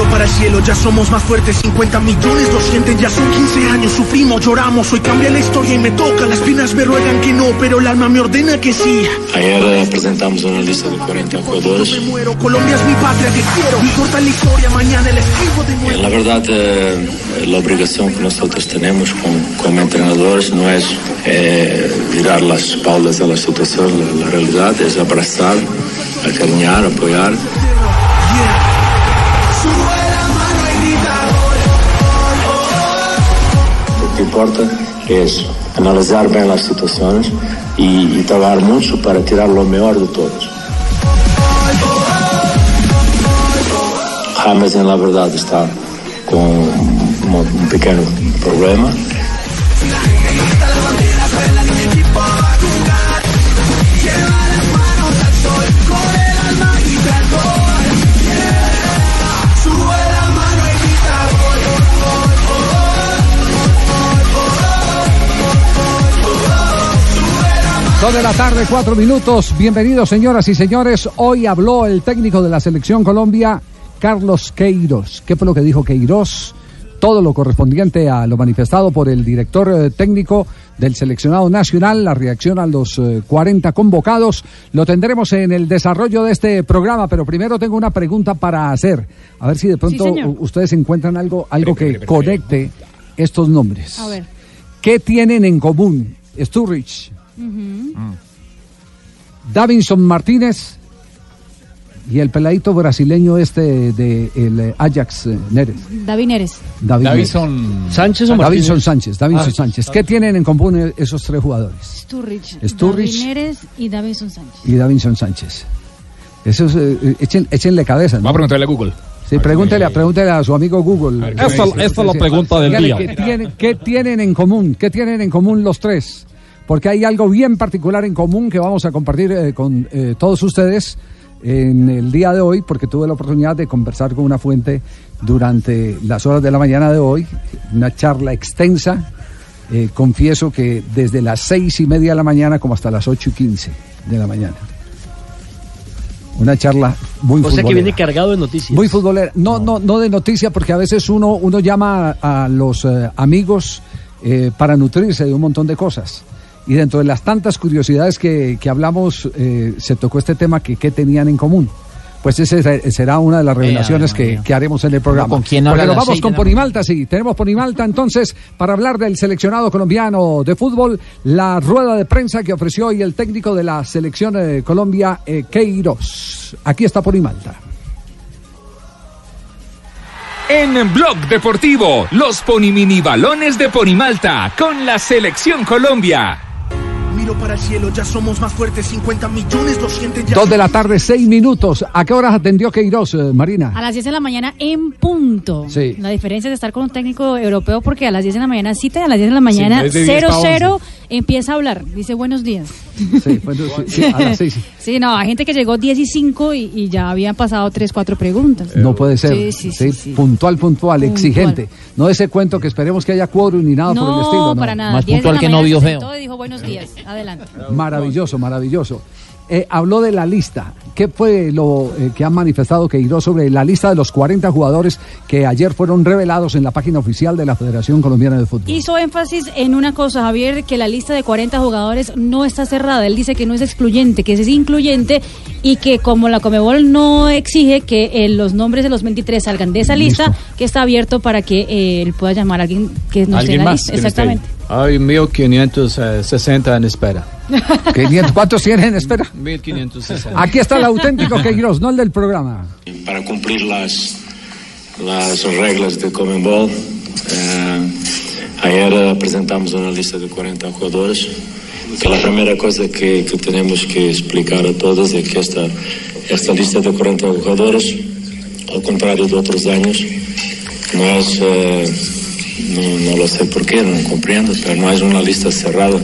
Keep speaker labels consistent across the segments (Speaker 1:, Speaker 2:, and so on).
Speaker 1: Miro para el cielo, ya somos más fuertes, 50 millones lo sienten, ya son 15 años, sufrimos, lloramos, hoy cambia la historia y me toca, las piernas me ruegan que no, pero el alma me ordena que sí.
Speaker 2: Ayer eh, presentamos una lista de 40 jugadores.
Speaker 1: Me muero, Colombia es mi patria que quiero, no importa la historia, mañana el escribo de
Speaker 2: Eh,
Speaker 1: nuevo.
Speaker 2: La verdad, eh, la obligación que nosotros tenemos como, como entrenadores no es eh, virar las espaldas a la situación, la, la realidad es abrazar, acariñar, apoyar. Lo que importa es analizar bien las situaciones y, y trabajar mucho para tirar lo mejor de todos. James, en la verdad, está con un, un pequeño problema.
Speaker 3: Dos de la tarde, cuatro minutos. Bienvenidos, señoras y señores. Hoy habló el técnico de la selección Colombia, Carlos Queiroz. ¿Qué fue lo que dijo Queiroz? Todo lo correspondiente a lo manifestado por el director eh, técnico del seleccionado nacional, la reacción a los eh, 40 convocados, lo tendremos en el desarrollo de este programa, pero primero tengo una pregunta para hacer. A ver si de pronto ustedes encuentran algo, algo que conecte estos nombres.
Speaker 4: A ver.
Speaker 3: ¿Qué tienen en común Sturridge, Davinson Martínez y el peladito brasileño este de el Ajax eh, Neres.
Speaker 4: David Neres.
Speaker 3: David
Speaker 5: Davison
Speaker 6: Sánchez o
Speaker 3: Neres.
Speaker 6: Martínez.
Speaker 3: Davinson Sánchez, Davinson
Speaker 6: Ah,
Speaker 3: Sánchez. ¿Qué tienen en común esos tres jugadores?
Speaker 4: Sturridge.
Speaker 3: Sturridge.
Speaker 4: David Neres y Davinson Sánchez.
Speaker 3: Y Davinson Sánchez. Eso es, eh, echen- échenle cabeza. ¿no?
Speaker 5: Vamos a preguntarle a Google.
Speaker 3: Sí, pregúntele, a- pregúntele a su amigo Google.
Speaker 5: ver, ¿qué Esta-
Speaker 6: esta es la pregunta del día.
Speaker 3: ¿qué tienen, qué tienen en común? ¿Qué tienen en común los tres? Porque hay algo bien particular en común que vamos a compartir eh, con eh, todos ustedes en el día de hoy, porque tuve la oportunidad de conversar con una fuente durante las horas de la mañana de hoy, una charla extensa. Eh, confieso que desde las seis y media de la mañana como hasta las ocho y quince de la mañana. Una charla muy
Speaker 6: O sea que
Speaker 3: futbolera.
Speaker 6: viene cargado de noticias.
Speaker 3: Muy futbolera. No, no, no de noticia, porque a veces uno, uno llama a, a los eh, amigos eh, para nutrirse de un montón de cosas. Y dentro de las tantas curiosidades que, que hablamos, eh, se tocó este tema que qué tenían en común. Pues ese se- será una de las revelaciones
Speaker 6: Ave
Speaker 3: que, que haremos en el programa.
Speaker 6: ¿Con quién
Speaker 3: Porque nos vamos con Ponimalta, sí. Tenemos Ponimalta entonces para hablar del seleccionado colombiano de fútbol, la rueda de prensa que ofreció hoy el técnico de la selección de Colombia, eh, Queiroz. Aquí está Ponimalta.
Speaker 7: En Blog Deportivo, los Ponimini Balones de Ponimalta con la Selección Colombia.
Speaker 1: Miro para el cielo, ya somos más fuertes, 50 millones lo sienten, ya
Speaker 3: Dos de la tarde, seis minutos. ¿A qué horas atendió Queiroz, eh, Marina?
Speaker 4: A las 10 de la mañana en punto.
Speaker 3: Sí.
Speaker 4: La diferencia es estar con un técnico europeo porque a las 10 de la mañana cita y a las 10 de la mañana
Speaker 5: es de 10 pa'
Speaker 4: 0-0 empieza a hablar. Dice buenos días.
Speaker 3: Sí, bueno, sí, sí, a las seis.
Speaker 4: Sí, no, hay gente que llegó 10 y 5 y, y ya habían pasado 3, 4 preguntas.
Speaker 3: No puede ser.
Speaker 4: Sí, sí, sí, sí.
Speaker 3: Puntual, puntual,
Speaker 4: Puntual.
Speaker 3: exigente. No ese cuento que esperemos que haya quórum ni nada por el estilo.
Speaker 4: No, para nada.
Speaker 6: Más
Speaker 4: 10 de
Speaker 6: puntual que no vio feo.
Speaker 4: y dijo buenos días. Adelante.
Speaker 3: Maravilloso, maravilloso. Eh, habló de la lista. ¿Qué fue lo eh, que han manifestado Queiroz sobre la lista de los 40 jugadores que ayer fueron revelados en la página oficial de la Federación Colombiana de Fútbol?
Speaker 4: Hizo énfasis en una cosa, Javier, que la lista de 40 jugadores no está cerrada. Él dice que no es excluyente, que es incluyente y que como la Comebol no exige que eh, los nombres de los 23 salgan de esa lista, que está abierto para que eh, él pueda llamar a alguien que no esté en la
Speaker 5: más
Speaker 4: lista.
Speaker 5: que.
Speaker 4: Exactamente.
Speaker 8: Hay 1560 en espera.
Speaker 3: 500, ¿Cuántos tienen? Espera.
Speaker 8: 1560.
Speaker 3: Aquí está el auténtico Queiroz, no el del programa.
Speaker 2: Para cumplir las, las reglas de Commonwealth, eh, ayer eh, presentamos una lista de 40 jugadores. Que la primera cosa que, que tenemos que explicar a todos es que esta, esta lista de 40 jugadores, al contrario de otros años, no es, eh, no, no lo sé por qué, no comprendo, pero no es una lista cerrada,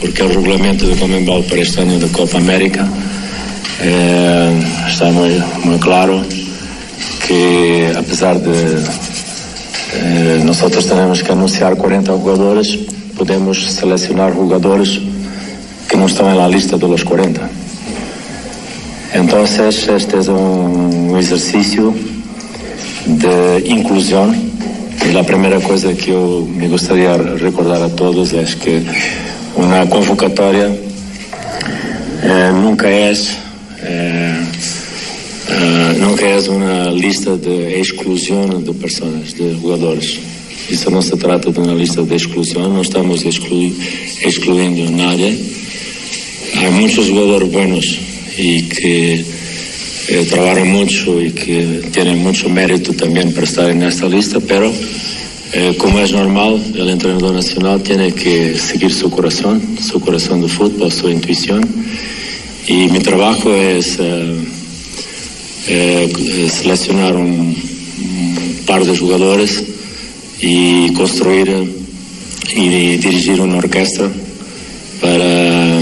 Speaker 2: porque el reglamento de Commonwealth para este año de Copa América eh, está muy, muy claro que a pesar de eh, nosotros tenemos que anunciar 40 jugadores, podemos seleccionar jugadores que no están en la lista de los 40. Entonces, este es un ejercicio de inclusión. Y la primera cosa que yo me gustaría recordar a todos es que una convocatoria eh, nunca es eh, eh, nunca es una lista de exclusión de personas, de jugadores. Eso no se trata de una lista de exclusión, no estamos exclu excluyendo a nadie. Hay muchos jugadores buenos y que eh, trabajan mucho y que tienen mucho mérito también para estar en esta lista, pero eh, como es normal, el entrenador nacional tiene que seguir su corazón, su corazón de fútbol, su intuición. Y mi trabajo es eh, eh, seleccionar un, un, par de jugadores y construir y dirigir una orquesta para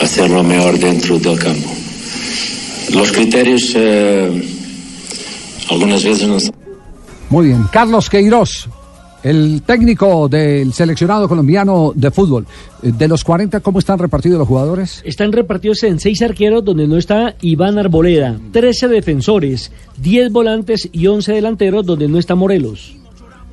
Speaker 2: hacer lo mejor dentro del campo. Los criterios eh, algunas veces no son...
Speaker 3: Muy bien. Carlos Queiroz, el técnico del seleccionado colombiano de fútbol. De los 40, ¿cómo están repartidos los jugadores?
Speaker 5: Están repartidos en seis arqueros donde no está Iván Arboleda, 13 defensores, 10 volantes y 11 delanteros donde no está Morelos.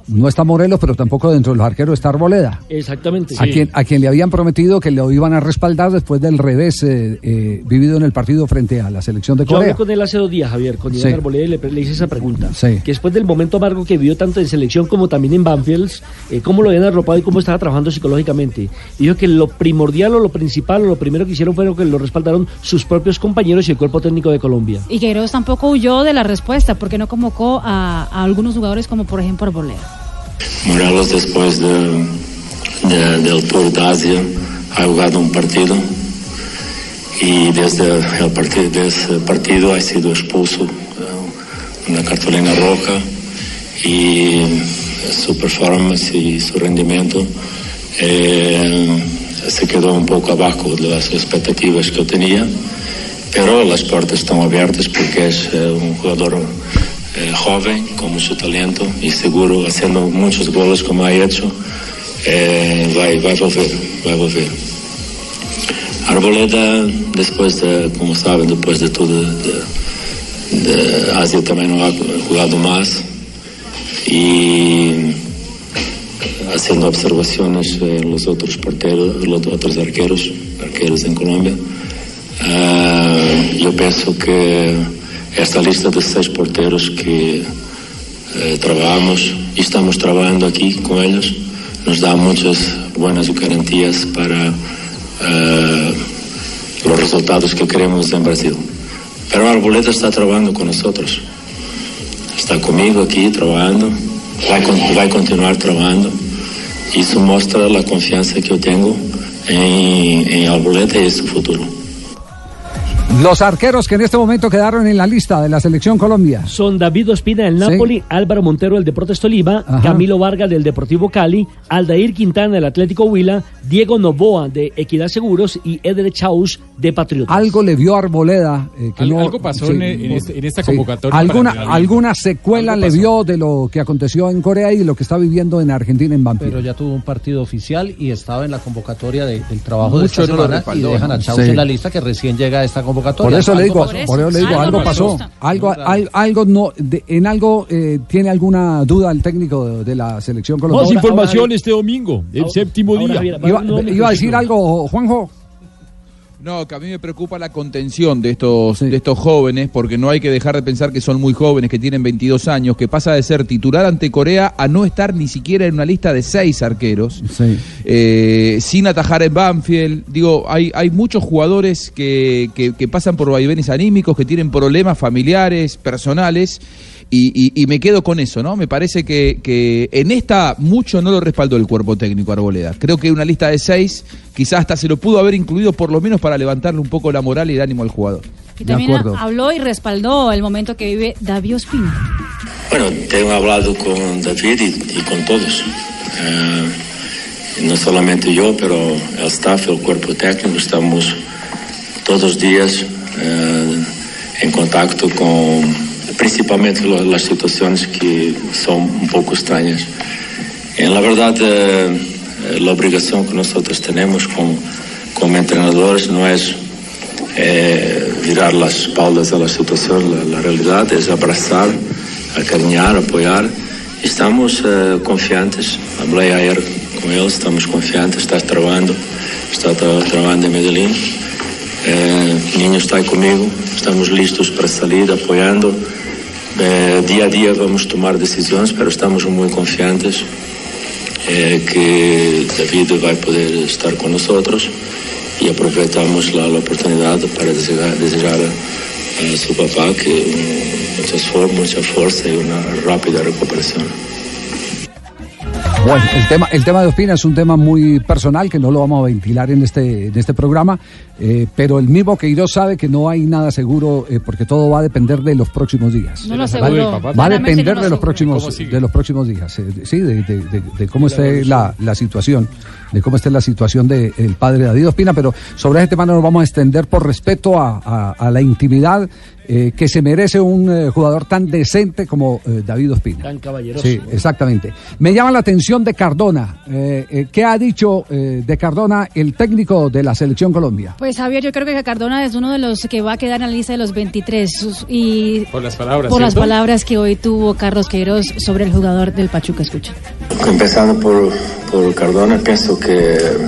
Speaker 3: No está Morelos, pero tampoco dentro de los arqueros está Arboleda.
Speaker 5: Exactamente.
Speaker 3: A, quien, a quien le habían prometido que lo iban a respaldar después del revés eh, eh, vivido en el partido frente a la selección de Corea.
Speaker 5: Yo hablé con él hace dos días, Javier, con Iván
Speaker 3: Sí.
Speaker 5: Arboleda y le, le hice esa pregunta.
Speaker 3: Sí.
Speaker 5: Que después del momento amargo que vivió tanto en selección como también en Banfield, eh, cómo lo habían arropado y cómo estaba trabajando psicológicamente. Y dijo que lo primordial o lo principal o lo primero que hicieron fue que lo respaldaron sus propios compañeros y el cuerpo técnico de Colombia.
Speaker 4: Y Queiroz tampoco huyó de la respuesta porque no convocó a, a algunos jugadores como por ejemplo Arboleda.
Speaker 2: Morelos después de, de- del Tour de Asia ha jugado un partido y desde el partido, de ese partido ha sido expulso eh, una cartulina roja y su performance y su rendimiento eh, se quedó un poco abajo de las expectativas que yo tenía pero las puertas están abiertas porque es eh, un jugador eh, joven, con mucho talento y seguro haciendo muchos goles como ha hecho, eh, va, va a volver, volver. Arboleda, después de, como saben, después de todo de, de Asia también no ha jugado más y haciendo observaciones en los otros porteros, los otros arqueros, arqueros en Colombia. Ah, yo pienso que esta lista de seis porteros que eh, trabajamos y estamos trabajando aquí con ellos nos da muchas buenas garantías para eh, los resultados que queremos en Brasil. Pero Arboleda está trabajando con nosotros. Está conmigo aquí trabajando, vai, con- vai continuar trabajando. Isso mostra la confianza que yo tengo en, en Arboleda y su futuro.
Speaker 3: Los arqueros que en este momento quedaron en la lista de la selección Colombia.
Speaker 5: Son David Ospina del Napoli, Álvaro Montero del Deportes Tolima,
Speaker 3: Ajá.
Speaker 5: Camilo Vargas del Deportivo Cali, Aldair Quintana del Atlético Huila, Diego Novoa de Equidad Seguros y Eder Chaus de Patriotas.
Speaker 3: Algo le vio Arboleda. eh, que
Speaker 6: Al-
Speaker 3: no-
Speaker 6: algo pasó en- en este- en esta convocatoria
Speaker 3: Alguna, secuela le vio de lo que aconteció en Corea y de lo que está viviendo en Argentina en Banfield.
Speaker 9: Pero ya tuvo un partido oficial y estaba en la convocatoria de- del trabajo de esta
Speaker 6: no lo
Speaker 9: semana y dejan a Chaus
Speaker 3: Sí.
Speaker 9: en la lista que recién llega a esta convocatoria.
Speaker 3: Por eso le digo,
Speaker 9: pasó.
Speaker 3: por eso le digo, algo,
Speaker 4: Algo
Speaker 3: pasó. Algo, al- algo no, de- en algo eh, tiene alguna duda el técnico de, de la selección colombiana.
Speaker 5: Ahora-
Speaker 6: información
Speaker 5: ahora-
Speaker 6: este domingo, el
Speaker 5: Ahora-
Speaker 6: séptimo
Speaker 5: ahora,
Speaker 6: día.
Speaker 5: Javier,
Speaker 3: Iba, iba a decir algo, Juanjo.
Speaker 10: No, que a mí me preocupa la contención de estos,
Speaker 3: Sí.
Speaker 10: de estos jóvenes, porque no hay que dejar de pensar que son muy jóvenes, que tienen 22 años, que pasa de ser titular ante Corea a no estar ni siquiera en una lista de seis arqueros,
Speaker 3: Sí.
Speaker 10: eh, sin atajar en Banfield. Digo, hay, hay muchos jugadores que, que- que pasan por vaivenes anímicos, que tienen problemas familiares, personales. Y, y- y me quedo con eso, ¿no? Me parece que, que en esta mucho no lo respaldó el cuerpo técnico Arboleda. Creo que una lista de seis quizás hasta se lo pudo haber incluido por lo menos para levantarle un poco la moral y el ánimo al jugador.
Speaker 4: Y
Speaker 3: De
Speaker 4: también
Speaker 3: acuerdo.
Speaker 4: habló y respaldó el momento que vive David Ospina.
Speaker 2: Bueno, tengo hablado con David y, y con todos. Eh, no solamente yo, pero el staff, el cuerpo técnico, estamos todos los días eh, en contacto con principalmente lo- las situaciones que son un poco extrañas. En la verdad, eh, eh, la obligación que nosotros tenemos con- como entrenadores no es eh, virar las espaldas a la situación, la, la realidad es abrazar, acarinhar, apoyar. Estamos eh, confiantes, hablé ayer con él, estamos confiantes, está trabajando, está tra- trabajando en Medellín. Eh, niño está ahí conmigo, estamos listos para salir, apoyando. Eh, día a día vamos tomar decisiones, pero estamos muy confiantes eh, que David va a poder estar con nosotros y aprovechamos la, la oportunidad para desejar, desejar a, a su papá que mm, muchas for- mucha fuerza y una rápida recuperación.
Speaker 3: Bueno, el tema, el tema de Ospina es un tema muy personal que no lo vamos a ventilar en este, en este programa, eh, pero el mismo Queiroz sabe que no hay nada seguro eh, porque todo va a depender de los próximos días.
Speaker 4: No lo
Speaker 3: Va-. Va, a depender de los próximos, de los próximos días, eh, sí, de, de- de- de cómo esté la, la situación, de cómo esté la situación del padre David Ospina, pero sobre este tema no nos vamos a extender por respeto a, a- a la intimidad eh, que se merece un eh, jugador tan decente como eh, David Ospina.
Speaker 5: Tan caballeroso.
Speaker 3: Sí, exactamente. Me llama la atención de Cardona. Eh, eh, ¿Qué ha dicho eh, de Cardona el técnico de la selección Colombia?
Speaker 4: Pues Javier, yo creo que Cardona es uno de los que va a quedar en la lista de los 23 sus- y
Speaker 6: Por las palabras.
Speaker 4: por las palabras que hoy tuvo Carlos Queiroz sobre el jugador del Pachuca. Escucha.
Speaker 2: Empezando por, por Cardona, pienso que eh,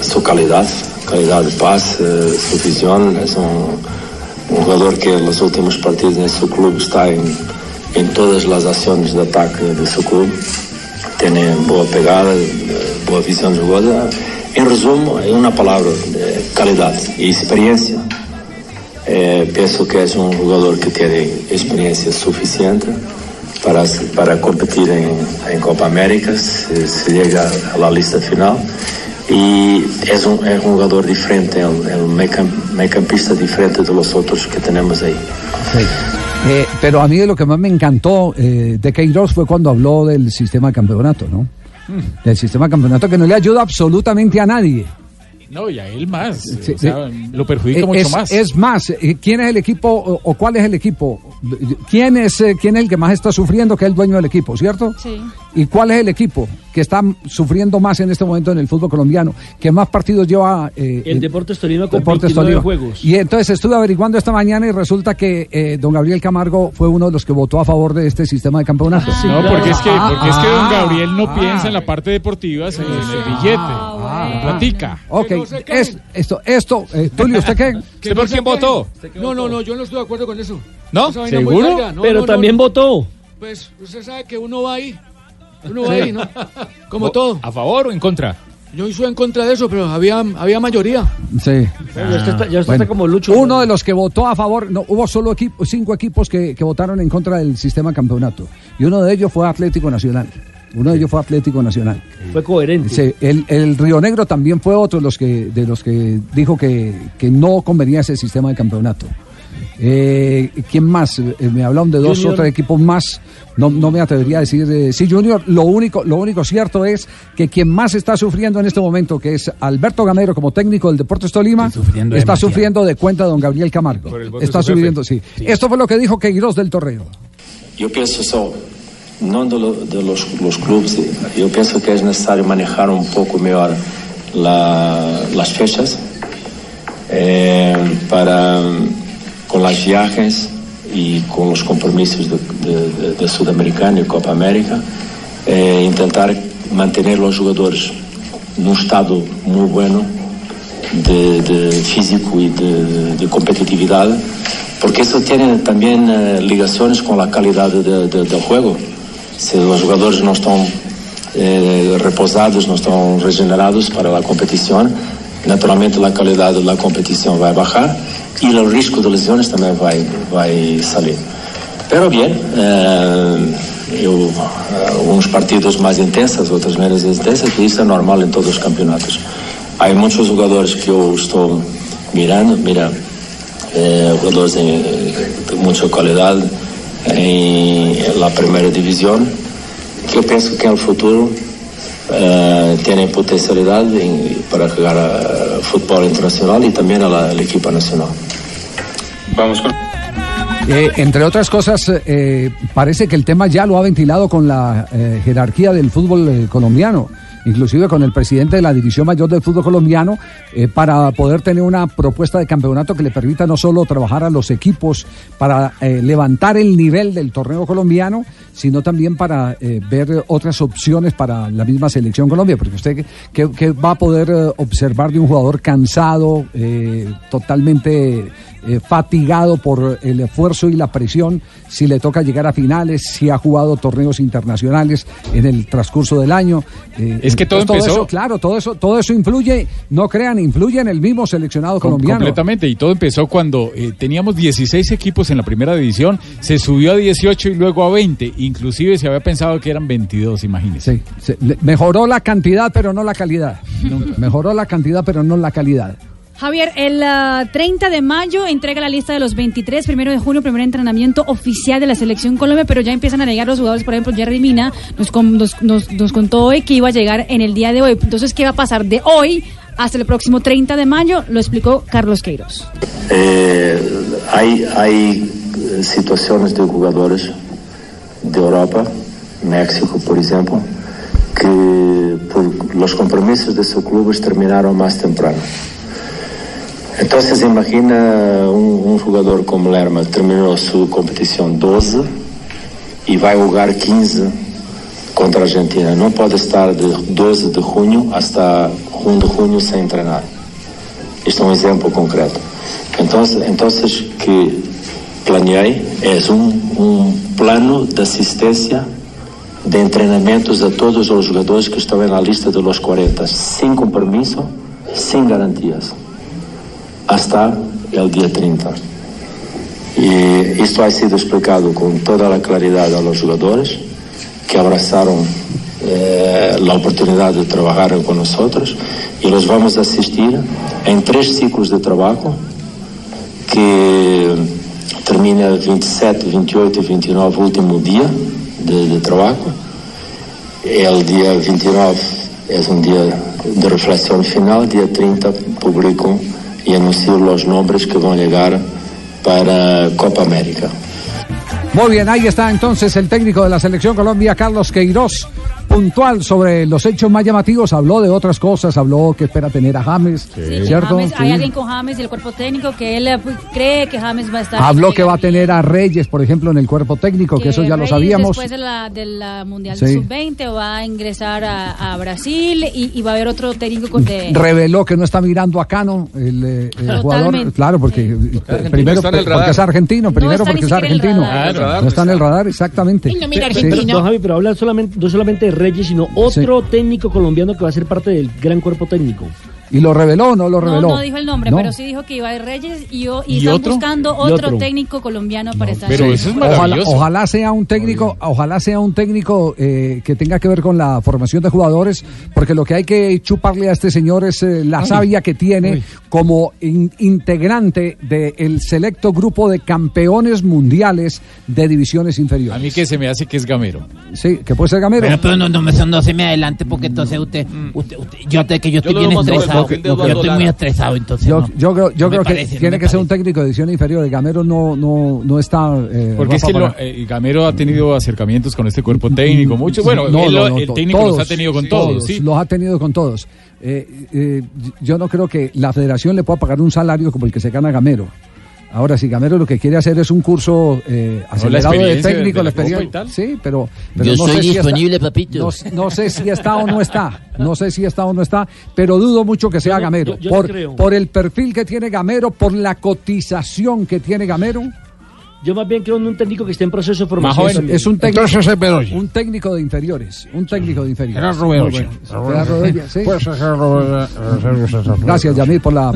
Speaker 2: su calidad, calidad de paz, eh, su visión, es un, un jugador que en los últimos partidos en su club está en, en todas las acciones de ataque de su club. Tiene boa pegada, eh, boa visión de jugada. En resumen, en una palabra, eh, calidad y experiencia. Eh, pienso que es un jugador que tiene experiencia suficiente para, para competir en, en Copa América, si, si llega a la lista final. Y es un, es un jugador diferente, es un meicam- meiocampista diferente de los otros que tenemos ahí.
Speaker 3: Eh, pero a mí de lo que más me encantó eh, de Queiroz fue cuando habló del sistema de campeonato, ¿no? Del sistema de campeonato que no le ayuda absolutamente a nadie.
Speaker 6: No, y a él más.
Speaker 3: Sí,
Speaker 6: o sea,
Speaker 3: sí.
Speaker 6: lo perjudica
Speaker 3: Eh,
Speaker 6: mucho
Speaker 3: es,
Speaker 6: más.
Speaker 3: Es más, eh, ¿quién es el equipo o, o cuál es el equipo? ¿Quién es, eh, ¿Quién es el que más está sufriendo que es el dueño del equipo, cierto?
Speaker 4: Sí.
Speaker 3: ¿Y cuál es el equipo que está sufriendo más en este momento en el fútbol colombiano? ¿Que más partidos lleva? eh,
Speaker 5: El Deportes Tolima con
Speaker 3: Deportes
Speaker 5: 29
Speaker 3: Tolima?
Speaker 5: juegos.
Speaker 3: Y entonces estuve averiguando esta mañana y resulta que eh, don Gabriel Camargo fue uno de los que votó a favor de este sistema de campeonato.
Speaker 6: no, porque es que, porque es que don
Speaker 3: Ah,
Speaker 6: Gabriel no
Speaker 3: ah.
Speaker 6: piensa en la parte deportiva, sino en el billete, la platica.
Speaker 3: Ok, es- esto, esto, eh, Tulio, ¿usted qué?
Speaker 6: ¿Usted por quién votó?
Speaker 11: No, no, no, yo no estoy de acuerdo con eso.
Speaker 6: ¿No? ¿Seguro?
Speaker 11: No,
Speaker 5: Pero
Speaker 11: no, no,
Speaker 5: también
Speaker 11: no.
Speaker 5: votó.
Speaker 11: Pues usted sabe que uno va ahí. Uno va ahí, ¿no? Como
Speaker 6: ¿O-
Speaker 11: todo.
Speaker 6: ¿A favor o en contra?
Speaker 11: Yo estoy en contra de eso, pero había, había mayoría.
Speaker 3: Sí.
Speaker 5: Ya usted está, ya usted
Speaker 3: Bueno,
Speaker 5: está como Lucho.
Speaker 3: Uno de los que votó a favor, no, hubo solo equipo, cinco equipos que, que votaron en contra del sistema campeonato. Y uno de ellos fue Atlético Nacional. Uno de ellos fue Atlético Nacional.
Speaker 5: Fue coherente.
Speaker 3: Sí, el, el Río Negro también fue otro de los que, de los que dijo que, que no convenía ese sistema de campeonato. Eh, ¿Quién más? Eh, me hablaron de dos
Speaker 5: Junior.
Speaker 3: o tres equipos más. No, no me atrevería a decir eh, sí, Junior. Lo único, lo único cierto es que quien más está sufriendo en este momento, que es Alberto Gamero como técnico del Deportes Tolima,
Speaker 12: sufriendo
Speaker 3: está
Speaker 12: demasiado.
Speaker 3: sufriendo de cuenta de don Gabriel Camargo. Está
Speaker 6: su jefe.
Speaker 3: sufriendo, sí. Esto fue lo que dijo Queiroz del Torreo.
Speaker 2: Yo pienso só, no de, lo- de los, los clubes, yo pienso que es necesario manejar un poco mejor la- las fechas eh, para, con las viajes y con los compromisos de, de- de- de Sudamericana y Copa América, eh, intentar mantener los jugadores en un estado muy bueno de, de físico y de, de competitividad, porque eso tiene también eh, ligaciones con la calidad de- de- del juego. Si los jugadores no están eh, reposados, no están regenerados para la competición, naturalmente la calidad de la competición va a bajar y el riesgo de lesiones también va, va a salir. Pero bien, eh, eu, eh, uns partidos mais intensos, outros menos intensos, e isso é normal em todos os campeonatos. Há muitos jogadores que eu estou mirando, mira, eh, jogadores em, de muita qualidade em la primeira divisão, que eu penso que no futuro eh, têm potencialidade em, para jogar a futebol internacional e também a la, a la equipa nacional.
Speaker 13: Vamos con...
Speaker 3: Eh, entre otras cosas, eh, parece que el tema ya lo ha ventilado con la eh, jerarquía del fútbol eh, colombiano, inclusive con el presidente de la División Mayor del Fútbol Colombiano, eh, para poder tener una propuesta de campeonato que le permita no solo trabajar a los equipos para eh, levantar el nivel del torneo colombiano, sino también para eh, ver otras opciones para la misma selección Colombia, porque usted que, va a poder observar de un jugador cansado, totalmente eh, fatigado por el esfuerzo y la presión, si le toca llegar a finales, si ha jugado torneos internacionales en el transcurso del año. Eh,
Speaker 6: Es que todo empezó-
Speaker 3: eso, claro, todo eso, todo eso influye, no crean, influye en el mismo seleccionado
Speaker 6: Com-
Speaker 3: colombiano.
Speaker 6: Completamente, y todo empezó cuando eh, teníamos 16 equipos en la primera división, se subió a 18 y luego a 20, inclusive se había pensado que eran 22, imagínense.
Speaker 3: Sí, mejoró la cantidad, pero no la calidad. Mejoró la cantidad, pero no la calidad.
Speaker 4: Javier, el ah, 30 de mayo entrega la lista de los 23, primero de junio, primer entrenamiento oficial de la selección Colombia, pero ya empiezan a llegar los jugadores, por ejemplo, Jerry Mina nos, con- nos, nos- nos contó hoy que iba a llegar en el día de hoy. Entonces, ¿qué va a pasar de hoy hasta el próximo 30 de mayo? Lo explicó Carlos Queiroz.
Speaker 2: Eh, hay, hay situaciones de jugadores de Europa, México por ejemplo, que los compromisos de sus clubes terminaron más temprano. Entonces imagina un, un jugador como Lerma terminó su competición 12 y va a jugar 15 contra Argentina. No puede estar de 12 de junio hasta 1 de junio sin entrenar. Este é um exemplo concreto. Então, então que planeei é um, um plano de assistência de treinamentos a todos os jogadores que estão na lista de los 40, sem compromisso, sem garantias, hasta o dia 30. E isto ha sido explicado com toda a claridade aos jogadores que abraçaram eh, a oportunidade de trabalhar com nós e los vamos assistir em três ciclos de trabalho que termina 27, 28 e 29, último dia de, de trabalho. El dia 29 é um dia de reflexão final, dia 30 publico e anuncio os nomes que vão chegar para a Copa América.
Speaker 3: Muy bien, ahí está entonces el técnico de la selección Colombia, Carlos Queiroz, puntual sobre los hechos más llamativos. Habló de otras cosas, habló que espera tener a James,
Speaker 4: Sí,
Speaker 3: ¿cierto?
Speaker 4: James- hay
Speaker 3: Sí.
Speaker 4: alguien con James y el cuerpo técnico que él eh, pues, cree que James va a estar.
Speaker 3: Habló que va a tener a Reyes, por ejemplo, en el cuerpo técnico, que, eso ya lo sabíamos.
Speaker 4: Después de la, de la Mundial
Speaker 3: Sí.
Speaker 4: Sub-20 va a ingresar a, a Brasil y, y va a haber otro técnico con de...
Speaker 3: Reveló que no está mirando a Cano, el, eh, el jugador. Claro, porque eh,
Speaker 10: Argentino
Speaker 3: primero
Speaker 10: está en el
Speaker 3: porque
Speaker 10: radar.
Speaker 3: es argentino,
Speaker 4: No
Speaker 3: primero porque es
Speaker 4: siquiera en el
Speaker 3: argentino.
Speaker 4: radar.
Speaker 3: No está en el radar, exactamente.
Speaker 5: Pero,
Speaker 3: Sí.
Speaker 5: don Javi, pero habla solamente, no solamente de Reyes, sino otro técnico colombiano que va a ser parte del gran cuerpo técnico.
Speaker 3: ¿Y lo reveló o no lo
Speaker 4: No,
Speaker 3: reveló?
Speaker 4: no dijo el nombre,
Speaker 3: No.
Speaker 4: pero sí dijo que iba a ir Reyes y, y
Speaker 6: ¿Y
Speaker 4: están
Speaker 6: otro?
Speaker 4: buscando
Speaker 5: Y
Speaker 4: otro,
Speaker 5: otro.
Speaker 4: técnico colombiano para estar
Speaker 6: Pero eso es
Speaker 3: Ojalá,
Speaker 6: maravilloso.
Speaker 3: ojalá sea un técnico, ojalá sea un técnico eh, que tenga que ver con la formación de jugadores, porque lo que hay que chuparle a este señor es eh, la savia que tiene como in- integrante del selecto grupo de campeones mundiales de divisiones
Speaker 6: A
Speaker 3: inferiores.
Speaker 6: mí que se me hace que es gamero.
Speaker 3: Sí, que puede ser gamero.
Speaker 12: Bueno, pero no, no, me, no se me adelante porque entonces usted, usted, usted- yo te, que yo estoy
Speaker 10: lo
Speaker 12: yo estoy muy estresado, entonces
Speaker 3: Yo,
Speaker 12: no.
Speaker 3: yo creo, yo
Speaker 12: No
Speaker 3: creo que
Speaker 12: parece, no
Speaker 3: tiene que ser un
Speaker 12: parece.
Speaker 3: técnico de división inferior. El gamero no, no, no está. eh,
Speaker 6: Porque es que lo- eh, Gamero ha tenido acercamientos con este cuerpo técnico, mucho. Bueno,
Speaker 3: No,
Speaker 6: él
Speaker 3: no,
Speaker 6: lo-
Speaker 3: no,
Speaker 6: el técnico los
Speaker 3: todos,
Speaker 6: ha tenido con
Speaker 3: sí,
Speaker 6: todos, sí.
Speaker 3: Los ha tenido con todos. Eh, eh, yo no creo que la federación le pueda pagar un salario como el que se gana Gamero. Ahora, si Gamero lo que quiere hacer es un curso eh, acelerado de técnico,
Speaker 6: de
Speaker 3: la experiencia.
Speaker 6: y tal.
Speaker 3: Sí, pero, pero
Speaker 12: Yo
Speaker 3: no
Speaker 12: soy
Speaker 3: sé si está-
Speaker 12: disponible, papito.
Speaker 3: no, no sé si está o no está. No sé si está o no está, pero dudo mucho que sea Gamero.
Speaker 5: yo- yo no
Speaker 3: por,
Speaker 5: creo.
Speaker 3: por el perfil que tiene Gamero, por la cotización que tiene Gamero.
Speaker 5: Yo más bien creo en un técnico que esté en proceso de
Speaker 6: Más
Speaker 5: formación.
Speaker 6: joven.
Speaker 3: Es un técnico,
Speaker 11: Entonces es Bedoya.
Speaker 3: un técnico de inferiores. Un técnico de inferiores.
Speaker 11: Era
Speaker 3: Gracias, Yamil, por la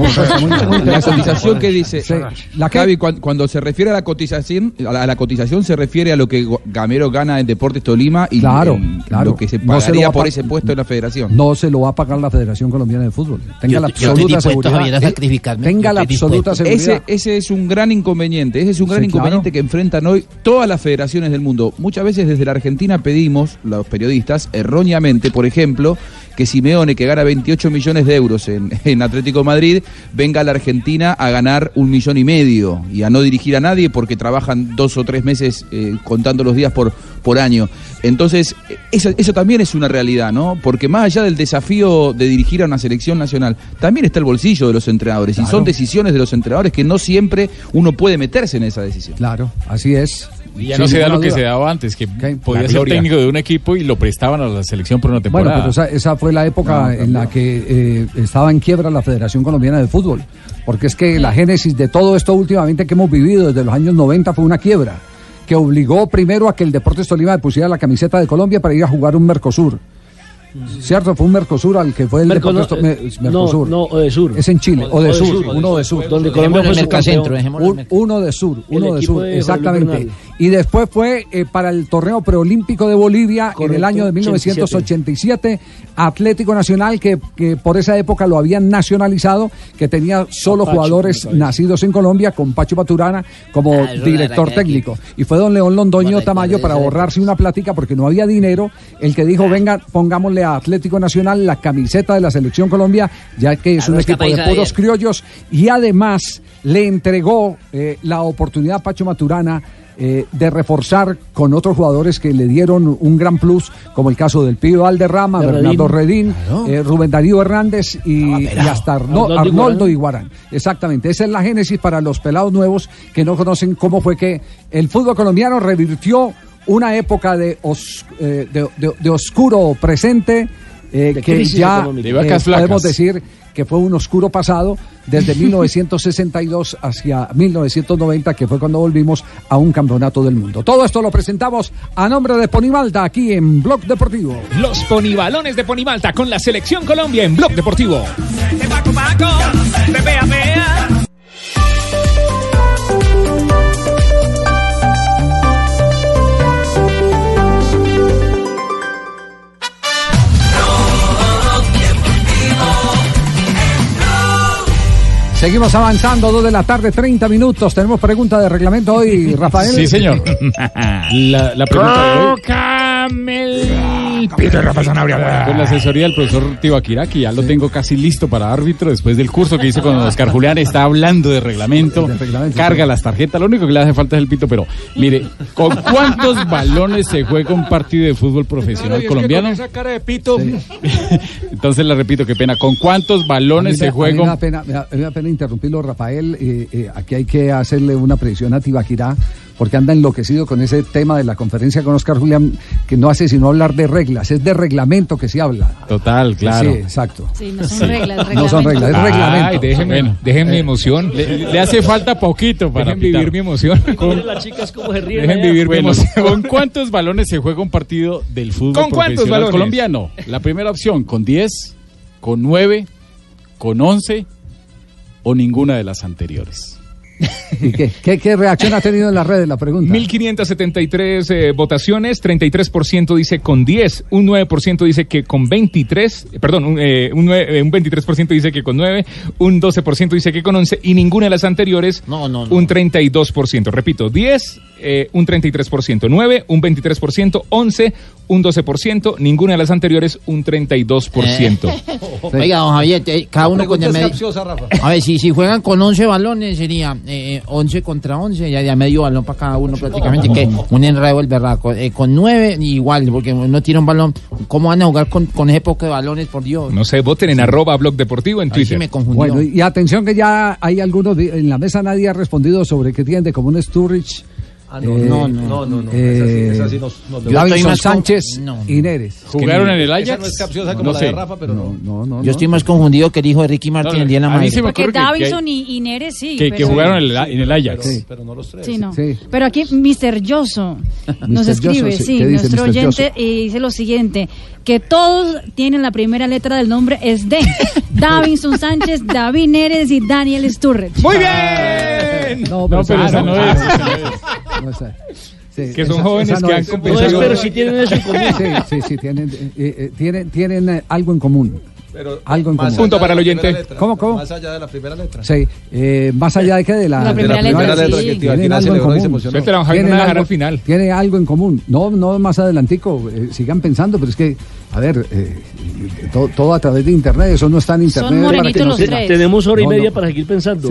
Speaker 10: cotización que dice
Speaker 3: Sí. ¿La?
Speaker 10: Javi, cuando, se refiere a la cotización, a la, a la cotización se refiere a lo que Gamero gana en Deportes Tolima y
Speaker 3: Claro,
Speaker 10: en
Speaker 3: claro.
Speaker 10: lo que se
Speaker 3: No se lo
Speaker 10: pagaría por ese puesto en la federación.
Speaker 3: No se lo va a pagar la Federación Colombiana de Fútbol. Tenga
Speaker 12: Yo-
Speaker 3: la
Speaker 12: yo estoy
Speaker 3: absoluta seguridad.
Speaker 12: Javier, a sacrificarme.
Speaker 3: Tenga
Speaker 12: Yo
Speaker 3: la
Speaker 12: estoy
Speaker 3: absoluta
Speaker 12: dispuesto.
Speaker 3: seguridad.
Speaker 10: Ese, ese es un gran inconveniente, ese es un gran
Speaker 3: Sí, claro.
Speaker 10: Que enfrentan hoy todas las federaciones del mundo. Muchas veces desde la Argentina pedimos, los periodistas, erróneamente, por ejemplo, que Simeone, que gana 28 millones de euros en, en Atlético de Madrid, venga a la Argentina a ganar un millón y medio y a no dirigir a nadie porque trabajan dos o tres meses eh, contando los días por, por año. Entonces, eso, eso también es una realidad, ¿no? Porque más allá del desafío de dirigir a una selección nacional, también está el bolsillo de los entrenadores y son decisiones de los entrenadores que no siempre uno puede meterse en esa decisión.
Speaker 3: Claro, así es.
Speaker 6: Y ya
Speaker 3: Sin
Speaker 6: no se da lo que
Speaker 3: duda.
Speaker 6: se daba antes, que podía
Speaker 3: La
Speaker 6: ser
Speaker 3: gloria.
Speaker 6: técnico de un equipo y lo prestaban a la selección por una
Speaker 3: Bueno,
Speaker 6: temporada.
Speaker 3: pero esa, esa fue la época en la que eh, estaba en quiebra la Federación Colombiana de Fútbol. Porque es que la génesis de todo esto últimamente que hemos vivido desde los años 90 fue una quiebra que obligó primero a que el Deportes Tolima pusiera la camiseta de Colombia para ir a jugar un Mercosur. ¿Cierto? Fue un Mercosur al que fue el
Speaker 5: Merco-
Speaker 3: Deportes
Speaker 5: no, eh,
Speaker 3: Me- Mercosur.
Speaker 5: no, no, Odesur.
Speaker 3: Es en Chile, o de Sur, uno de Sur.
Speaker 5: donde Colombia fue.
Speaker 3: Un- uno de Sur, uno de Sur,
Speaker 5: de
Speaker 3: exactamente. Y después fue eh, para el torneo preolímpico de Bolivia en el año de
Speaker 5: 87.
Speaker 3: 1987, Atlético Nacional, que, que por esa época lo habían nacionalizado, que tenía solo
Speaker 5: Pacho,
Speaker 3: jugadores nacidos en Colombia, con Pacho Paturana como
Speaker 5: Ah,
Speaker 3: director técnico. Y fue don León Londoño Tamayo para ahorrarse una plática porque no había dinero, el que dijo, venga, pongámosle a Atlético Nacional la camiseta de la Selección Colombia, ya que es
Speaker 12: A
Speaker 3: un equipo de puros criollos, y además le entregó eh, la oportunidad a Pacho Maturana eh, de reforzar con otros jugadores que le dieron un gran plus, como el caso del Pío Valderrama,
Speaker 5: De
Speaker 3: Bernardo
Speaker 5: Redín.
Speaker 3: Redín, eh, Rubén Darío Hernández y, y hasta Arno-
Speaker 5: Arnoldo
Speaker 3: Arnoldo
Speaker 5: Iguarán.
Speaker 3: Iguarán. Exactamente, esa es la génesis para los pelados nuevos que no conocen cómo fue que el fútbol colombiano revirtió una época de, os- eh, de, de- de oscuro presente eh, que ya
Speaker 6: flacas.
Speaker 3: podemos decir que fue un oscuro pasado desde 1962 hacia 1990, que fue cuando volvimos a un campeonato del mundo. Todo esto lo presentamos a nombre de Ponimalta aquí en Blog Deportivo.
Speaker 7: Los ponibalones de Ponimalta con la selección Colombia en Blog Deportivo.
Speaker 3: Seguimos avanzando, 2 de la tarde, 30 minutos. Tenemos pregunta de reglamento hoy, Rafael.
Speaker 6: Sí, señor. La, la pregunta de hoy. Con la asesoría del profesor Tibaquirá, que ya lo tengo casi listo para árbitro después del curso que hice con Oscar Julián. Está hablando de reglamento, carga las tarjetas. Lo único que le hace falta es el pito. Pero mire, ¿con cuántos balones se juega un partido de fútbol profesional colombiano?
Speaker 13: esa cara de pito.
Speaker 6: Entonces le repito, qué pena. ¿Con cuántos balones
Speaker 3: me-
Speaker 6: se juega
Speaker 3: me da pena, me da, me da pena interrumpirlo, Rafael. eh, eh, aquí hay que hacerle una predicción a Tibaquirá, porque anda enloquecido con ese tema de la conferencia con Oscar Julián, que no hace sino hablar de reglas, es de reglamento que se habla.
Speaker 6: Total, claro.
Speaker 3: Sí, exacto.
Speaker 4: Sí, no son reglas,
Speaker 3: No son reglas, es
Speaker 6: Ay,
Speaker 3: reglamento.
Speaker 6: déjeme,
Speaker 13: Bueno.
Speaker 6: déjenme mi
Speaker 13: Eh,
Speaker 6: emoción. Le, le hace falta poquito para
Speaker 13: Dejen vivir mi emoción.
Speaker 6: Con-
Speaker 5: Las chicas como se ríen
Speaker 13: Dejen vivir mi
Speaker 6: Bueno,
Speaker 13: emoción.
Speaker 6: ¿Con cuántos balones se juega un partido del fútbol
Speaker 13: ¿Con cuántos
Speaker 6: profesional
Speaker 13: balones?
Speaker 6: colombiano? La primera opción, con 10, con 9, con 11 o ninguna de las anteriores.
Speaker 3: ¿Y qué, qué, qué reacción ha tenido en las redes la pregunta?
Speaker 7: 1573 eh, votaciones, 33% dice con 10, un 9% dice que con 23, eh, perdón, un, eh, un, nue- eh, un 23% dice que con 9, un 12% dice que con 11 y ninguna de las anteriores
Speaker 12: No, no, no.
Speaker 7: un 32%. Repito, 10, eh, un 33%, 9, un 23%, 11, un 12%, ninguna de las anteriores un 32%.
Speaker 12: Oiga, don Javier, te- cada uno con el medio.
Speaker 9: capciosa, Rafa.
Speaker 12: A ver, si, si juegan con 11 balones sería eh, 11 contra 11, ya, ya medio balón para cada uno prácticamente, que un enredo el berraco. Eh, con 9 igual, porque no tiene un balón. ¿Cómo van a jugar con, con ese poco de balones, por Dios?
Speaker 7: No sé, voten en arroba blog deportivo en
Speaker 12: Ahí sí
Speaker 7: Twitter.
Speaker 12: me confundió.
Speaker 3: Bueno, y atención que ya hay algunos, en la mesa nadie ha respondido sobre qué tienen de común Sturridge.
Speaker 9: Ah, no,
Speaker 3: eh,
Speaker 9: no, no, no, no,
Speaker 3: eh,
Speaker 9: esa sí, esa sí nos- nos-
Speaker 12: con-
Speaker 3: Sánchez
Speaker 12: no, no.
Speaker 3: y Neres.
Speaker 6: ¿Jugaron en el
Speaker 9: Esa
Speaker 6: Ajax?
Speaker 9: no es capciosa como
Speaker 6: No
Speaker 9: la
Speaker 6: sé.
Speaker 9: de Rafa, pero no.
Speaker 3: No, no,
Speaker 12: Yo estoy más confundido que el hijo de Ricky Martin el día de la madre.
Speaker 6: sí
Speaker 4: Porque
Speaker 6: acuerdo que- que,
Speaker 4: y, y Neres sí.
Speaker 6: que- que
Speaker 4: pero-
Speaker 6: jugaron en el, en el Ajax.
Speaker 3: Sí.
Speaker 9: Pero no los tres.
Speaker 4: Sí, no.
Speaker 3: Sí.
Speaker 4: Pero aquí Mr. Yoso nos escribe,
Speaker 3: sí.
Speaker 4: sí,
Speaker 3: ¿Qué dice
Speaker 4: nuestro oyente, y dice lo siguiente, que todos tienen la primera letra del nombre es D. Davinson Sánchez, David Neres y Daniel Sturridge.
Speaker 7: ¡Muy bien!
Speaker 3: No,
Speaker 6: No, pero esa no es. Esa-
Speaker 3: sí,
Speaker 7: Que son
Speaker 3: esa-
Speaker 7: jóvenes
Speaker 3: esa no
Speaker 7: que han compensado.
Speaker 5: No es, pero si tienen eso en común.
Speaker 3: Sí, sí, sí, tienen, eh, eh, tienen, tienen eh, algo en común.
Speaker 9: Pero
Speaker 3: Algo en
Speaker 9: más
Speaker 3: común.
Speaker 9: allá
Speaker 7: Punto
Speaker 9: de
Speaker 7: para
Speaker 9: la
Speaker 7: el oyente.
Speaker 9: primera letra.
Speaker 3: ¿Cómo, cómo?
Speaker 9: Más allá de la primera letra.
Speaker 3: Sí, eh, más allá de que de la,
Speaker 4: La
Speaker 3: de
Speaker 4: primera letra, sí.
Speaker 9: que
Speaker 3: tienen algo en
Speaker 9: se
Speaker 3: común.
Speaker 7: Javier, no
Speaker 3: Tienen
Speaker 7: la
Speaker 3: algo-
Speaker 7: al final.
Speaker 3: Tiene algo en común. No, no más adelantico, eh, sigan pensando, pero es que A ver, eh, todo, todo a través de internet, eso no está en internet. para que se-
Speaker 5: Tenemos hora y
Speaker 3: No,
Speaker 5: media
Speaker 3: no.
Speaker 5: para seguir pensando.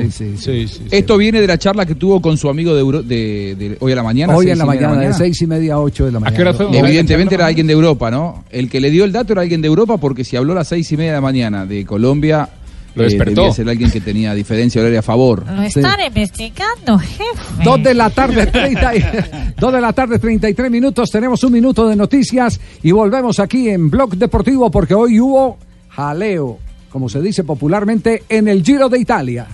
Speaker 10: Esto viene de la charla que tuvo con su amigo de, Euro- de- de hoy a la mañana.
Speaker 3: Hoy en la
Speaker 10: y media
Speaker 3: mañana, de seis y media a ocho de la mañana.
Speaker 10: Evidentemente era alguien de Europa, ¿no? El que le dio el dato era alguien de Europa porque si habló a las seis y media de la mañana de Colombia,
Speaker 7: Lo
Speaker 10: eh,
Speaker 7: despertó.
Speaker 10: debía ser alguien que tenía diferencia horaria a favor.
Speaker 13: Lo están investigando, jefe.
Speaker 3: Dos de la tarde, 30 y- dos de la tarde, 33 minutos. Tenemos un minuto de noticias y volvemos aquí en Blog Deportivo porque hoy hubo jaleo, como se dice popularmente, en el Giro de Italia.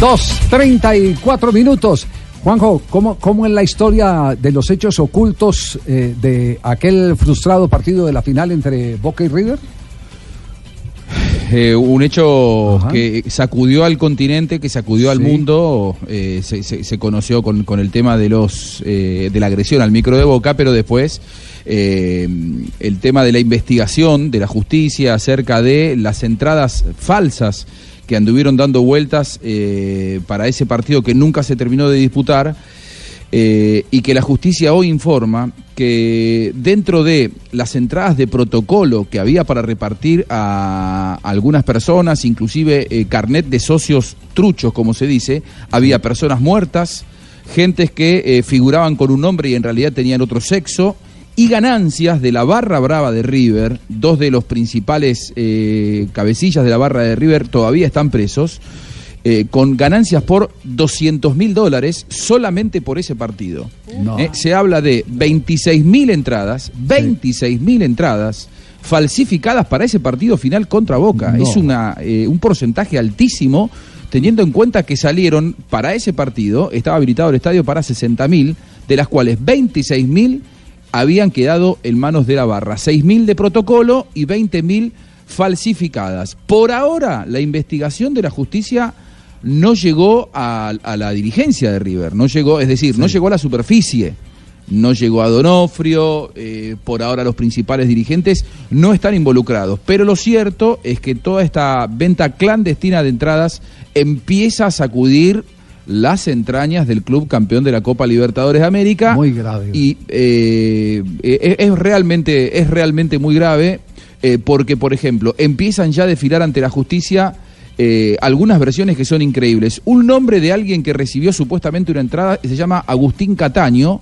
Speaker 3: Dos, treinta y cuatro minutos. Juanjo, ¿cómo, ¿cómo es la historia de los hechos ocultos eh, de aquel frustrado partido de la final entre Boca y River?
Speaker 10: Eh, un hecho que sacudió al continente, que sacudió al
Speaker 3: Sí.
Speaker 10: mundo. eh, se, se- se conoció con, con el tema de los eh, de la agresión al micro de Boca, pero después el tema de la investigación de la justicia acerca de las entradas falsas que anduvieron dando vueltas eh, para ese partido que nunca se terminó de disputar. eh, y que la justicia hoy informa que dentro de las entradas de protocolo que había para repartir a algunas personas, inclusive eh, carnet de socios truchos, como se dice, había personas muertas, gentes que eh, figuraban con un nombre y en realidad tenían otro sexo, y ganancias de la barra brava de River, dos de los principales eh, cabecillas de la barra de River todavía están presos, eh, con ganancias por 200 mil dólares solamente por ese partido.
Speaker 3: No.
Speaker 10: Eh, se habla de 26 mil entradas, 26 mil entradas falsificadas para ese partido final contra Boca.
Speaker 3: No.
Speaker 10: Es una, un porcentaje altísimo teniendo en cuenta que salieron para ese partido, estaba habilitado el estadio para 60 mil, de las cuales 26 mil habían quedado en manos de la barra, 6 mil de protocolo y 20 mil falsificadas. Por ahora, la investigación de la justicia no llegó a, a la dirigencia de River, no llegó, es decir, no llegó a la superficie, no llegó a Donofrio, eh, por ahora los principales dirigentes no están involucrados, pero lo cierto es que toda esta venta clandestina de entradas empieza a sacudir las entrañas del club campeón de la Copa Libertadores de América.
Speaker 3: Muy grave.
Speaker 10: Y eh, eh, es, realmente, es realmente muy grave eh, porque, por ejemplo, empiezan ya a desfilar ante la justicia eh, algunas versiones que son increíbles. Un nombre de alguien que recibió supuestamente una entrada se llama Agustín Cataño.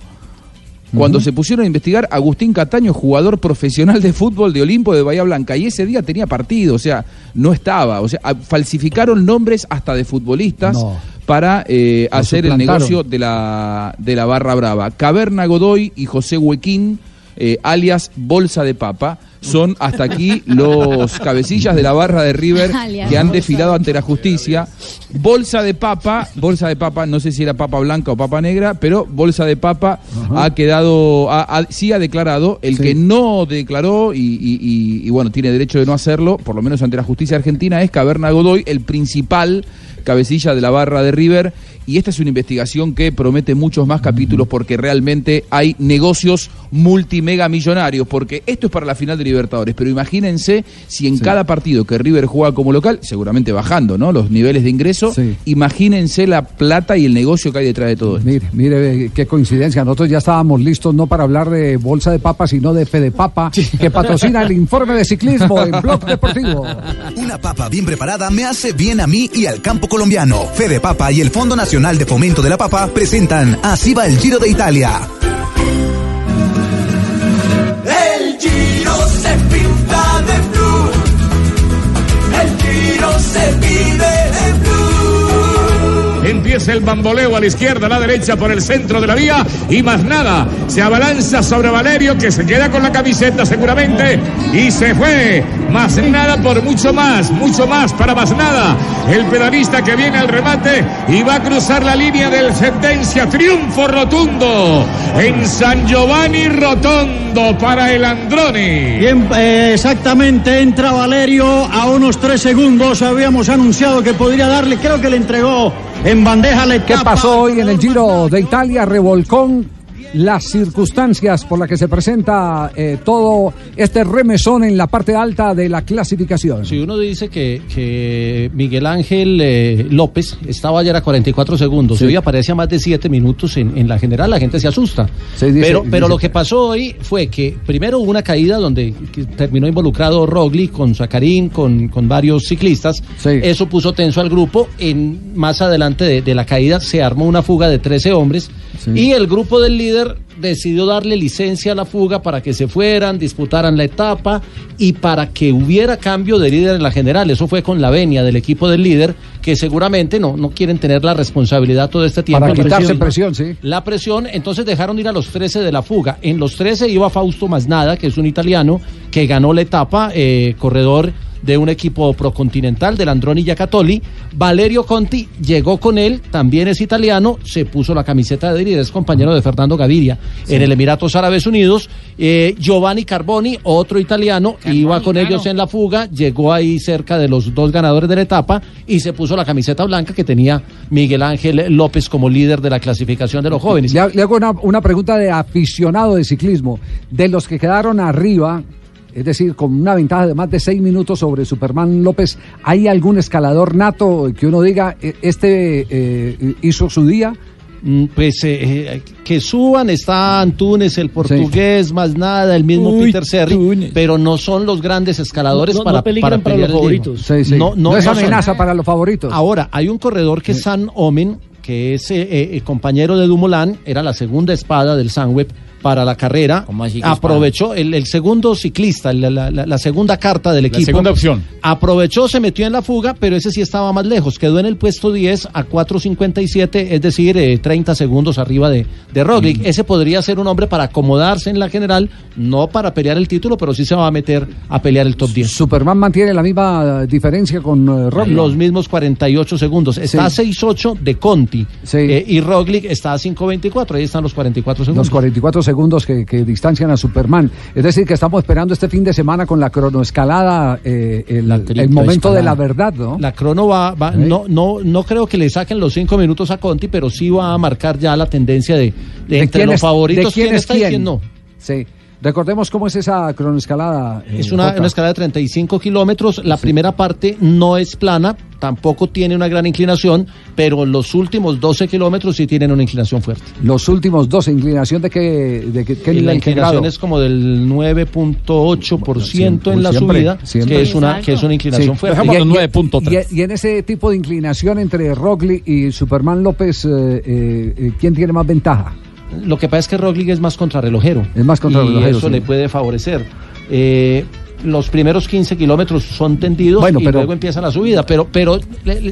Speaker 10: Cuando se pusieron a investigar, Agustín Cataño, jugador profesional de fútbol de Olimpo de Bahía Blanca, y ese día tenía partido, o sea, no estaba. O sea, falsificaron nombres hasta de futbolistas
Speaker 3: No.
Speaker 10: Para eh, hacer el negocio de la, de la barra brava. Caverna Godoy y José Huequín, eh, alias Bolsa de Papa, son hasta aquí los cabecillas de la barra de River que han desfilado ante la justicia. Bolsa de Papa, Bolsa de Papa, no sé si era papa blanca o papa negra, pero Bolsa de Papa ha quedado, ha- ha- sí ha declarado, el que no declaró y, y- y- y, bueno, tiene derecho de no hacerlo, por lo menos ante la justicia argentina, es Caverna Godoy, el principal cabecilla de la barra de River. Y esta es una investigación que promete muchos más capítulos porque realmente hay negocios multimega millonarios. Porque esto es para la final de Libertadores. Pero imagínense si en cada partido que River juega como local, seguramente bajando ¿no? los niveles de ingreso, imagínense la plata y el negocio que hay detrás de todo esto.
Speaker 3: Mire, mire qué coincidencia. Nosotros ya estábamos listos no para hablar de bolsa de papa, sino de Fede Papa, que patrocina el informe de ciclismo en Blog Deportivo.
Speaker 14: Una papa bien preparada me hace bien a mí y al campo colombiano. Fede Papa y el Fondo Nacional de Fomento de la Papa presentan Así va el Giro de Italia.
Speaker 15: El Giro se pinta de blue. El Giro se vive de blue.
Speaker 16: Empieza el bamboleo a la izquierda, a la derecha, por el centro de la vía y más nada. Se abalanza sobre Valerio que se queda con la camiseta seguramente y se fue. Más nada por mucho más, mucho más para más nada. El pedalista que viene al remate y va a cruzar la línea del sentencia. Triunfo rotundo en San Giovanni Rotondo para el Androni.
Speaker 17: Bien, eh, exactamente, entra Valerio a unos tres segundos. Habíamos anunciado que podría darle, creo que le entregó en bandeja la
Speaker 3: ¿Qué
Speaker 17: etapa.
Speaker 3: pasó hoy en el Giro de Italia? Revolcón las circunstancias por las que se presenta eh, todo este remesón en la parte alta de la clasificación.
Speaker 9: Si uno dice que, que Miguel Ángel eh, López estaba ayer a 44 segundos
Speaker 3: Sí.
Speaker 9: y hoy aparece a más de 7 minutos en, en la general, la gente se asusta.
Speaker 3: Sí, dice-
Speaker 9: pero pero
Speaker 3: dice-
Speaker 9: lo que pasó hoy fue que primero hubo una caída donde terminó involucrado Rogli con Zacarín, con, con varios ciclistas. Eso puso tenso al grupo. En, más adelante de, de la caída se armó una fuga de 13 hombres y el grupo del líder decidió darle licencia a la fuga para que se fueran, disputaran la etapa y para que hubiera cambio de líder en la general. Eso fue con la venia del equipo del líder, que seguramente no, no quieren tener la responsabilidad todo este tiempo.
Speaker 3: Para quitarse presión, sí.
Speaker 9: La presión, entonces dejaron ir a los 13 de la fuga. En los 13 iba Fausto Masnada, que es un italiano que ganó la etapa, eh, corredor de un equipo procontinental del Androni Giacatoli. Valerio Conti llegó con él, también es italiano, se puso la camiseta de líder, es compañero de Fernando Gaviria
Speaker 18: Sí.
Speaker 9: en el Emiratos Árabes Unidos. Eh, Giovanni Carboni, otro italiano, iba con ellos en la fuga, llegó ahí cerca de los dos ganadores de la etapa y se puso la camiseta blanca que tenía Miguel Ángel López como líder de la clasificación de los jóvenes.
Speaker 3: Le, ha- le hago una, una pregunta de aficionado de ciclismo. De los que quedaron arriba, es decir, con una ventaja de más de seis minutos sobre Superman López, ¿hay algún escalador nato que uno diga, "E- este eh, hizo su día?
Speaker 9: Mm, Pues eh, eh, que suban está Antunes, el portugués, más nada, el mismo
Speaker 3: Uy,
Speaker 9: Peter Serri, pero no son los grandes escaladores
Speaker 3: No- no
Speaker 9: para,
Speaker 3: peligran para
Speaker 9: pelear
Speaker 3: los
Speaker 9: el
Speaker 3: favoritos.
Speaker 9: Giro.
Speaker 3: Sí, sí. No es
Speaker 9: son.
Speaker 3: amenaza para los favoritos.
Speaker 9: Ahora, hay un corredor que es San Omen, que es eh, eh, compañero de Dumoulin, era la segunda espada del Sunweb para la carrera. Aprovechó el, el segundo ciclista, la, la- la- la segunda carta del equipo.
Speaker 6: segunda opción.
Speaker 9: Aprovechó, se metió en la fuga, pero ese sí estaba más lejos. Quedó en el puesto 10 a 4.57, es decir, eh, 30 segundos arriba de, de Roglic. Ese podría ser un hombre para acomodarse en la general, no para pelear el título, pero sí se va a meter a pelear el top 10.
Speaker 3: Superman mantiene la misma diferencia con eh, Roglic.
Speaker 9: Los mismos 48 segundos. Está a 6.8 de Conti. Eh, y Roglic está a 5.24. Ahí están los 44 segundos.
Speaker 3: Los 44 segundos que, que distancian a Superman. Es decir, que estamos esperando este fin de semana con la cronoescalada, eh, el, el momento de la verdad, ¿no?
Speaker 9: La crono va, va- no, no, no creo que le saquen los cinco minutos a Conti, pero sí va a marcar ya la tendencia de, de entre los favoritos
Speaker 3: de quién
Speaker 9: quién
Speaker 3: es
Speaker 9: está y
Speaker 3: quién?
Speaker 9: quién no.
Speaker 3: Sí. Recordemos cómo es esa cronoescalada. eh,
Speaker 9: Es una, escalada de 35 kilómetros. La primera parte no es plana, tampoco tiene una gran inclinación, pero los últimos 12 kilómetros sí tienen una inclinación fuerte.
Speaker 3: Los últimos dos, ¿inclinación de qué, de qué, qué
Speaker 9: Y la
Speaker 3: qué
Speaker 9: inclinación
Speaker 3: grado?
Speaker 9: es como del 9.8% en la
Speaker 3: Siempre,
Speaker 9: subida,
Speaker 3: siempre.
Speaker 9: que es una que es una inclinación
Speaker 3: Sí.
Speaker 9: fuerte.
Speaker 3: Y- y- Y, y en ese tipo de inclinación entre Roglic y Superman López, eh, eh, eh, ¿quién tiene más ventaja?
Speaker 9: Lo que pasa es que Roglic es más contrarrelojero.
Speaker 3: Es más contrarrelojero,
Speaker 9: Y eso
Speaker 3: sí.
Speaker 9: le puede favorecer. Eh, los primeros 15 kilómetros son tendidos
Speaker 3: Bueno,
Speaker 9: y
Speaker 3: pero-
Speaker 9: luego empieza la subida. Pero, pero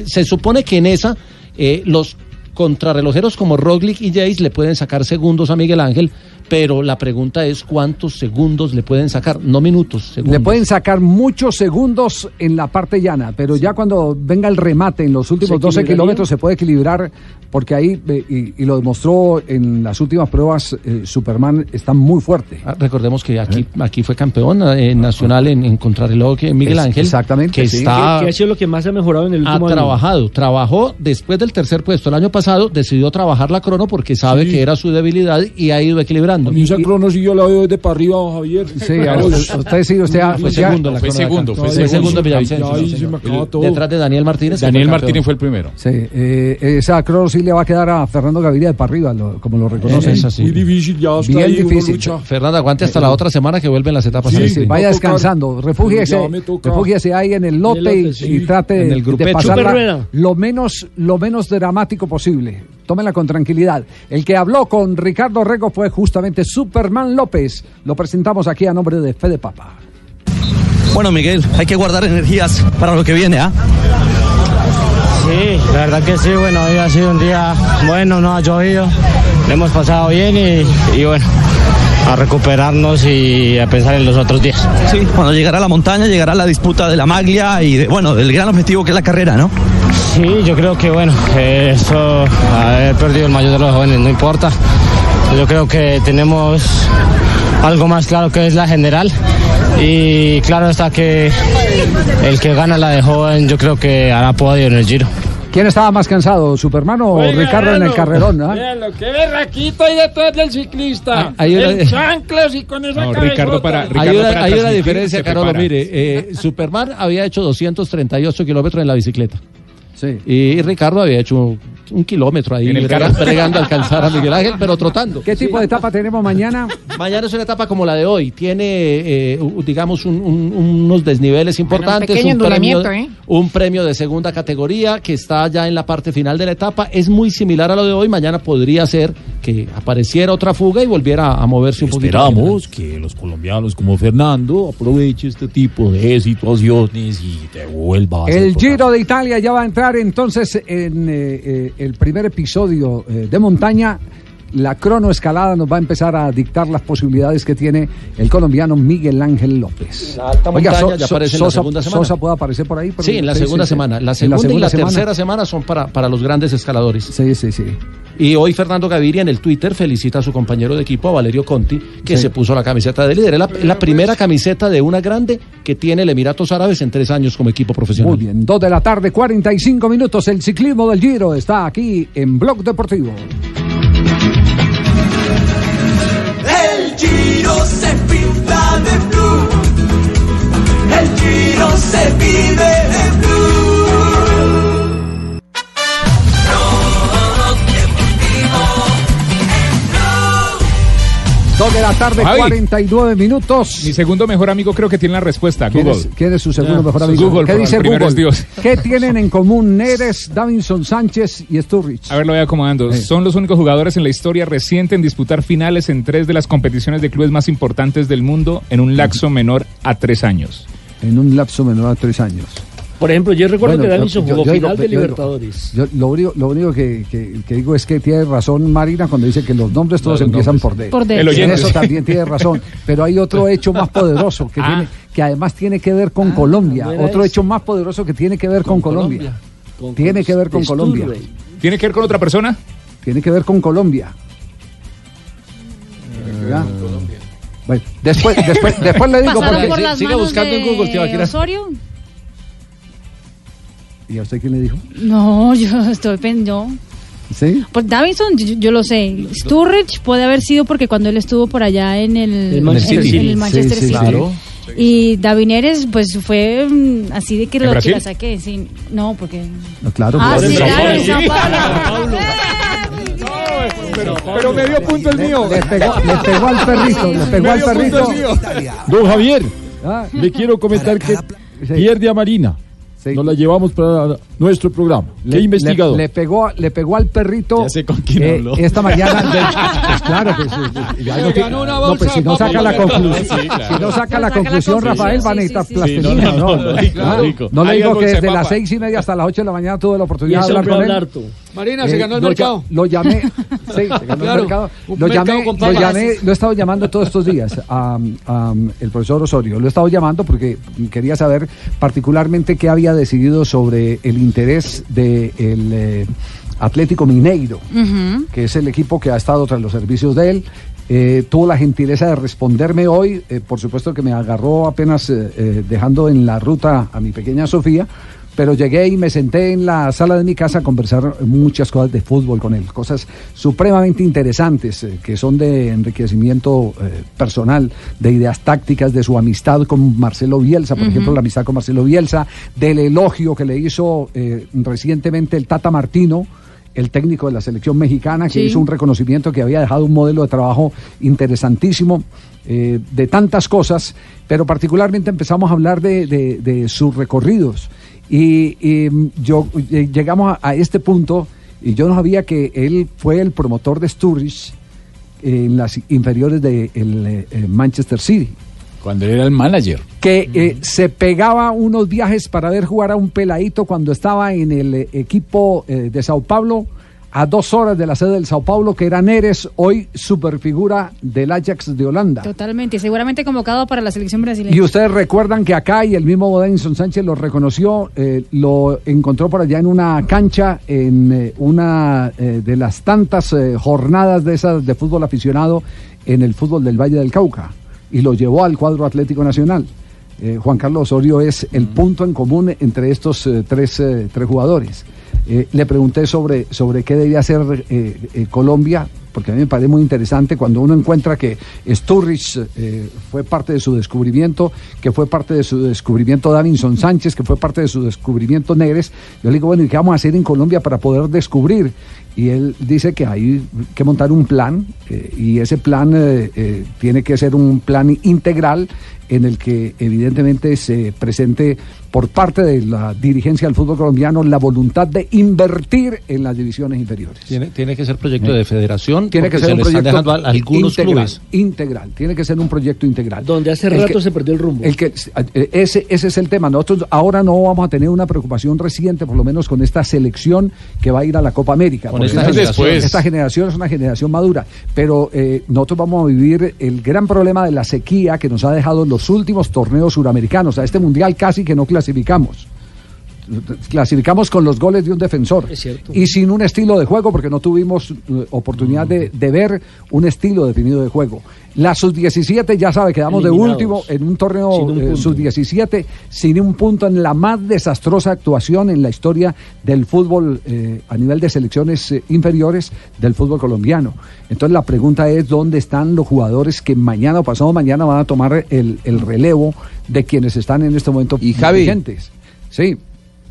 Speaker 9: se supone que en esa eh, los contrarrelojeros como Roglic y Jace le pueden sacar segundos a Miguel Ángel, pero la pregunta es cuántos segundos le pueden sacar, no minutos, segundos.
Speaker 3: Le pueden sacar muchos segundos en la parte llana, pero ya cuando venga el remate en los últimos
Speaker 9: ¿Se
Speaker 3: 12
Speaker 9: equilibraría?
Speaker 3: kilómetros se puede equilibrar, porque ahí, eh, y, y lo demostró en las últimas pruebas, eh, Superman está muy fuerte.
Speaker 9: Ah, Recordemos que aquí, aquí fue campeón eh, nacional en, en contrarreloj eh, Miguel
Speaker 3: Es-
Speaker 9: Ángel.
Speaker 3: exactamente,
Speaker 9: Que
Speaker 3: sí.
Speaker 9: está
Speaker 5: Que, que ha sido lo que más ha mejorado en el
Speaker 9: ha
Speaker 5: último año.
Speaker 9: trabajado, trabajó después del tercer puesto el año pasado, decidió trabajar la crono porque sabe
Speaker 18: Sí.
Speaker 9: que era su debilidad y ha ido equilibrando.
Speaker 18: A mí esa crono sí yo la veo desde para arriba, Javier.
Speaker 3: Sí, a usted- usted sí, usted ha-
Speaker 9: fue segundo
Speaker 6: Fue segundo, fue
Speaker 9: segundo Villavicencio. Detrás de Daniel Martínez.
Speaker 6: Daniel Martínez fue el primero.
Speaker 3: Sí, eh, esa crono sí le va a quedar a Fernando Gaviria de para arriba, como lo reconoce.
Speaker 9: Es así.
Speaker 18: Muy difícil, ya hasta
Speaker 3: Bien difícil.
Speaker 9: Fernando, aguante hasta la otra semana que vuelven las etapas.
Speaker 3: Sí, vaya
Speaker 18: a
Speaker 3: descansando, refúgiese, refúgiese ahí en el lote, y- y, trate de pasarla lo menos, lo menos dramático posible. Tómenla con tranquilidad. El que habló con Ricardo Rego fue justamente Superman López. Lo presentamos aquí a nombre de Fede Papa.
Speaker 19: Bueno, Miguel, hay que guardar energías para lo que viene, ¿ah?
Speaker 20: Sí, la verdad que sí, bueno, hoy ha sido un día bueno, no ha llovido, le hemos pasado bien y, y bueno, a recuperarnos y a pensar en los otros días.
Speaker 19: Sí, cuando llegará la montaña, llegará la disputa de la maglia y, de, bueno, del gran objetivo que es la carrera, ¿no?
Speaker 20: Sí, yo creo que bueno, eh, eso, haber perdido el mayor de los jóvenes no importa. Yo creo que tenemos algo más claro que es la general y claro está que el que gana la de joven yo creo que hará podio en el giro.
Speaker 3: ¿Quién estaba más cansado, Superman o
Speaker 21: Oiga,
Speaker 3: Ricardo en el carrerón? ah?
Speaker 21: Véalo, qué berraquito hay detrás del ciclista.
Speaker 9: Ah, hay una-
Speaker 21: En chanclas y con esa
Speaker 9: No. Ricardo para- hay una,
Speaker 21: para
Speaker 9: hay una
Speaker 21: transmitir
Speaker 9: diferencia, Carolo. Mire, eh, Superman había hecho 238 kilómetros en la bicicleta.
Speaker 3: Sí.
Speaker 9: Y Ricardo había hecho un kilómetro ahí, bregando a alcanzar a Miguel Ángel, pero trotando.
Speaker 3: ¿Qué tipo de etapa tenemos mañana?
Speaker 9: Mañana es una etapa como la de hoy. Tiene, eh, digamos, un- un- unos desniveles importantes.
Speaker 12: pequeño
Speaker 9: un, premio,
Speaker 12: ¿eh?
Speaker 9: un premio de segunda categoría que está ya en la parte final de la etapa. Es muy similar a lo de hoy. Mañana podría ser que apareciera otra fuga y volviera a moverse un poquito.
Speaker 22: Esperamos que los colombianos como Fernando aproveche este tipo de situaciones y te vuelva a
Speaker 3: El Giro de Italia ya va a entrar entonces en eh, eh, el primer episodio eh, de montaña. La cronoescalada nos va a empezar a dictar las posibilidades que tiene el colombiano Miguel Ángel López.
Speaker 9: La alta montaña ya aparece en la
Speaker 3: Sosa,
Speaker 9: segunda semana.
Speaker 3: Sosa puede aparecer por ahí.
Speaker 9: Sí, en la segunda
Speaker 3: sí,
Speaker 9: semana. La segunda, y la
Speaker 3: semana.
Speaker 9: tercera semana son para, para los grandes escaladores.
Speaker 3: Sí, sí, sí.
Speaker 9: Y hoy Fernando Gaviria en el Twitter felicita a su compañero de equipo, a Valerio Conti, que
Speaker 3: Sí.
Speaker 9: se puso la camiseta de líder. Es la, la primera camiseta de una grande que tiene el Emiratos Árabes en tres años como equipo profesional.
Speaker 3: Muy bien, 2 de la tarde, 45 minutos. El ciclismo del Giro está aquí en Blog Deportivo.
Speaker 15: El Giro se pinta de blue. El Giro se vive en blue.
Speaker 3: 2 de la tarde,
Speaker 7: Javi.
Speaker 3: 49 minutos.
Speaker 7: Mi segundo mejor amigo creo que tiene la respuesta,
Speaker 3: ¿Quién
Speaker 7: Google.
Speaker 3: es, quién es su segundo
Speaker 7: Ya.
Speaker 3: mejor amigo?
Speaker 7: Google,
Speaker 3: ¿Qué dice Google?
Speaker 7: Dios.
Speaker 3: ¿Qué tienen en común Neres, Davinson Sánchez y Sturridge?
Speaker 7: A ver, lo voy acomodando. Son los únicos jugadores en la historia reciente en disputar finales en tres de las competiciones de clubes más importantes del mundo en un lapso menor a tres años.
Speaker 3: En un lapso menor a tres años.
Speaker 5: Por ejemplo, yo recuerdo
Speaker 3: Bueno,
Speaker 5: que Davinson jugó
Speaker 3: yo
Speaker 5: final de
Speaker 3: yo
Speaker 5: Libertadores.
Speaker 3: Yo lo único, lo único que, que- que digo es que tiene razón Marina cuando dice que los nombres todos
Speaker 5: Los
Speaker 3: empiezan
Speaker 5: nombres.
Speaker 3: por D.
Speaker 5: Por D.
Speaker 7: El
Speaker 3: En
Speaker 7: oyente,
Speaker 3: eso
Speaker 7: sí.
Speaker 3: también tiene razón. Pero hay otro hecho más poderoso que,
Speaker 7: Ah.
Speaker 3: tiene, que además tiene que ver con Colombia.
Speaker 7: no era
Speaker 3: Otro
Speaker 7: ese.
Speaker 3: hecho más poderoso que tiene que ver con, Colombia. tiene que ver con Colombia.
Speaker 7: ¿Tiene que ver con otra persona?
Speaker 3: Tiene que ver con Colombia. ¿Ya? Bueno, después, después, después le digo
Speaker 4: ¿Pasaron
Speaker 3: porque
Speaker 4: por las manos de Osorio?
Speaker 3: ¿Y a usted quién le dijo?
Speaker 4: No, yo estoy pensando.
Speaker 3: ¿Sí?
Speaker 4: Pues Davinson, yo, yo lo sé. Sturridge puede haber sido porque cuando él estuvo por allá en el,
Speaker 9: El Manchester
Speaker 4: en-
Speaker 9: City.
Speaker 4: en el Manchester
Speaker 9: Sí, sí,
Speaker 4: City.
Speaker 9: claro.
Speaker 4: Y Davineres, pues fue mm, así de que
Speaker 3: ¿En
Speaker 4: lo que la saqué. Sí, no, porque.
Speaker 3: No, claro.
Speaker 4: Ah, sí, claro, en Sao Paulo.
Speaker 7: Pero medio punto el mío.
Speaker 3: Le pegó, le pegó al perrito, le pegó al
Speaker 7: Medio
Speaker 3: perrito.
Speaker 22: Don Javier,
Speaker 3: Ah.
Speaker 22: le quiero comentar que pierde a Marina. Nos la llevamos para nuestro programa. ¿Qué
Speaker 3: Le-
Speaker 22: investigador?
Speaker 3: Le, le pegó, le pegó al perrito.
Speaker 22: Ya sé con quién
Speaker 3: eh,
Speaker 22: habló.
Speaker 3: Esta mañana. pues claro, pues, ya no, tiene-
Speaker 22: ganó una
Speaker 3: no,
Speaker 22: bolsa
Speaker 3: pues si
Speaker 22: de
Speaker 3: no saca la conclusión,
Speaker 22: Sí, claro.
Speaker 3: si no saca la conclusión, Rafael, va a necesitar plastilina.
Speaker 22: No, no,
Speaker 3: ¿no?
Speaker 22: no, lógico, lógico.
Speaker 3: No le digo que
Speaker 22: de
Speaker 3: desde las seis y media hasta las ocho de la mañana tuve la oportunidad de hablar con él.
Speaker 21: Marina, se
Speaker 3: Eh,
Speaker 21: ganó el
Speaker 3: lo
Speaker 21: mercado.
Speaker 3: Lo llamé, sí, se ganó el mercado. Lo
Speaker 21: mercado
Speaker 3: llamé,
Speaker 21: con
Speaker 3: lo llamé, lo he estado llamando todos estos días a, a, el profesor Osorio. Lo he estado llamando porque quería saber particularmente qué había decidido sobre el interés del Atlético Mineiro, que es el equipo que ha estado tras los servicios de él. Eh, tuvo la gentileza de responderme hoy, eh, por supuesto que me agarró apenas eh, eh, dejando en la ruta a mi pequeña Sofía, pero llegué y me senté en la sala de mi casa a conversar muchas cosas de fútbol con él, cosas supremamente interesantes eh, que son de enriquecimiento eh, personal, de ideas tácticas, de su amistad con Marcelo Bielsa, por ejemplo, la amistad con Marcelo Bielsa, del elogio que le hizo eh, recientemente el Tata Martino, el técnico de la selección mexicana, que
Speaker 4: Sí.
Speaker 3: hizo un reconocimiento que había dejado un modelo de trabajo interesantísimo, eh, de tantas cosas, pero particularmente empezamos a hablar de, de- de sus recorridos. Y, y, mm, yo eh, llegamos a, a este punto, y yo no sabía que él fue el promotor de Sturridge en las inferiores del Manchester City
Speaker 6: Cuando él era el manager.
Speaker 3: que eh, se pegaba unos viajes para ver jugar a un peladito cuando estaba en el eh, equipo eh, de Sao Paulo a dos horas de la sede del Sao Paulo, que era Neres, hoy superfigura del Ajax de Holanda.
Speaker 4: Totalmente. Seguramente convocado para la selección brasileña.
Speaker 3: Y ustedes recuerdan que acá y el mismo Denson Sánchez lo reconoció, eh, lo encontró por allá en una cancha, en eh, una eh, de las tantas eh, jornadas de esas de fútbol aficionado en el fútbol del Valle del Cauca y lo llevó al cuadro Atlético Nacional. Eh, Juan Carlos Osorio es el punto en común entre estos eh, tres, eh, tres jugadores. Eh, le pregunté sobre, sobre qué debía hacer eh, eh, Colombia, porque a mí me parece muy interesante cuando uno encuentra que Sturridge fue parte de su descubrimiento, que fue parte de su descubrimiento Davinson Sánchez, que fue parte de su descubrimiento Negres. Yo le digo, bueno, ¿y qué vamos a hacer en Colombia para poder descubrir? Y él dice que hay que montar un plan y ese plan tiene que ser un plan integral en el que evidentemente se presente por parte de la dirigencia del fútbol colombiano la voluntad de invertir en las divisiones inferiores.
Speaker 9: Tiene, tiene que ser proyecto de federación.
Speaker 3: Tiene que ser
Speaker 9: se
Speaker 3: un proyecto
Speaker 9: dejando a algunos
Speaker 3: integral,
Speaker 9: clubes.
Speaker 3: integral, tiene que ser un proyecto integral.
Speaker 5: Donde hace
Speaker 3: El
Speaker 5: rato
Speaker 3: que-
Speaker 5: se perdió el rumbo.
Speaker 3: el que, eh, ese, ese es el tema. Nosotros ahora no vamos a tener una preocupación reciente, por lo menos con esta selección que va a ir a la Copa América.
Speaker 9: Con esta generación.
Speaker 6: Después.
Speaker 3: esta generación es una generación madura, pero eh, nosotros vamos a vivir el gran problema de la sequía que nos ha dejado los últimos torneos suramericanos. A este mundial casi que no clasificamos. Clasificamos con los goles de un defensor
Speaker 5: Es cierto.
Speaker 3: y sin un estilo de juego porque no tuvimos eh, oportunidad de, de ver un estilo definido de juego. La sub-17 ya sabe, quedamos de último en un torneo eh,
Speaker 5: punto.
Speaker 3: sub-17 sin un punto en la más desastrosa actuación en la historia del fútbol eh, a nivel de selecciones eh, inferiores del fútbol colombiano. Entonces la pregunta es dónde están los jugadores que mañana o pasado mañana van a tomar el, el relevo de quienes están en este momento
Speaker 10: Y Javi.
Speaker 3: vigentes. Sí.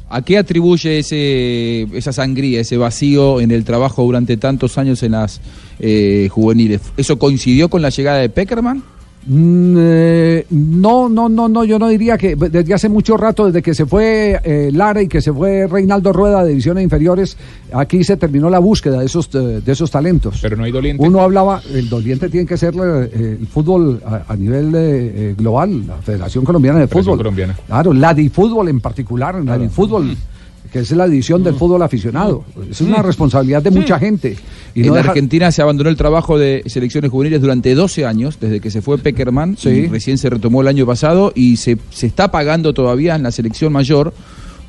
Speaker 10: ¿A qué atribuye ese, esa sangría, ese vacío en el trabajo durante tantos años en las eh, juveniles? ¿Eso coincidió con la llegada de Peckerman?
Speaker 3: Mm, eh, no, no, no, no, yo no diría que desde hace mucho rato, desde que se fue eh, Lara y que se fue Reinaldo Rueda de divisiones inferiores, aquí se terminó la búsqueda de esos, eh, de esos talentos.
Speaker 7: Pero no hay doliente.
Speaker 3: Uno hablaba, el doliente tiene que ser eh, el fútbol a, a nivel eh, global, la Federación Colombiana de
Speaker 7: Federación
Speaker 3: Fútbol.
Speaker 7: Colombiana.
Speaker 3: Claro, la DiFútbol en particular, la DiFútbol, que es la división del fútbol aficionado. Es una responsabilidad de mucha gente. Y
Speaker 10: en
Speaker 3: no deja-
Speaker 10: Argentina se abandonó el trabajo de selecciones juveniles durante 12 años, desde que se fue Peckerman,
Speaker 3: Sí.
Speaker 10: y recién se retomó el año pasado, y se, se está pagando todavía en la selección mayor,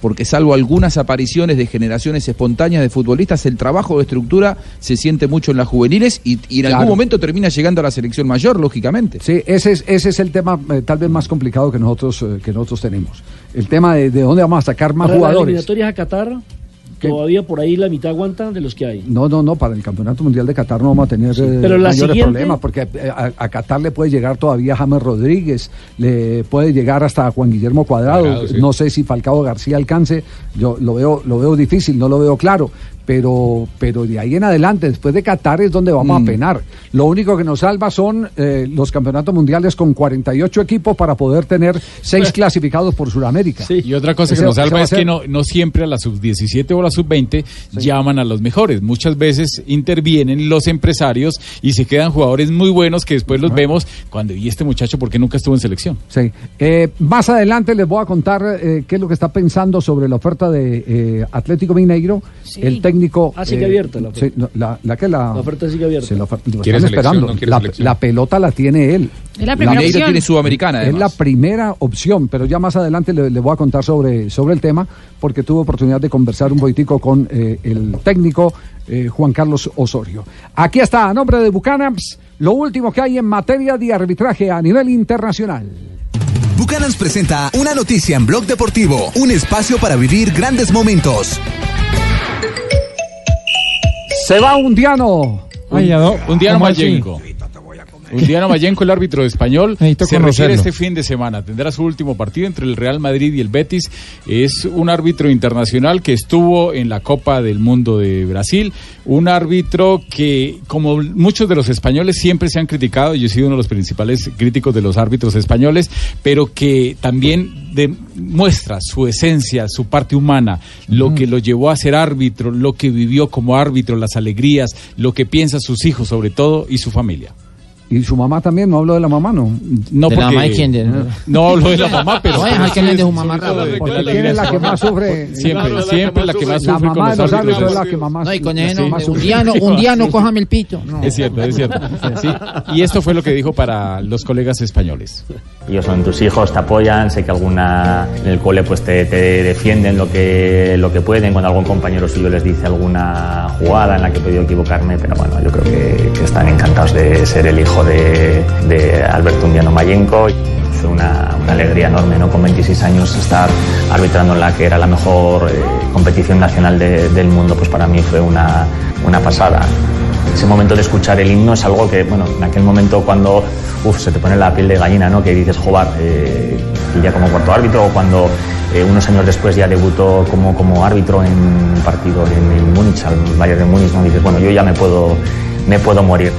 Speaker 10: porque salvo algunas apariciones de generaciones espontáneas de futbolistas, el trabajo de estructura se siente mucho en las juveniles y, y en
Speaker 3: Claro.
Speaker 10: algún momento termina llegando a la selección mayor, lógicamente.
Speaker 3: Sí, ese es, ese es el tema eh, tal vez más complicado que nosotros, eh, que nosotros tenemos. El tema de, de dónde vamos a sacar más
Speaker 5: Para las
Speaker 3: jugadores.
Speaker 5: eliminatorias a Qatar,
Speaker 3: ¿Qué?
Speaker 5: todavía por ahí la mitad aguanta de los que hay.
Speaker 3: No, no, no, para el Campeonato Mundial de Qatar no vamos a tener eh,
Speaker 5: pero la
Speaker 3: mayores
Speaker 5: siguiente-
Speaker 3: problemas, porque eh, a, a Qatar le puede llegar todavía James Rodríguez, le puede llegar hasta Juan Guillermo Cuadrado,
Speaker 7: Cuadrado, sí.
Speaker 3: no sé si Falcao García alcance, yo lo veo, lo veo difícil, no lo veo claro, pero, pero de ahí en adelante, después de Qatar es donde vamos
Speaker 10: Mm.
Speaker 3: a penar. Lo único que nos salva son eh, los campeonatos mundiales con 48 equipos para poder tener seis clasificados por Sudamérica.
Speaker 6: Y otra cosa que nos salva es que no, no siempre a la sub-17 o a la sub-20 llaman a los mejores. Muchas veces intervienen los empresarios y se quedan jugadores muy buenos que después los vemos cuando, ¿y este muchacho por qué nunca estuvo en selección?
Speaker 3: Sí. Eh, más adelante les voy a contar eh, qué es lo que está pensando sobre la oferta de eh, Atlético Mineiro.
Speaker 5: Sí.
Speaker 3: El técnico.
Speaker 5: Ah, sigue
Speaker 3: eh,
Speaker 5: abierta la oferta.
Speaker 3: sí, no, la, la que la.
Speaker 5: La oferta sigue abierta.
Speaker 3: Sí, la oferta- lo
Speaker 7: Quiere
Speaker 3: están
Speaker 7: selección,
Speaker 3: esperando.
Speaker 7: no quiere
Speaker 3: la, pelota la tiene él.
Speaker 4: Es la primera opción.
Speaker 10: tiene Sudamericana,
Speaker 3: Es la
Speaker 10: además.
Speaker 3: primera opción, pero ya más adelante le, le voy a contar sobre, sobre el tema, porque tuve oportunidad de conversar un poquitico con eh, el técnico eh, Juan Carlos Osorio. Aquí está, a nombre de Bucanams, lo último que hay en materia de arbitraje a nivel internacional.
Speaker 14: Bucanans presenta una noticia en Blog Deportivo, un espacio para vivir grandes momentos.
Speaker 3: Se va un diano.
Speaker 6: Un, un Diano
Speaker 11: ¿Cómo
Speaker 6: Diano Mayenko, el árbitro español,
Speaker 11: Necesito
Speaker 6: se refiere
Speaker 11: conocerlo.
Speaker 6: este fin de semana. Tendrá su último partido entre el Real Madrid y el Betis. Es un árbitro internacional que estuvo en la Copa del Mundo de Brasil. Un árbitro que, como muchos de los españoles, siempre se han criticado. Yo he sido uno de los principales críticos de los árbitros españoles, pero que también demuestra su esencia, su parte humana, lo que lo llevó a ser árbitro, lo que vivió como árbitro, las alegrías, lo que piensa sus hijos sobre todo y su familia.
Speaker 3: Y su mamá también, no hablo de la mamá, no.
Speaker 6: No,
Speaker 12: ¿De la
Speaker 6: porque-
Speaker 12: mamá de quién? De-
Speaker 6: No hablo de la mamá, pero.
Speaker 12: No, que
Speaker 6: sí
Speaker 12: hable de
Speaker 6: es
Speaker 12: su mamá,
Speaker 3: Porque
Speaker 6: la
Speaker 3: ¿quién es la que más sufre?
Speaker 6: Siempre, siempre la que más
Speaker 3: La
Speaker 6: sufre con
Speaker 3: mamá de
Speaker 6: los
Speaker 3: árbitros es la que mamá
Speaker 12: No, y con
Speaker 3: la más
Speaker 12: un
Speaker 3: sufre.
Speaker 12: día no, un día no cójame el pito. No.
Speaker 6: Es cierto, es cierto. Sí. Y esto fue lo que dijo para los colegas españoles.
Speaker 23: Ellos son tus hijos, te apoyan, sé que alguna en el cole pues te, te defienden lo que, lo que pueden, cuando algún compañero suyo les dice alguna jugada en la que he podido equivocarme, pero bueno, yo creo que, que están encantados de ser el hijo de, de Alberto Undiano Mayenco. fue una, alegría enorme, ¿no? Con 26 años estar arbitrando en la que era la mejor eh, competición nacional de- del mundo, pues para mí fue una, una pasada. Ese momento de escuchar el himno es algo que, bueno, en aquel momento cuando se te pone la piel de gallina, ¿no? Que dices, joder, eh, y ya como cuarto árbitro, o cuando eh, unos años después ya debutó como, como árbitro en un partido en, en Múnich, al Bayern de Múnich, ¿no? Dices, bueno, yo ya me puedo, me puedo morir.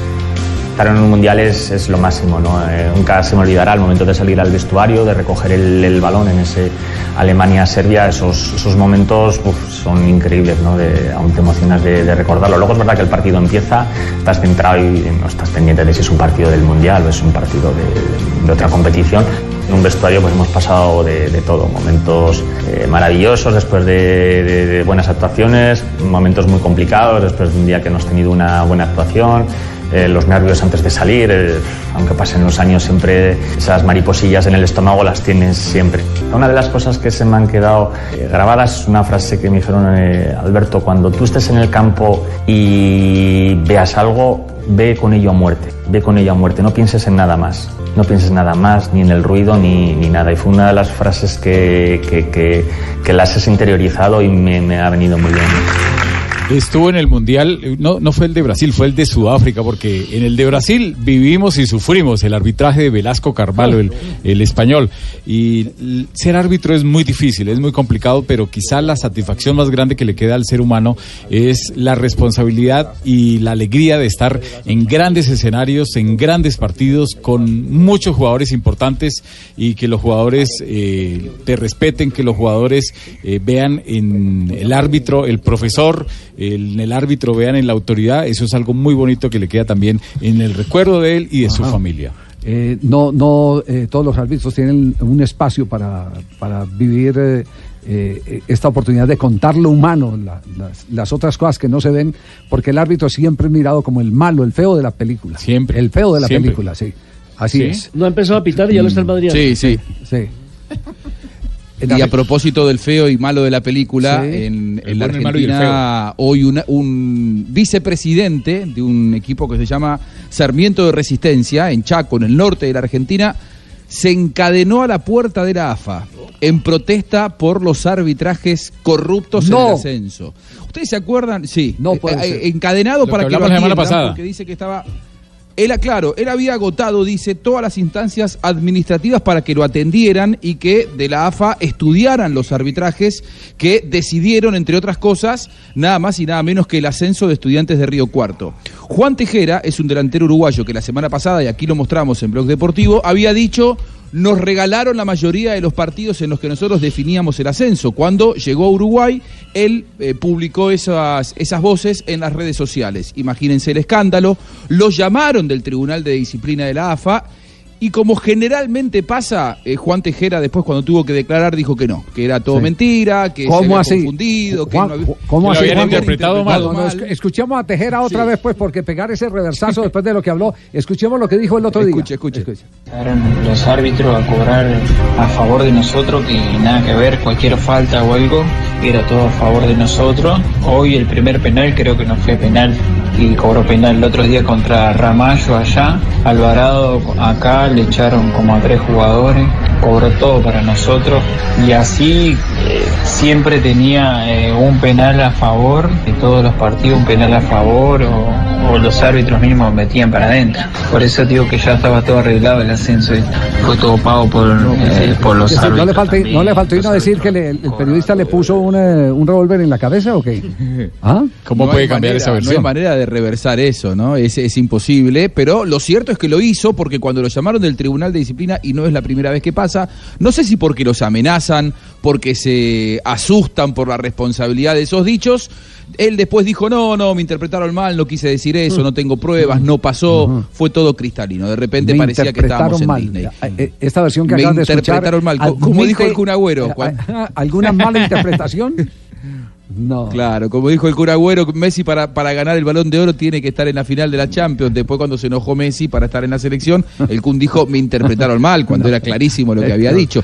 Speaker 23: Estar en un mundial es, es lo máximo, ¿no? Eh, nunca se me olvidará el momento de salir al vestuario, de recoger el, el balón en ese Alemania-Serbia, esos, esos momentos son increíbles, ¿no? Aún te emocionas de, recordarlo. Luego es verdad que el partido empieza, estás centrado y no estás pendiente de si es un partido del mundial o es un partido de, de otra competición. En un vestuario pues hemos pasado de, todo, momentos eh, maravillosos después de, de- buenas actuaciones, momentos muy complicados después de un día que hemos tenido una buena actuación, eh, los nervios antes de salir, eh, aunque pasen los años siempre esas mariposillas en el estómago las tienes siempre. Una de las cosas que se me han quedado eh, grabadas es una frase que me dijeron eh, Alberto, cuando tú estés en el campo y veas algo, ve con ello a muerte, ve con ello a muerte, no pienses en nada más, no pienses nada más, ni en el ruido, ni, ni nada. Y fue una de las frases que, que, que, que las has interiorizado y me, me ha venido muy bien.
Speaker 6: Estuvo en el Mundial, eh, no, no fue el de Brasil, fue el de Sudáfrica, porque en el de Brasil vivimos y sufrimos el arbitraje de Velasco Carvalho, el, el español. Y ser árbitro es muy difícil, es muy complicado, pero quizá la satisfacción más grande que le queda al ser humano es la responsabilidad y la alegría de estar en grandes escenarios, en grandes partidos, con muchos jugadores importantes y que los jugadores eh, te respeten, que los jugadores eh, vean en el árbitro, el profesor, en el árbitro vean en la autoridad, eso es algo muy bonito que le queda también en el recuerdo de él y de su familia.
Speaker 3: Eh, no, no eh, todos los árbitros tienen un espacio para, para vivir eh, eh, esta oportunidad de contar lo humano, la- las, las otras cosas que no se ven, porque el árbitro siempre es mirado como el malo, el feo de la película. Siempre. El feo de la
Speaker 5: Siempre.
Speaker 3: película, sí. Así
Speaker 5: ¿Sí?
Speaker 3: es.
Speaker 5: No ha empezado a pitar y ya lo está el Madrid.
Speaker 10: Sí, sí.
Speaker 3: Sí.
Speaker 10: Y a propósito del feo y malo de la película,
Speaker 7: Sí.
Speaker 10: en,
Speaker 7: El
Speaker 10: en la Argentina hoy una- un vicepresidente de un equipo que se llama Sarmiento de Resistencia, en Chaco, en el norte de la Argentina, se encadenó a la puerta de la AFA en protesta por los arbitrajes corruptos
Speaker 3: No.
Speaker 10: en el ascenso. ¿Ustedes se acuerdan? Sí. No
Speaker 3: puede ser.
Speaker 10: Encadenado
Speaker 6: Lo que
Speaker 10: para que lo
Speaker 6: hablamos la semana pasada.
Speaker 10: porque dice que estaba él, claro, él había agotado, dice, todas las instancias administrativas para que lo atendieran y que de la AFA estudiaran los arbitrajes que decidieron, entre otras cosas, nada más y nada menos que el ascenso de estudiantes de Río Cuarto. Juan Tejera es un delantero uruguayo que la semana pasada, y aquí lo mostramos en Blog Deportivo, había dicho nos regalaron la mayoría de los partidos en los que nosotros definíamos el ascenso. Cuando llegó a Uruguay, él eh, publicó esas, esas voces en las redes sociales. Imagínense el escándalo. Los llamaron del Tribunal de Disciplina de la AFA. Y como generalmente pasa, eh, Juan Tejera después cuando tuvo que declarar dijo que no, que era todo
Speaker 3: Sí.
Speaker 10: mentira, que se
Speaker 3: ¿Cómo
Speaker 10: había
Speaker 3: así?
Speaker 10: confundido, que no había-
Speaker 3: ¿Cómo
Speaker 10: que
Speaker 3: así?
Speaker 10: lo habían interpretado mal.
Speaker 3: No, escuchemos a Tejera otra vez, pues, porque pegar ese reversazo después de lo que habló. Escuchemos lo que dijo el otro día.
Speaker 10: Escuche, escuche.
Speaker 24: Los árbitros a cobrar a favor de nosotros, que nada que ver, cualquier falta o algo, era todo a favor de nosotros. Hoy el primer penal creo que no fue penal y cobró penal el otro día contra Ramallo allá. Alvarado acá le echaron como a tres jugadores, cobró todo para nosotros y así eh, siempre tenía eh, un penal a favor de todos los partidos, un penal a favor o, o los árbitros mismos metían para adentro. Por eso digo que ya estaba todo arreglado el ascenso y fue todo pago por, eh, por los
Speaker 3: decir,
Speaker 24: árbitros.
Speaker 3: ¿no, le falta,
Speaker 24: también.
Speaker 3: ¿No le faltó irnos a decir que le- el, el periodista le puso un, eh, un revólver en la cabeza o qué? ¿Ah?
Speaker 10: No hay manera- No hay manera de reversar eso, ¿no? Es, es imposible, pero lo cierto es que lo hizo porque cuando lo llamaron del Tribunal de Disciplina, y no es la primera vez que pasa, no sé si porque los amenazan, porque se asustan por la responsabilidad de esos dichos, él después dijo, no, no, me interpretaron mal, no quise decir eso, no tengo pruebas, no pasó, fue todo cristalino. De repente
Speaker 3: Me
Speaker 10: parecía que estábamos en. Disney.
Speaker 3: Eh, Esta versión que
Speaker 10: Me
Speaker 3: acabas de escuchar.
Speaker 10: interpretaron mal. Co- como dijo el Kun Agüero.
Speaker 3: ¿Alguna mala interpretación? No.
Speaker 10: Claro, como dijo el cura Agüero, Messi para, para ganar el balón de oro tiene que estar en la final de la Champions. Después, cuando se enojó Messi para estar en la selección, el Kun dijo: Me interpretaron mal, cuando era clarísimo lo que había dicho.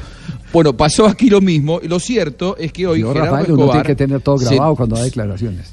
Speaker 10: Bueno, pasó aquí lo mismo. Lo cierto es que hoy
Speaker 3: Yo,
Speaker 10: Gerardo
Speaker 3: Rafael, uno
Speaker 10: Escobar
Speaker 3: tiene que tener todo
Speaker 10: se-
Speaker 3: grabado cuando da declaraciones.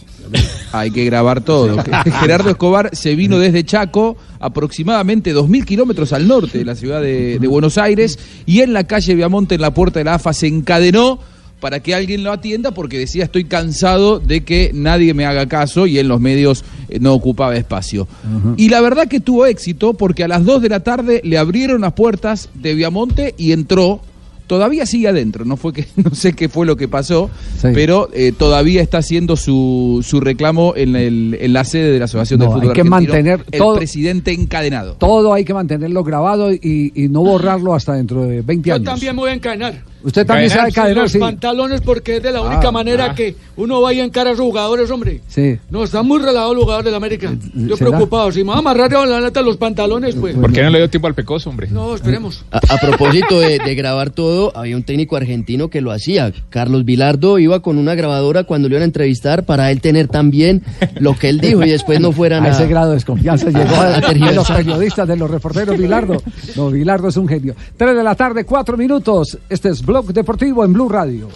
Speaker 10: Hay que grabar todo. Gerardo Escobar se vino desde Chaco, aproximadamente 2.000 kilómetros al norte de la ciudad de, de Buenos Aires, y en la calle Viamonte, en la puerta de la AFA, se encadenó para que alguien lo atienda porque decía estoy cansado de que nadie me haga caso y en los medios eh, no ocupaba espacio. Y la verdad que tuvo éxito porque a las 2 de la tarde le abrieron las puertas de Viamonte y entró. Todavía sigue adentro, no fue que no sé qué fue lo que pasó, pero eh, todavía está haciendo su, su reclamo en, el- en la sede de la Asociación
Speaker 3: No,
Speaker 10: del Fútbol
Speaker 3: hay que
Speaker 10: Argentino,
Speaker 3: mantener
Speaker 10: el
Speaker 3: todo-
Speaker 10: presidente encadenado.
Speaker 3: Todo hay que mantenerlo grabado y, y no borrarlo hasta dentro de 20
Speaker 25: Yo
Speaker 3: años.
Speaker 25: también me voy a encadenar.
Speaker 3: Usted también sabe cadenar,
Speaker 25: los
Speaker 3: sí.
Speaker 25: pantalones porque es de la única
Speaker 3: Ah,
Speaker 25: manera
Speaker 3: ah.
Speaker 25: que uno vaya en cara a sus jugadores, hombre.
Speaker 3: Sí.
Speaker 25: No, están muy relajados los jugadores del América. Yo
Speaker 7: ¿será?
Speaker 25: preocupado. Si me va a amarrar la neta los pantalones, pues.
Speaker 7: ¿Por qué no le dio tiempo al pecoso, hombre?
Speaker 25: No, esperemos.
Speaker 26: A, a propósito de, de grabar todo, había un técnico argentino que lo hacía. Carlos Vilardo iba con una grabadora cuando lo iban a entrevistar para él tener también lo que él dijo y después no fueran
Speaker 3: a
Speaker 26: a...
Speaker 3: ese grado de desconfianza llegó
Speaker 26: a
Speaker 3: a, de los periodistas, de los reporteros Bilardo. No, Bilardo es un genio. 3 de la tarde, 4 minutos. Este es Blog Deportivo en Blue Radio.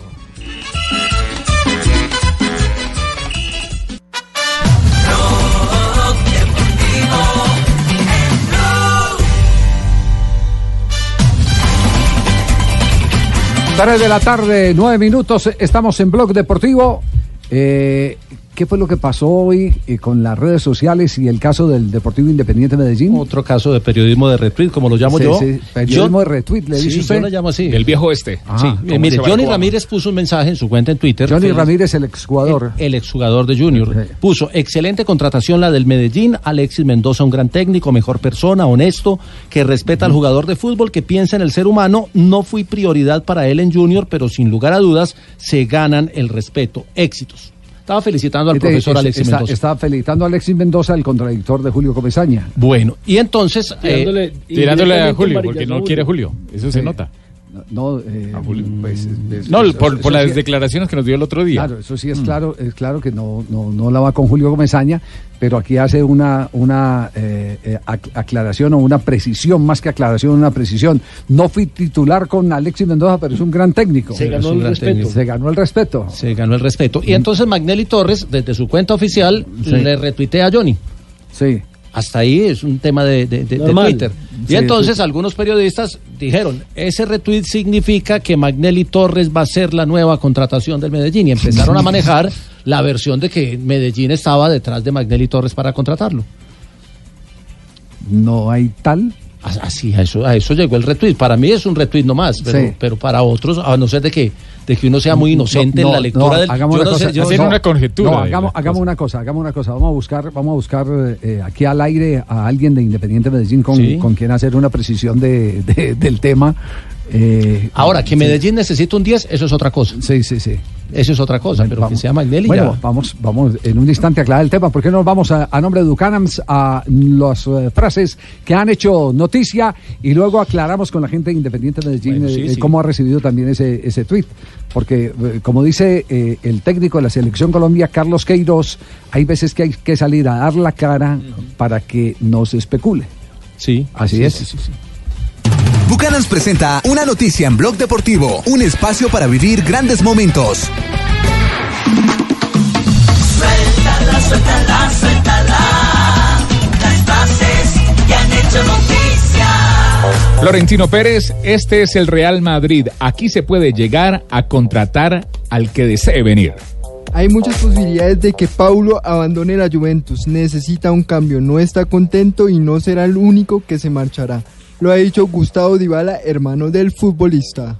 Speaker 3: Tres de la tarde, nueve minutos, estamos en Blog Deportivo. Eh, ¿Qué fue lo que pasó hoy eh, con las redes sociales y el caso del Deportivo Independiente Medellín?
Speaker 9: Otro caso de periodismo de retweet, como lo llamo
Speaker 3: Sí,
Speaker 9: yo.
Speaker 3: sí, periodismo de retweet, le
Speaker 9: sí,
Speaker 3: dice usted.
Speaker 9: Yo lo llamo así.
Speaker 7: El viejo este.
Speaker 9: Sí,
Speaker 7: Ajá.
Speaker 9: eh, mire, Johnny Ramírez puso un mensaje en su cuenta en Twitter.
Speaker 3: Johnny Ramírez, el exjugador.
Speaker 9: El, el exjugador de Junior. Puso, excelente contratación la del Medellín. Alexis Mendoza, un gran técnico, mejor persona, honesto, que respeta al jugador de fútbol, que piensa en el ser humano. No fui prioridad para él en Junior, pero sin lugar a dudas se ganan el respeto. Éxitos. Estaba felicitando al
Speaker 3: Este,
Speaker 9: profesor
Speaker 3: es-
Speaker 9: Alexis
Speaker 3: está,
Speaker 9: Mendoza.
Speaker 3: está felicitando a Alexis Mendoza, el contradictor de Julio Comesaña.
Speaker 9: Bueno, y entonces...
Speaker 3: Tirándole-
Speaker 9: eh,
Speaker 6: Tirándole a
Speaker 3: indirectamente
Speaker 6: Julio, porque no quiere
Speaker 3: a
Speaker 6: Julio. Eso se nota.
Speaker 3: No, eh, pues, es-
Speaker 6: No,
Speaker 3: eso-
Speaker 6: por,
Speaker 3: eso
Speaker 6: por las
Speaker 3: sí-
Speaker 6: declaraciones que nos dio el otro día.
Speaker 3: Claro, eso sí es claro, es claro que no, no, no la va con Julio Comesaña, pero aquí hace una, una eh, eh, ac- aclaración o una precisión, más que aclaración, una precisión. No fui titular con Alexis Mendoza, pero es un gran técnico.
Speaker 9: Se ganó el respeto. técnico.
Speaker 3: Se ganó el respeto.
Speaker 9: Se ganó el respeto. Y entonces Magnelli Torres, desde su cuenta oficial,
Speaker 3: Sí.
Speaker 9: le retuitea a Johnny.
Speaker 3: Sí.
Speaker 9: Hasta ahí es un tema de, de- de- de
Speaker 3: Normal.
Speaker 9: Twitter. Y
Speaker 3: Sí,
Speaker 9: entonces
Speaker 3: sí.
Speaker 9: algunos periodistas dijeron, ese retweet significa que Magnelli Torres va a ser la nueva contratación del Medellín. Y empezaron a manejar la versión de que Medellín estaba detrás de Magnelli Torres para contratarlo.
Speaker 3: No hay tal.
Speaker 9: Así, a eso, a eso llegó el retweet. Para mí es un retweet nomás, pero,
Speaker 3: Sí.
Speaker 9: pero para otros, a no ser de que, de que uno sea muy inocente
Speaker 3: No,
Speaker 9: en la lectura
Speaker 3: no,
Speaker 9: del
Speaker 3: hagamos
Speaker 9: yo
Speaker 3: una
Speaker 9: no sé,
Speaker 3: cosa,
Speaker 9: yo
Speaker 3: no-
Speaker 9: No,
Speaker 3: hagamos, hagamos una cosa, hagamos una cosa. Vamos a buscar, vamos a buscar eh, aquí al aire a alguien de Independiente Medellín con,
Speaker 9: Sí.
Speaker 3: con quien hacer una precisión de, de- del tema. Eh,
Speaker 9: Ahora, que
Speaker 3: sí.
Speaker 9: Medellín necesita un 10, eso es otra cosa.
Speaker 3: Sí, sí, sí.
Speaker 9: Eso es otra cosa, pero que sea Magnelli
Speaker 3: Bueno,
Speaker 9: ya.
Speaker 3: vamos, vamos en un instante a aclarar el tema. ¿Por qué no nos vamos a, a nombre de Ducanams a las eh, frases que han hecho noticia y luego aclaramos con la gente de Independiente Medellín
Speaker 9: Bueno, sí,
Speaker 3: eh,
Speaker 9: sí.
Speaker 3: cómo ha recibido también ese, ese tuit? Porque, como dice el técnico de la Selección Colombia, Carlos Queiroz, hay veces que hay que salir a dar la cara para que no se especule.
Speaker 9: Sí.
Speaker 3: Así
Speaker 9: sí,
Speaker 3: es.
Speaker 9: sí, sí, sí.
Speaker 14: Bucanans presenta una noticia en Blog Deportivo, un espacio para vivir grandes momentos.
Speaker 15: Suéltala, suéltala, suéltala. Las frases que han hecho noticia.
Speaker 7: Florentino Pérez, este es el Real Madrid. Aquí se puede llegar a contratar al que desee venir.
Speaker 27: Hay muchas posibilidades de que Paulo abandone la Juventus. Necesita un cambio, no está contento y no será el único que se marchará. Lo ha dicho Gustavo Dybala, hermano del futbolista.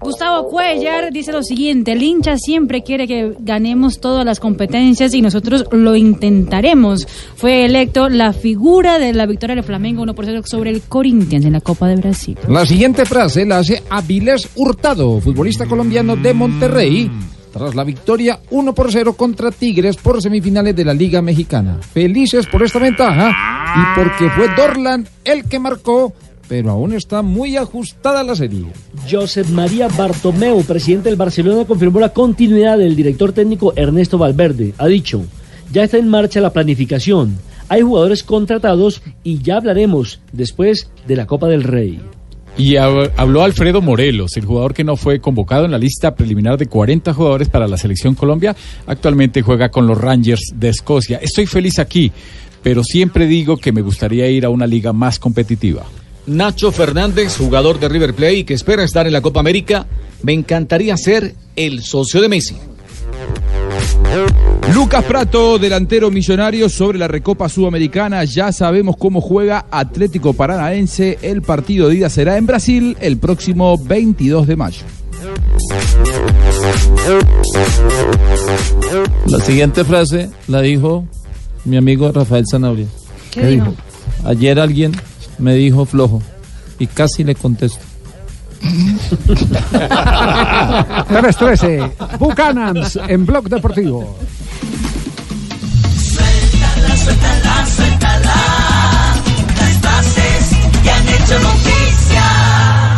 Speaker 4: Gustavo Cuellar dice lo siguiente, el hincha siempre quiere que ganemos todas las competencias y nosotros lo intentaremos. Fue electo la figura de la victoria del Flamengo 1 por 0 sobre el Corinthians en la Copa de Brasil.
Speaker 11: La siguiente frase la hace Avilés Hurtado, futbolista colombiano de Monterrey, tras la victoria 1 por 0 contra Tigres por semifinales de la Liga Mexicana. Felices por esta ventaja y porque fue Dorlan el que marcó, pero aún está muy ajustada la serie.
Speaker 5: Josep María Bartomeu, presidente del Barcelona, confirmó la continuidad del director técnico Ernesto Valverde. Ha dicho, ya está en marcha la planificación, hay jugadores contratados y ya hablaremos después de la Copa del Rey.
Speaker 6: Y hab- habló Alfredo Morelos, el jugador que no fue convocado en la lista preliminar de 40 jugadores para la selección Colombia. Actualmente juega con los Rangers de Escocia. Estoy feliz aquí, pero siempre digo que me gustaría ir a una liga más competitiva.
Speaker 28: Nacho Fernández, jugador de River Plate que espera estar en la Copa América, me encantaría ser el socio de Messi.
Speaker 10: Lucas Prato, delantero millonario sobre la Recopa Sudamericana. Ya sabemos cómo juega Atlético Paranaense. El partido de ida será en Brasil el próximo 22 de mayo.
Speaker 22: La siguiente frase la dijo mi amigo Rafael Zanabria.
Speaker 4: ¿Qué ¿Qué dijo? dijo?
Speaker 22: Ayer alguien me dijo flojo y casi le contesto.
Speaker 3: 3-13, Buchanans en Blog Deportivo.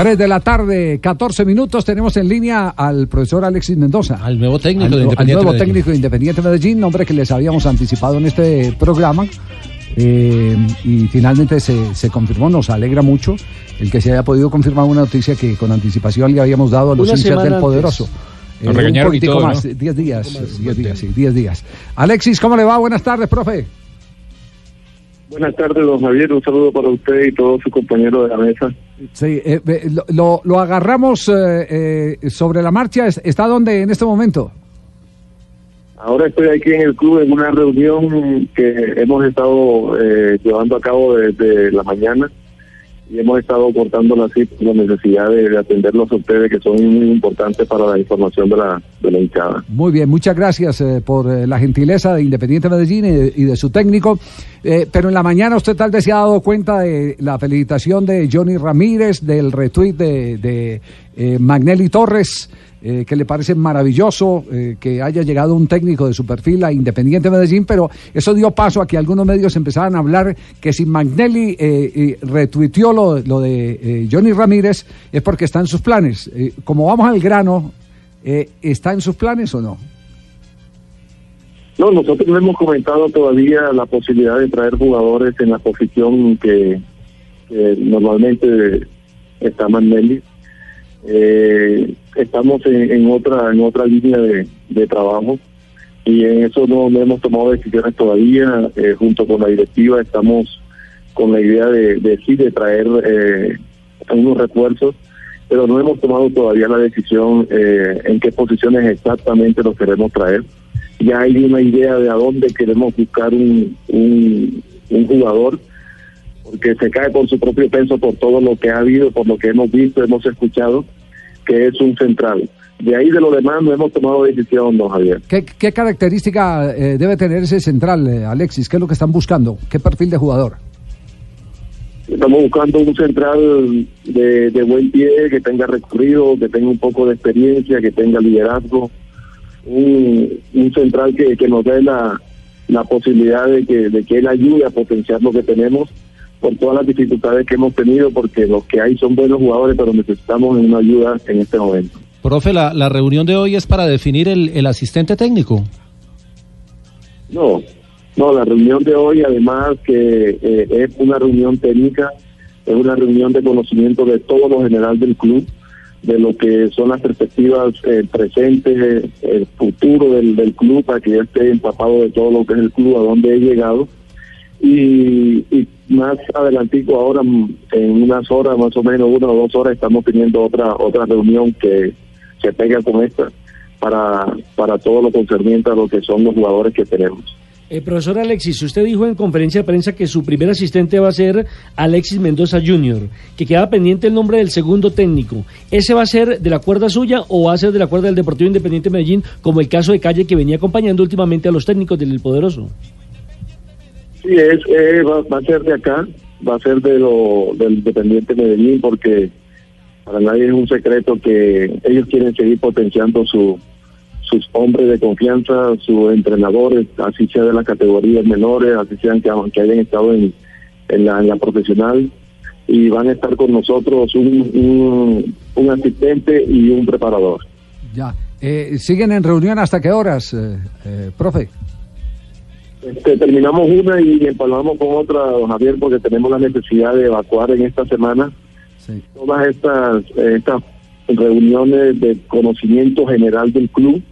Speaker 3: 3 de la tarde, 14 minutos. Tenemos en línea al profesor Alexis Mendoza.
Speaker 9: Al nuevo técnico
Speaker 3: al,
Speaker 9: de
Speaker 3: nu- al
Speaker 9: Independiente
Speaker 3: nuevo
Speaker 9: Medellín.
Speaker 3: técnico de Independiente Medellín, nombre que les habíamos anticipado en este programa. Eh, y finalmente se, se confirmó, nos alegra mucho el que se haya podido confirmar una noticia que con anticipación le habíamos dado a los
Speaker 7: Una
Speaker 3: hinchas
Speaker 7: semana
Speaker 3: del. Poderoso.
Speaker 7: Nos
Speaker 3: un poquitico
Speaker 7: todo,
Speaker 3: más,
Speaker 7: ¿no?
Speaker 3: 10 días, 10 días, sí, 10 días. Alexis, ¿cómo le va? Buenas tardes, profe.
Speaker 29: Buenas tardes, don Javier. Un saludo para usted y todos sus compañeros de la mesa.
Speaker 3: Sí, eh, lo, lo- agarramos eh, eh, sobre la marcha. ¿Es- ¿Está dónde en este momento?
Speaker 29: Ahora estoy aquí en el club en una reunión que hemos estado eh, llevando a cabo desde la mañana y hemos estado cortando así por la necesidad de, de atenderlos a ustedes que son muy importantes para la información de la, de la hinchada.
Speaker 3: Muy bien, muchas gracias eh, por eh, la gentileza de Independiente Medellín y de, su técnico. Eh, pero en la mañana usted tal vez se ha dado cuenta de la felicitación de Johnny Ramírez, del retweet de, de Magnelli Torres, eh, que le parece maravilloso eh, que haya llegado un técnico de su perfil a Independiente Medellín, pero eso dio paso a que algunos medios empezaran a hablar que si Magnelli eh, retuiteó lo, lo de eh, Johnny Ramírez es porque está en sus planes. Eh, como vamos al grano, ¿está en sus planes o no?
Speaker 29: No, nosotros no hemos comentado todavía la posibilidad de traer jugadores en la posición que normalmente está Magnelli. Eh, estamos en, en otra en otra línea de, trabajo y en eso no, no hemos tomado decisiones todavía. Eh, junto con la directiva estamos con la idea de, de sí de traer eh, unos refuerzos, pero no hemos tomado todavía la decisión eh, en qué posiciones exactamente los queremos traer ya hay una idea de a dónde queremos buscar un, un, un jugador, porque se cae por su propio peso por todo lo que ha habido, por lo que hemos visto, hemos escuchado, que es un central. De ahí de lo demás no hemos tomado decisión, don Javier.
Speaker 3: ¿Qué, qué característica eh, debe tener ese central, eh, Alexis? ¿Qué es lo que están buscando? ¿Qué perfil de jugador?
Speaker 29: Estamos buscando un central de, de buen pie, que tenga recorrido, que tenga un poco de experiencia, que tenga liderazgo, un, un central que, que nos dé la, la posibilidad de que, de que él ayude a potenciar lo que tenemos por todas las dificultades que hemos tenido, porque los que hay son buenos jugadores, pero necesitamos una ayuda en este momento.
Speaker 9: Profe, la, la reunión de hoy es para definir el, el asistente técnico.
Speaker 29: No, no, la reunión de hoy, además que eh, es una reunión técnica, es una reunión de conocimiento de todo lo general del club, de lo que son las perspectivas eh, presentes, el futuro del, del club, para que yo esté empapado de todo lo que es el club, a dónde he llegado. Y, y más adelantico ahora, mm, en unas horas, más o menos una o dos horas, estamos teniendo otra otra reunión que se pega con esta para, para todo lo concerniente a lo que son los jugadores que tenemos.
Speaker 5: Eh, profesor Alexis, usted dijo en conferencia de prensa que su primer asistente va a ser Alexis Mendoza Jr., que queda pendiente el nombre del segundo técnico. ¿Ese va a ser de la cuerda suya o va a ser de la cuerda del Deportivo Independiente Medellín, como el caso de Calle que venía acompañando últimamente a los técnicos del Poderoso?
Speaker 29: Sí, es, eh, va, va a ser de acá, va a ser de lo, del Independiente Medellín, porque para nadie es un secreto que ellos quieren seguir potenciando su, sus hombres de confianza, sus entrenadores, así sea de las categorías menores, así sean que, hayan estado en, en, la, en profesional, y van a estar con nosotros un, un, un asistente y un preparador.
Speaker 3: Ya. Eh, ¿Siguen en reunión hasta qué horas, eh, eh, profe?
Speaker 29: Este, terminamos una y empalmamos con otra, don Javier, porque tenemos la necesidad de evacuar en esta semana todas estas, estas reuniones de conocimiento general del club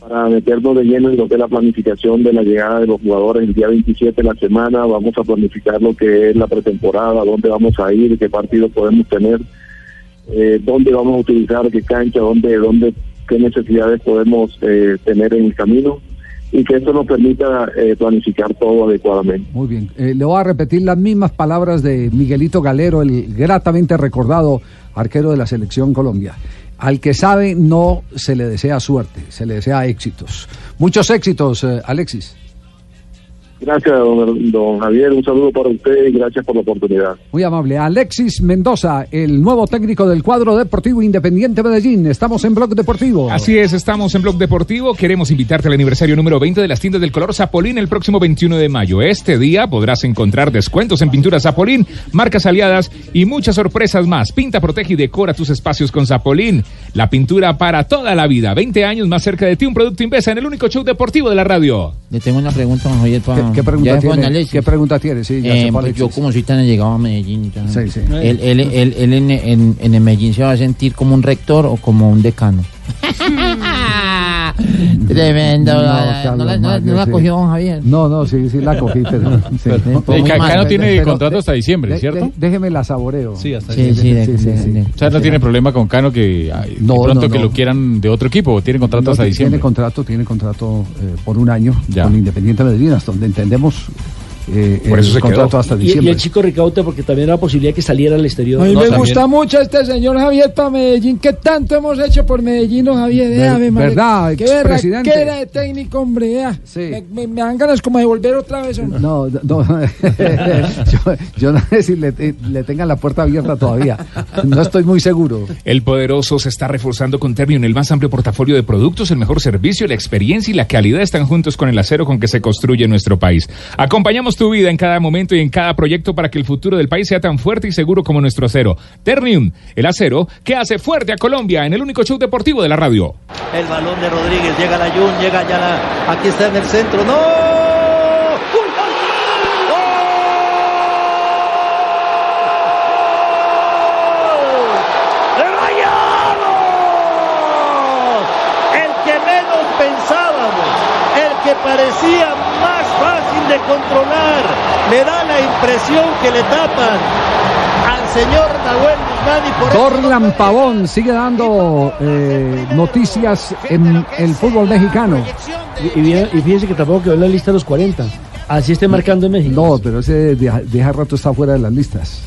Speaker 29: para meternos de lleno en lo que es la planificación de la llegada de los jugadores el día 27 de la semana. Vamos a planificar lo que es la pretemporada, dónde vamos a ir, qué partidos podemos tener, eh, dónde vamos a utilizar, qué cancha, dónde, dónde qué necesidades podemos eh, tener en el camino y que eso nos permita eh, planificar todo adecuadamente.
Speaker 3: Muy bien. Eh, le voy a repetir las mismas palabras de Miguelito Galero, el gratamente recordado arquero de la selección Colombia. Al que sabe no se le desea suerte, se le desea éxitos. Muchos éxitos, eh, Alexis.
Speaker 29: Gracias, don, don Javier. Un saludo para usted y gracias por la oportunidad.
Speaker 3: Muy amable. Alexis Mendoza, el nuevo técnico del cuadro deportivo Independiente Medellín. Estamos en Blog Deportivo.
Speaker 7: Así es, estamos en Blog Deportivo. Queremos invitarte al aniversario número 20 de las tiendas del color Zapolín el próximo 21 de mayo. Este día podrás encontrar descuentos en pinturas Zapolín, marcas aliadas y muchas sorpresas más. Pinta, protege y decora tus espacios con Zapolín. La pintura para toda la vida. 20 años más cerca de ti, un producto Invesa en el único show deportivo de la radio.
Speaker 12: Le tengo una pregunta, don Javier, para-
Speaker 3: ¿Qué pregunta
Speaker 12: Ya
Speaker 3: tiene? ¿Qué pregunta tiene? Sí, ya
Speaker 12: Eh, pues
Speaker 3: es.
Speaker 12: yo como soy tan llegado a Medellín, y tal,
Speaker 3: Sí, sí.
Speaker 12: Él, él, él, él en, en, en el Medellín se va a sentir como un rector o como un decano. Tremendo.
Speaker 3: No,
Speaker 12: No, la-
Speaker 3: Carlos
Speaker 12: no la, no la- no
Speaker 3: Mario,
Speaker 12: la
Speaker 3: sí.
Speaker 12: cogió don Javier.
Speaker 3: No, no, sí, sí la cogí, pero... sí.
Speaker 6: Cacano tiene contrato hasta diciembre,
Speaker 3: de-
Speaker 6: ¿cierto?
Speaker 3: de- déjeme la saboreo.
Speaker 6: Sí, hasta
Speaker 12: Sí, sí, de- de- de-
Speaker 6: O sea, no tiene problema con Cano que ay, de pronto
Speaker 3: no,
Speaker 6: que lo quieran de otro equipo, tiene contrato
Speaker 3: No,
Speaker 6: hasta
Speaker 3: tiene
Speaker 6: diciembre.
Speaker 3: contrato, tiene contrato eh, por un año
Speaker 6: Ya.
Speaker 3: con Independiente Medellín, hasta donde entendemos eh,
Speaker 6: Por eso
Speaker 3: el
Speaker 6: se
Speaker 3: contrato
Speaker 6: quedó.
Speaker 3: hasta
Speaker 5: Y, y
Speaker 3: diciembre.
Speaker 5: el chico Ricauta porque también era la posibilidad que saliera al exterior.
Speaker 21: A mí
Speaker 5: No,
Speaker 21: me
Speaker 5: también.
Speaker 21: gusta mucho este señor Javier para Medellín. ¿Qué tanto hemos hecho por Medellín, don Javier?
Speaker 3: Ver-
Speaker 21: Déjame, madre.
Speaker 3: verdad,
Speaker 21: Qué berraquera de técnico, hombre. Me, me- me dan ganas como de volver otra vez, hombre.
Speaker 3: No, no, yo, yo no sé si le, le tengan la puerta abierta todavía. No estoy muy seguro.
Speaker 7: El poderoso se está reforzando con Ternium, el más amplio portafolio de productos, el mejor servicio, la experiencia y la calidad están juntos con el acero con que se construye nuestro país. Acompañamos tu vida en cada momento y en cada proyecto para que el futuro del país sea tan fuerte y seguro como nuestro acero. Ternium, el acero que hace fuerte a Colombia en el único show deportivo de la radio.
Speaker 30: El balón de Rodríguez, llega la Jun, llega ya. Aquí está en el centro, ¡no! ¡De Rayados! El que menos pensábamos, el que parecía controlar, me da la impresión que le tapan al señor Nahuel Guzmán y por eso...
Speaker 3: Dorlan Pavón sigue dando eh, noticias en el fútbol mexicano.
Speaker 5: Y, y bien- y fíjense que tampoco quedó en la lista de los 40. Así esté marcando en México.
Speaker 3: No, pero ese de, de hace rato está fuera de las listas.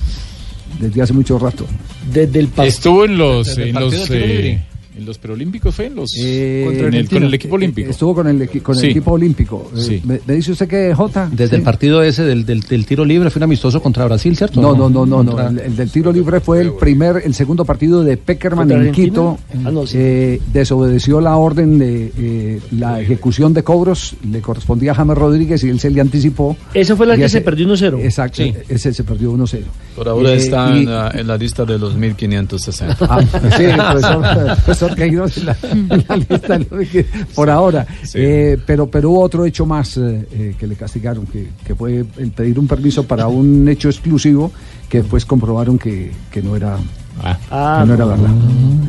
Speaker 3: Desde hace mucho rato.
Speaker 5: Desde el
Speaker 6: Estuvo en los,
Speaker 3: Desde el
Speaker 6: en
Speaker 3: partido
Speaker 6: los,
Speaker 3: del tiro
Speaker 6: eh,
Speaker 3: libre.
Speaker 6: En los preolímpicos, ¿fue? En los,
Speaker 3: Eh,
Speaker 6: contra el- con el equipo olímpico.
Speaker 3: Estuvo con el, con el
Speaker 6: Sí.
Speaker 3: equipo olímpico. Eh,
Speaker 9: Sí.
Speaker 3: ¿me, me dice usted que Jota?
Speaker 9: Desde
Speaker 3: Sí.
Speaker 9: el partido ese del, del, del tiro libre fue un amistoso contra Brasil, ¿cierto?
Speaker 3: No, no, no, no, no. El, el del tiro libre fue el primer, el segundo partido de Peckerman
Speaker 9: ¿Contra
Speaker 3: en
Speaker 9: Argentina?
Speaker 3: Quito.
Speaker 5: Ah, no.
Speaker 3: Eh, desobedeció la orden de eh, la ejecución de cobros. Le correspondía a James Rodríguez y él se le anticipó.
Speaker 5: Esa fue la que
Speaker 3: ese-
Speaker 5: se perdió 1-0.
Speaker 3: Exacto,
Speaker 5: Sí.
Speaker 3: ese se perdió 1-0.
Speaker 31: Por ahora
Speaker 3: Eh,
Speaker 31: está
Speaker 3: y-
Speaker 31: en, la, en la lista de los 1560.
Speaker 3: Ah, sí, el profesor, profesor Queiroz en la, en la lista de los que- por ahora. Eh, pero, pero hubo otro hecho más eh, eh, que le castigaron, que, que fue el pedir un permiso para un hecho exclusivo que después comprobaron que, que no era.
Speaker 5: Ah,
Speaker 3: que no era verdad.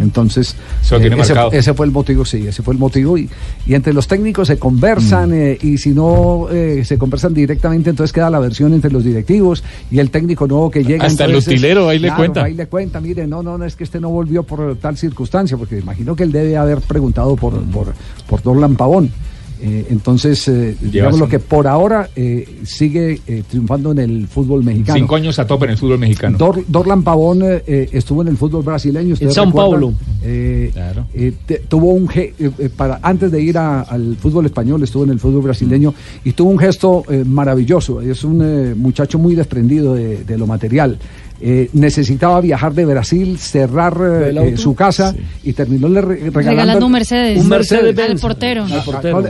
Speaker 3: Entonces,
Speaker 7: tiene
Speaker 3: ese, fue el motivo, sí, ese fue el motivo. Y, y entre los técnicos se conversan,
Speaker 7: Mm.
Speaker 3: eh, y si no eh, se conversan directamente, entonces queda la versión entre los directivos y el técnico nuevo que llega.
Speaker 6: Hasta el utilero ahí le cuenta.
Speaker 3: Ahí le cuenta, mire, no, no, no, es que este no volvió por tal circunstancia, porque imagino que él debe haber preguntado por, por, por Dorlan Pavón. Eh, entonces, eh, digamos lo que por ahora eh, sigue eh, triunfando en el fútbol mexicano.
Speaker 7: Cinco años a tope en el fútbol mexicano.
Speaker 3: Dor- Dorlan Pavón eh, estuvo en el fútbol brasileño. ¿ustedes
Speaker 5: En São? Paulo.
Speaker 3: Te- tuvo un para antes de ir a- al fútbol español estuvo en el fútbol brasileño y tuvo un gesto eh, maravilloso. Es un eh, muchacho muy desprendido de, de lo material. Eh, necesitaba viajar de Brasil, cerrar eh, eh, su casa y terminó le re- regalando,
Speaker 4: Regalando un Mercedes.
Speaker 3: Un Mercedes
Speaker 4: Al portero.
Speaker 3: Ah,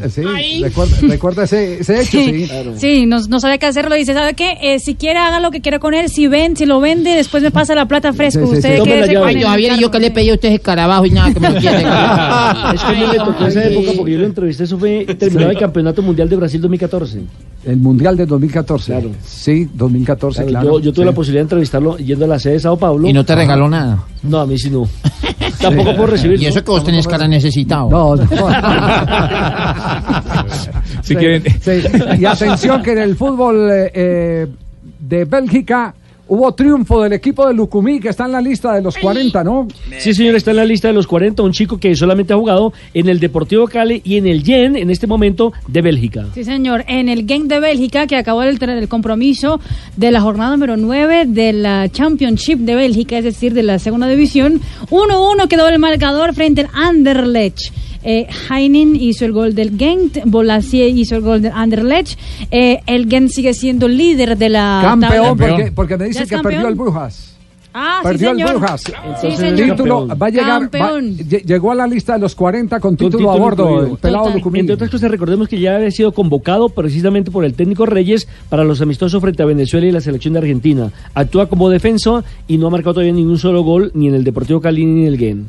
Speaker 3: ah, Sí, recuerda, recuerda ese, ese hecho, sí.
Speaker 4: Sí, no, no sabe qué hacerlo. Dice, ¿sabe qué? Eh, si quiere, haga lo que quiera con él. Si ven, si lo vende, después me pasa la plata fresco. Usted
Speaker 12: Ay,
Speaker 4: el
Speaker 12: Javier, y yo que le pedí a usted escarabajo y nada que me lo quiere.
Speaker 5: es que mí me tocó esa época porque yo lo entrevisté, eso fue terminado el Campeonato Mundial de Brasil 2014.
Speaker 3: El Mundial de 2014. Sí, 2014, claro.
Speaker 5: yo, yo tuve
Speaker 3: sí.
Speaker 5: la posibilidad de entrevistarlo yendo a la sede de Sao Paulo.
Speaker 12: ¿Y no te regaló nada?
Speaker 5: No, a mí sí no. Tampoco puedo recibir.
Speaker 12: Y eso que vos tenés cara necesitado.
Speaker 3: No, no.
Speaker 7: Si
Speaker 3: Sí,
Speaker 7: quieren-
Speaker 3: sí. Y atención que en el fútbol eh, eh, de Bélgica hubo triunfo del equipo de Lucumí que está en la lista de los 40, ¿no?
Speaker 5: Sí, señor, está en la lista de los 40, un chico que solamente ha jugado en el Deportivo Cali y en el Yen en este momento de Bélgica.
Speaker 4: Sí, señor. En el Gang de Bélgica, que acabó el, el compromiso de la jornada número 9 de la Championship de Bélgica, es decir, de la segunda división, 1-1 quedó el marcador frente al Anderlecht. Eh, Heinen hizo el gol del Gent, Bolasie hizo el gol del Anderlecht. Eh, el Gent sigue siendo líder de la
Speaker 3: Campeón,
Speaker 4: tabla.
Speaker 3: porque, porque me
Speaker 4: ¿Ya
Speaker 3: dicen que perdió el Brujas.
Speaker 4: Ah, sí,
Speaker 3: Perdió el
Speaker 4: señor.
Speaker 3: Brujas.
Speaker 4: Sí,
Speaker 3: el título va a llegar. va- llegó a la lista de los 40 con
Speaker 5: Con
Speaker 3: título, a bordo.
Speaker 5: incluido.
Speaker 3: El pelado
Speaker 5: Total. Entre otras cosas, recordemos que ya había sido convocado precisamente por el técnico Reyes para los amistosos frente a Venezuela y la selección de Argentina. Actúa como defensa y no ha marcado todavía ningún solo gol ni en el Deportivo Cali ni en el Gen.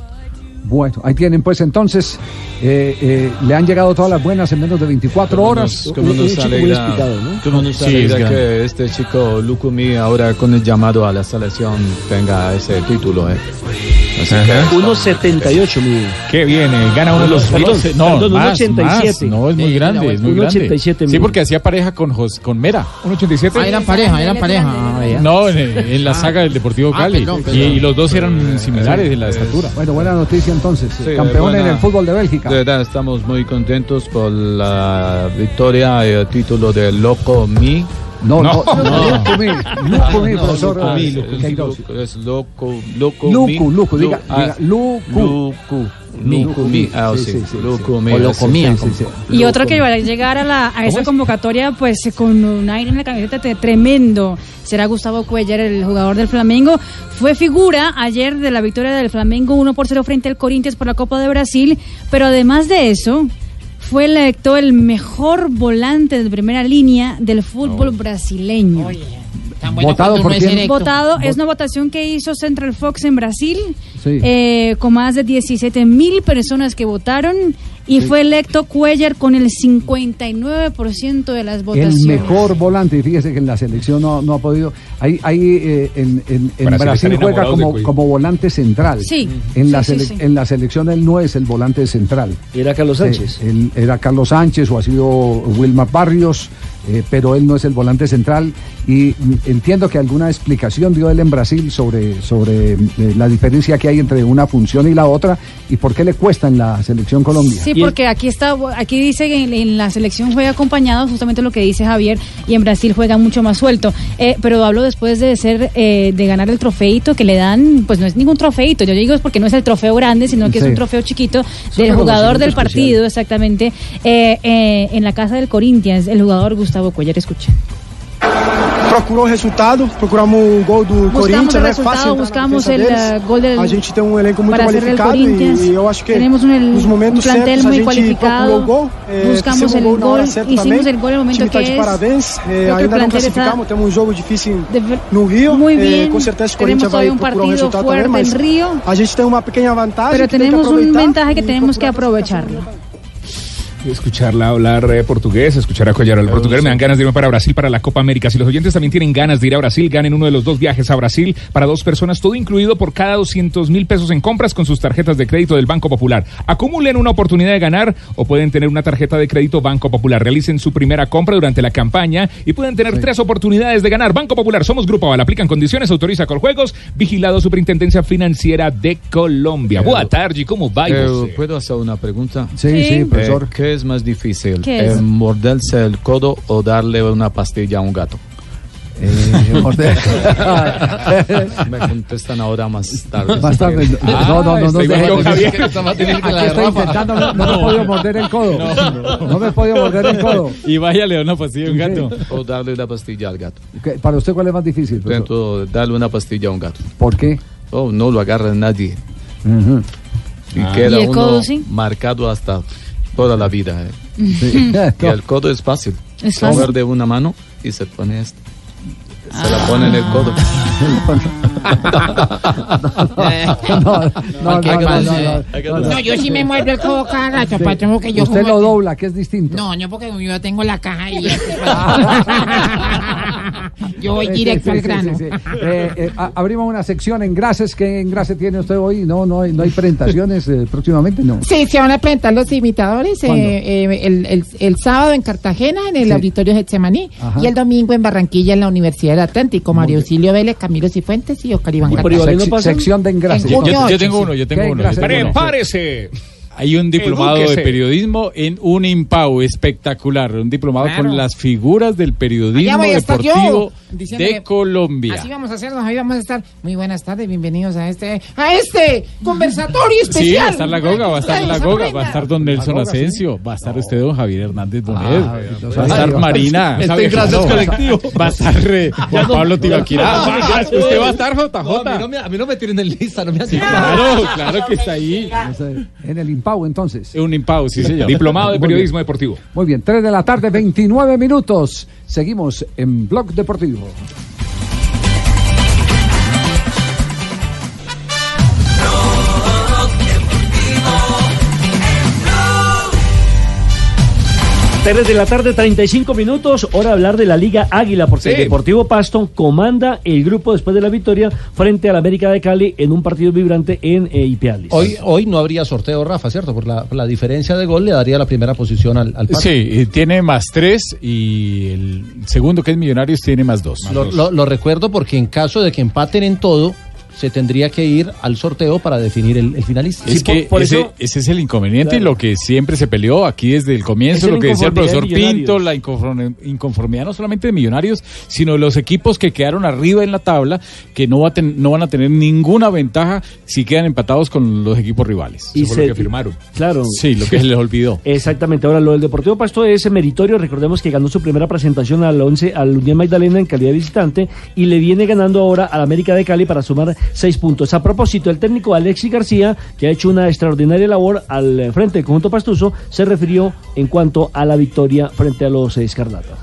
Speaker 3: Bueno, ahí tienen pues entonces, eh, eh, le han llegado todas las buenas en menos de 24 horas.
Speaker 31: Como nos alegra, cómo nos
Speaker 3: Sí,
Speaker 31: alegra
Speaker 3: es grande.
Speaker 31: que este chico Lukumi ahora con el llamado a la selección tenga ese título. ¿eh? Así que-
Speaker 5: 1.78, mide.
Speaker 7: Qué bien, eh, gana uno de los Roce- No,
Speaker 5: perdón,
Speaker 7: más,
Speaker 5: 1.87.
Speaker 7: más. No, es muy
Speaker 5: Sí,
Speaker 7: grande, es muy grande.
Speaker 5: 1.87
Speaker 7: Sí,
Speaker 5: mide.
Speaker 7: porque hacía pareja con, Jos- con Mera. 1.87.
Speaker 12: Ah, eran pareja, eran pareja. Ah, vea.
Speaker 7: No, en, en la saga del Deportivo
Speaker 12: Ah,
Speaker 7: Cali.
Speaker 12: perdón,
Speaker 7: Y-
Speaker 12: perdón.
Speaker 7: Y, los dos eran similares en la estatura.
Speaker 3: Bueno, buena noticia entonces.
Speaker 31: Sí,
Speaker 3: Campeón
Speaker 31: buena-
Speaker 3: en el fútbol de Bélgica.
Speaker 31: De verdad, estamos muy contentos por la victoria y el título de Loco Mi.
Speaker 3: No, no, no. Lucumí, Lucumí, profesor,
Speaker 31: Loco Loco-
Speaker 3: Queiroz.
Speaker 31: Es Loco, Loco
Speaker 3: Lucu. Lucu, diga-
Speaker 31: ah,
Speaker 3: diga, Lucu.
Speaker 31: Lucu. Lucu Mi. Ah,
Speaker 3: Sí,
Speaker 31: sí,
Speaker 3: sí, sí,
Speaker 31: Lucu
Speaker 3: sí.
Speaker 31: Mi.
Speaker 3: O lo
Speaker 31: sí,
Speaker 3: comían,
Speaker 31: sí,
Speaker 3: sí,
Speaker 31: sí.
Speaker 4: Y otro que va a llegar a, la, a esa convocatoria, pues con un aire en la camiseta tremendo, será Gustavo Cuellar, el jugador del Flamengo. Fue figura ayer de la victoria del Flamengo 1 por 0 frente al Corinthians por la Copa de Brasil, pero además de eso, fue electo el mejor volante de primera línea del fútbol brasileño.
Speaker 3: ¿Votado por quién?
Speaker 4: Votado, es una votación que hizo Central Fox en Brasil,
Speaker 3: Sí.
Speaker 4: eh, con más de 17 mil personas que votaron, y
Speaker 3: Sí.
Speaker 4: fue electo Cuellar con el 59% de las
Speaker 3: El
Speaker 4: votaciones.
Speaker 3: mejor volante, y fíjese que en la selección no, no ha podido. Ahí, ahí eh, en, en- en
Speaker 7: Brasil
Speaker 3: juega como, como volante central.
Speaker 4: Sí,
Speaker 3: En, la
Speaker 4: sí,
Speaker 3: sele-
Speaker 4: sí.
Speaker 3: en la selección él no es el volante central.
Speaker 5: Era Carlos
Speaker 3: Eh,
Speaker 5: Sánchez.
Speaker 3: él era Carlos Sánchez o ha sido Wilmar Barrios, eh, pero él no es el volante central. Y entiendo que alguna explicación dio él en Brasil sobre, sobre eh, la diferencia que hay entre una función y la otra y por qué le cuesta en la selección Colombia.
Speaker 4: Sí, porque aquí está, aquí dice que en, en la selección juega acompañado, justamente lo que dice Javier, y en Brasil juega mucho más suelto. Eh, pero hablo después de ser, eh, de ganar el trofeito que le dan, pues no es ningún trofeito, yo digo es porque no es el trofeo grande, sino que es un trofeo chiquito del jugador del
Speaker 32: especial.
Speaker 4: partido, exactamente, eh, eh, en la casa del Corinthians, el jugador Gustavo Cuellar, escucha.
Speaker 32: procurou o resultado, procuramos o gol do
Speaker 4: Buscamos
Speaker 32: Corinthians,
Speaker 4: el
Speaker 32: né?
Speaker 4: resultado,
Speaker 32: Fácil entrar na
Speaker 4: buscamos
Speaker 32: defesa
Speaker 4: el,
Speaker 32: deles.
Speaker 4: eh, gol del-
Speaker 32: A gente tem um elenco muito
Speaker 4: para hacer el
Speaker 32: qualificado
Speaker 4: Corinthians.
Speaker 32: e, e eu acho que
Speaker 4: Tenemos un, el-
Speaker 32: nos momentos
Speaker 4: un plantel
Speaker 32: certos a
Speaker 4: muy
Speaker 32: gente
Speaker 4: cualificado.
Speaker 32: procurou o gol, eh,
Speaker 4: buscamos
Speaker 32: fizemos
Speaker 4: el
Speaker 32: o gol na hora
Speaker 4: gol,
Speaker 32: certa
Speaker 4: hicimos
Speaker 32: também.
Speaker 4: el gol en el
Speaker 32: o
Speaker 4: momento
Speaker 32: time tá
Speaker 4: que
Speaker 32: de
Speaker 4: es.
Speaker 32: parabéns, eh,
Speaker 4: Creo que el
Speaker 32: ainda não
Speaker 4: plantel está
Speaker 32: classificamos, temos um jogo difícil
Speaker 4: de-
Speaker 32: no Rio.
Speaker 4: Muy
Speaker 32: eh,
Speaker 4: bien,
Speaker 32: com certeza o
Speaker 4: tenemos
Speaker 32: Corinthians vai
Speaker 4: todavía un
Speaker 32: procurar um
Speaker 4: partido
Speaker 32: resultado
Speaker 4: fuerte
Speaker 32: também, mas
Speaker 4: en Rio.
Speaker 32: a gente tem uma pequena vantagem
Speaker 4: Pero
Speaker 32: que tem que
Speaker 4: tenemos un
Speaker 32: aproveitar
Speaker 4: ventaja que
Speaker 32: e
Speaker 4: tenemos que
Speaker 32: procurar
Speaker 4: aprovecharlo.
Speaker 7: Escucharla hablar eh, portugués, escuchar a Collar al portugués, me dan ganas de irme para Brasil para la Copa América. Si los oyentes también tienen ganas de ir a Brasil, ganen uno de los dos viajes a Brasil para dos personas, todo incluido por cada 200 mil pesos en compras con sus tarjetas de crédito del Banco Popular. Acumulen una oportunidad de ganar o pueden tener una tarjeta de crédito Banco Popular. Realicen su primera compra durante la campaña y pueden tener tres oportunidades de ganar. Banco Popular, somos Grupo Aval, aplican condiciones, autoriza con juegos, vigilado Superintendencia Financiera de Colombia. Boa tarde, ¿cómo va?
Speaker 31: Eh? ¿Puedo hacer una pregunta?
Speaker 3: Sí, sí, Sí. profesor.
Speaker 31: Eh, ¿Qué es más difícil?
Speaker 4: ¿Qué es?
Speaker 31: Eh, ¿Morderse el codo o darle una pastilla a un gato?
Speaker 3: Eh, morder.
Speaker 31: Me contestan ahora más tarde.
Speaker 3: Más tarde. No, no, no, no.
Speaker 31: estoy
Speaker 3: intentando, no, no me he podido morder el codo. No, me he podido morder el codo.
Speaker 6: Y vaya, le da una pastilla a un gato.
Speaker 31: O darle una pastilla al gato.
Speaker 3: ¿Qué- ¿Para usted cuál es más difícil?
Speaker 31: Intento darle una pastilla a un gato.
Speaker 3: ¿Por qué?
Speaker 31: Oh, no lo agarra nadie. Y
Speaker 4: Ah.
Speaker 31: queda
Speaker 4: ¿Y el codo,
Speaker 31: uno
Speaker 4: sí?
Speaker 31: marcado hasta toda la vida. eh.
Speaker 4: Sí.
Speaker 31: Y el codo es fácil.
Speaker 4: Es
Speaker 31: Coger
Speaker 4: fácil.
Speaker 31: de una mano y se pone esto. Se la pone en el codo.
Speaker 3: No, no, no,
Speaker 12: ¿Qué
Speaker 3: no, no,
Speaker 12: pasa?
Speaker 3: no, no,
Speaker 12: No, yo sí me muervo el codo cada rato,
Speaker 3: Sí.
Speaker 12: patrón, porque yo
Speaker 3: Usted
Speaker 12: como-
Speaker 3: lo dobla, que es distinto.
Speaker 12: No, no, porque yo tengo la caja ahí. yo voy directo
Speaker 3: Sí,
Speaker 12: al grano.
Speaker 3: sí, sí. Eh, eh, abrimos una sección en grases. ¿Qué engrase tiene usted hoy? No, no hay, no hay presentaciones eh, próximamente, no.
Speaker 12: Sí, se van a presentar los imitadores eh, eh, el, el- el sábado en Cartagena, en el
Speaker 3: Sí.
Speaker 12: auditorio Getsemaní,
Speaker 3: Ajá.
Speaker 12: y el domingo en Barranquilla, en la Universidad del Atlántico, Mario Auxilio Vélez, Camilo Cifuentes y Oscar Iván Cartagena.
Speaker 3: Sec- sección de engrase.
Speaker 12: En
Speaker 6: Yo, yo tengo uno, yo tengo
Speaker 3: ¿Qué
Speaker 6: uno.
Speaker 3: engrase
Speaker 6: yo tengo uno.
Speaker 7: ¡Prepárese!
Speaker 6: Hay un diplomado de periodismo en un IMPAU espectacular, un diplomado
Speaker 12: Claro.
Speaker 6: con las figuras del periodismo
Speaker 12: a yo,
Speaker 6: deportivo de Colombia.
Speaker 12: Así vamos a hacernos, ahí vamos a estar. Muy buenas tardes, bienvenidos a este, a este conversatorio especial.
Speaker 6: Sí, va a estar la Goga, va a estar la Goga, va a estar don Nelson
Speaker 3: Goga, sí.
Speaker 6: Asensio, va a estar usted don Javier Hernández Bonet,
Speaker 3: Ah,
Speaker 6: va a estar Marina,
Speaker 31: Este
Speaker 6: Claro,
Speaker 31: colectivo.
Speaker 6: va a estar eh, Juan Pablo Tibaquirá,
Speaker 7: usted va a estar
Speaker 9: No, a, mí
Speaker 7: JJ.
Speaker 9: no me, a mí no me tienen en lista, no me hacen
Speaker 6: Claro, claro que está ahí.
Speaker 3: En el Impau, entonces.
Speaker 6: Un IMPAU, sí señor.
Speaker 7: Diplomado de
Speaker 3: Muy
Speaker 7: periodismo deportivo.
Speaker 3: Muy bien, 3 de la tarde, 29 minutos. Seguimos en Blog Deportivo.
Speaker 5: Tres de la tarde, 35 minutos. Hora de hablar de la Liga Águila, porque
Speaker 7: Sí.
Speaker 5: el Deportivo Pasto comanda el grupo después de la victoria frente al América de Cali en un partido vibrante en eh, Ipiales.
Speaker 9: Hoy, hoy no habría sorteo, Rafa, ¿cierto? Por la, por la diferencia de gol le daría la primera posición al, al Pasto.
Speaker 6: Sí, tiene más tres y el segundo que es Millonarios tiene más dos.
Speaker 9: Lo, lo- lo recuerdo porque en caso de que empaten en todo, se tendría que ir al sorteo para definir el, el finalista.
Speaker 6: Es que ese, ese es el inconveniente y lo que siempre se peleó aquí desde el comienzo, lo que decía el profesor
Speaker 9: de
Speaker 6: Pinto, la inconform- inconformidad no solamente de Millonarios, sino de los equipos que quedaron arriba en la tabla, que no, va a ten- no van a tener ninguna ventaja si quedan empatados con los equipos rivales.
Speaker 5: Y
Speaker 6: Eso fue
Speaker 5: se-
Speaker 6: lo que firmaron.
Speaker 5: Claro.
Speaker 6: Sí, lo que se les olvidó.
Speaker 5: Exactamente. Ahora, lo del Deportivo Pasto es meritorio. Recordemos que ganó su primera presentación al 11 al Unión Magdalena en calidad de visitante y le viene ganando ahora al América de Cali para sumar seis puntos. A propósito, el técnico Alexis García, que ha hecho una extraordinaria labor al frente del conjunto pastuso, se refirió en cuanto a la victoria frente a los eh, Escarlata.